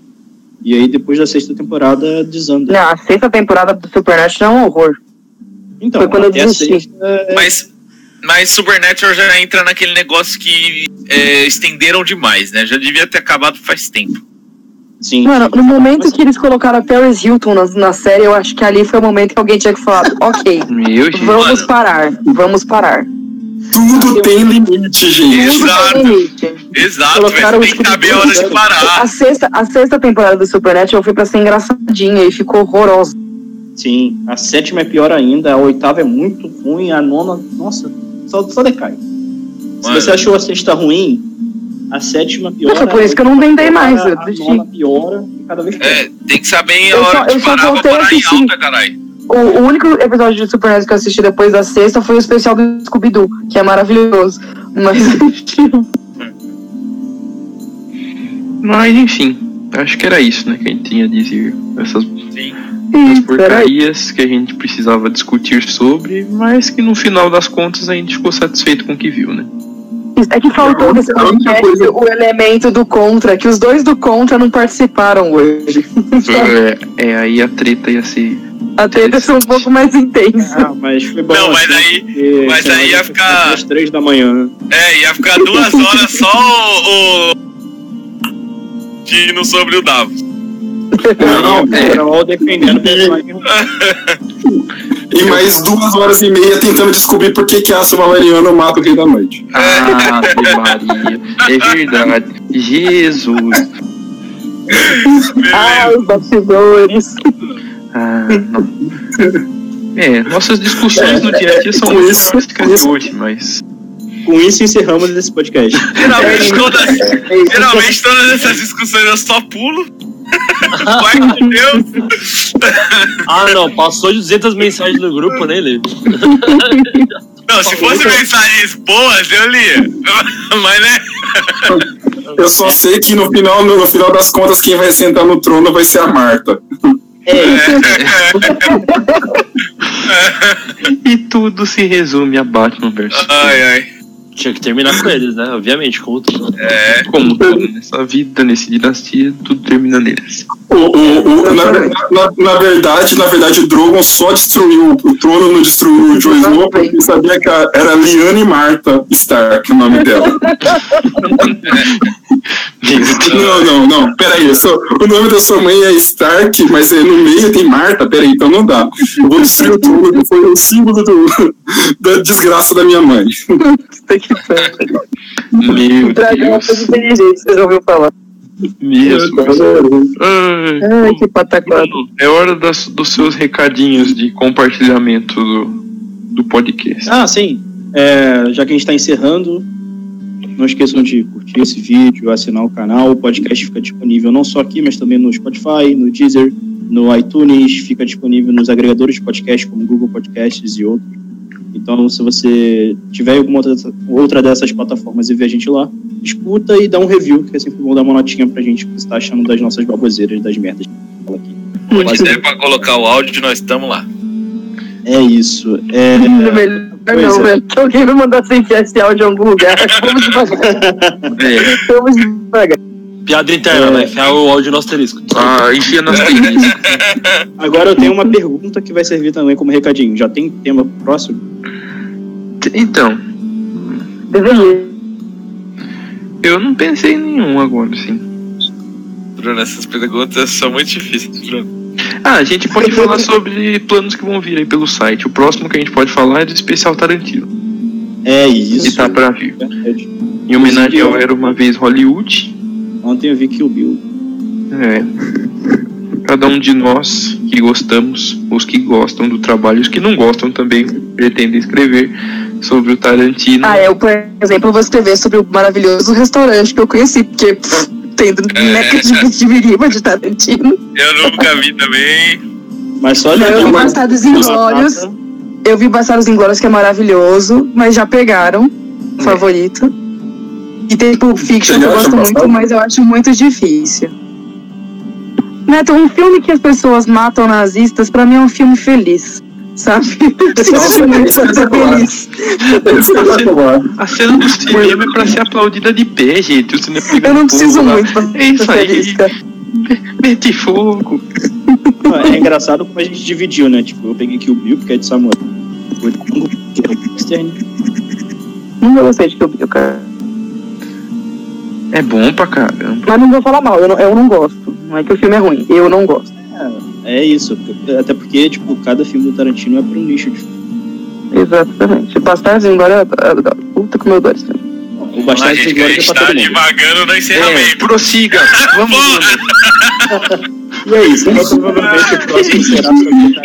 e aí depois da sexta temporada desanda. Não, a sexta temporada do Supernatural é um horror. Então, Foi quando eu a desisti. sexta é- Mas, mas Supernatural já entra naquele negócio que é, estenderam demais, né? Já devia ter acabado faz tempo. Sim. Mano, no momento que eles colocaram a Paris Hilton na, na série, eu acho que ali foi o momento que alguém tinha que falar, *laughs* ok, Meu gente. vamos Mano. parar, vamos parar. Tudo tem limite, gente. Tudo Exato. tem limite. Exato, Colocaram mas tem os que saber a hora de parar. A sexta, a sexta temporada do Supernatural foi pra ser engraçadinha e ficou horrorosa. Sim, a sétima é pior ainda, a oitava é muito ruim, a nona, nossa, só, só decai. Se Mano. você achou a sexta ruim, a sétima piora. Foi por isso que eu não tentei mais, a nona piora e cada vez pior. É, tem que saber a Eu hora só- de eu só parar voltei a parar em assistir. alta, caralho. O, o único episódio de Supernatural que eu assisti depois da sexta foi o especial do Scooby-Doo, que é maravilhoso. Mas *laughs* Mas enfim, acho que era isso, né? Que a gente tinha a dizer. Essas, Sim. Peraí. porcarias que a gente precisava discutir sobre, mas que no final das contas a gente ficou satisfeito com o que viu, né? É que faltou nesse podcast o elemento do contra, que os dois do contra não participaram hoje. É, é aí a treta ia ser. A treta foi um pouco mais intensa. Ah, mas foi bom. Não, mas assim, aí- mas aí ia ia ficar- Às três da manhã. É, ia ficar duas horas só o. o... Dino sobre o Davos. Não, *laughs* é. Era all defendendo *laughs* personagem. E mais duas horas e meia tentando descobrir por que que Aço Valeriano mata o Rei da Noite. Ah, Ave Maria. É verdade. Jesus. Ah, os bastidores. Ah, não. É, nossas discussões no dia a dia são muito isso- de hoje, mas. Com isso encerramos esse podcast. Geralmente todas, geralmente todas essas discussões eu só pulo. Pai de Deus. Ah, não, passou de 200 mensagens no grupo, né, Lê? Não, se fosse mensagens boas, eu lia. Mas né? Eu só sei que no final, no, no final das contas, quem vai sentar no trono vai ser a Marta. E tudo se resume a Batman vs. Ai, ai. Tinha que terminar com eles, né? Obviamente, como tudo. É. Como tudo nessa vida, nesse dinastia, tudo termina neles. O, o, o- na, na- na verdade, na verdade, o Drogon só destruiu o trono, não destruiu o Jon Snow, porque sabia que era Lyanna Marta Stark o nome dela. *laughs* Não, não, não, peraí, sou- o nome da sua mãe é Stark, mas é, no meio tem Marta, peraí, então não dá. Eu vou destruir o trono, que foi o símbolo do- da desgraça da minha mãe. Puta que. Meu é Deus. coisa inteligente, vocês ouviram falar. Mesmo. Ai, Ai, que pataquada. é hora das, dos seus recadinhos de compartilhamento do, do podcast. Ah, sim. É, já que a gente está encerrando, não esqueçam de curtir esse vídeo, assinar o canal. O podcast fica disponível não só aqui, mas também no Spotify, no Deezer, no iTunes, fica disponível nos agregadores de podcast, como Google Podcasts e outros. Então, se você tiver alguma outra, outra dessas plataformas e ver a gente lá, escuta e dá um review, que é sempre bom dar uma notinha pra gente o que você está achando das nossas baboseiras, das merdas que a gente fala aqui. Onde der pra colocar o áudio, nós estamos lá. É isso. É, *laughs* Não, melhor Pois não, é. velho. Alguém vai mandar sem esse áudio em algum lugar. *laughs* Vamos devagar. *laughs* É. Vamos devagar. Piada interna, É. vai enfiar o áudio no asterisco. Ah, enfia nas telinhas. *laughs* Agora eu tenho uma pergunta que vai servir também como recadinho. Já tem tema próximo? Então, Deveria. eu não pensei em nenhum agora, assim. Bruno, essas perguntas são muito difíceis, Bruno. Ah, a gente pode *laughs* falar sobre planos que vão vir aí pelo site. O próximo que a gente pode falar é do especial Tarantino. É isso. Que tá pra vir. Verdade. Em homenagem ao Era Uma Vez Hollywood. Ontem eu vi que o Bill. É. Cada um de nós que gostamos, os que gostam do trabalho, os que não gostam também pretendem escrever sobre o Tarantino. Ah, eu, por exemplo, vou escrever sobre o maravilhoso restaurante que eu conheci, porque pff, tendo *laughs* neca de, de viriba de Tarantino. Eu nunca vi também. Mas só Eu vi Bastardos Inglórios. Eu vi Bastardos Inglórios, que é maravilhoso, mas já pegaram o favorito. E tem Pulp Fiction, que eu gosto muito, mas eu acho muito difícil. Neto, um filme que as pessoas matam nazistas, pra mim é um filme feliz. Sabe? *laughs* Eu preciso muito ser feliz. Espetacular. A cena do cinema é pra ser aplaudida de pé, gente. O cinema Eu não preciso fogo muito pra É isso aí. Mete fogo. É engraçado como a gente dividiu, né? Tipo, eu peguei aqui o Bill, porque é de Samuel. O Django, que é o Western. Não gostei de que eu vi, cara. É bom pra caramba. Mas não vou falar mal, eu não, eu não gosto. Não é que o filme é ruim, eu não gosto. É isso. Até porque, tipo, cada filme do Tarantino é pra um nicho de Exatamente. Bastardos Inglórios, eu adoro. Puta como eu adoro esse filme. O A Bastardo gente, que a gente é pra tá divagando no É, encerramento. prossiga. *laughs* Vamos, Bruno. *laughs* E é isso. Então, provavelmente o próximo será sobre.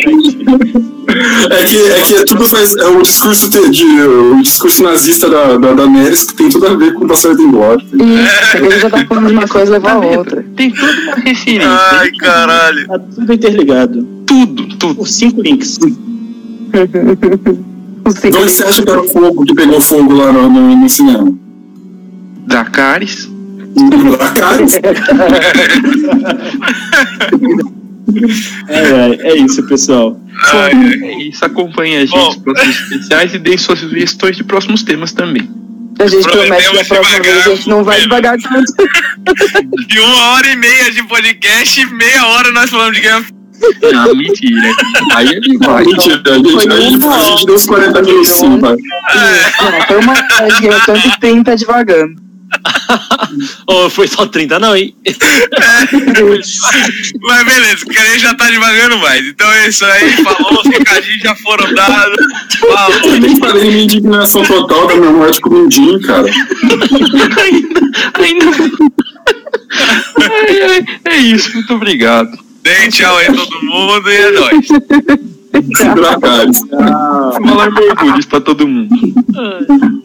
É que, é que tudo faz. É o discurso de, de- o discurso nazista da, da, da Neres que tem tudo a ver com o Bastardo Inglório. Isso, ele já tá *laughs* falando de uma coisa e leva a outra. Tem toda uma referência. Ai, caralho. Tá tudo interligado. Tudo, tudo. Por cinco links. *laughs* O De cinco onde você acha que era o fogo que pegou fogo lá no, no, no cinema? Dracarys. É, é, é isso, pessoal. Ai. É isso, acompanhe a gente Bom. nos próximos especiais e deem suas sugestões de próximos temas também. A gente promete que a próxima vez a gente não vai devagar tanto. De uma hora e meia de podcast, meia hora nós falamos de Game of Não, mentira. Aí é demais. Mentira, a gente, a gente, a gente deu uns 40 minutos sim, vai. Não, foi uma hora de Game of Thrones 30 devagando. Oh, foi só 30 não, hein? Mas beleza, o Karen já tá devagando mais. Então é isso aí, falou, os recadinhos já foram dados. Falou. Eu nem falei minha indignação total da minha morte com o Mindinho, cara. Ainda. Ai, ai, é isso, muito obrigado. Dê tchau aí todo mundo e é nóis. Dracarys. Falar mergulhos pra todo mundo.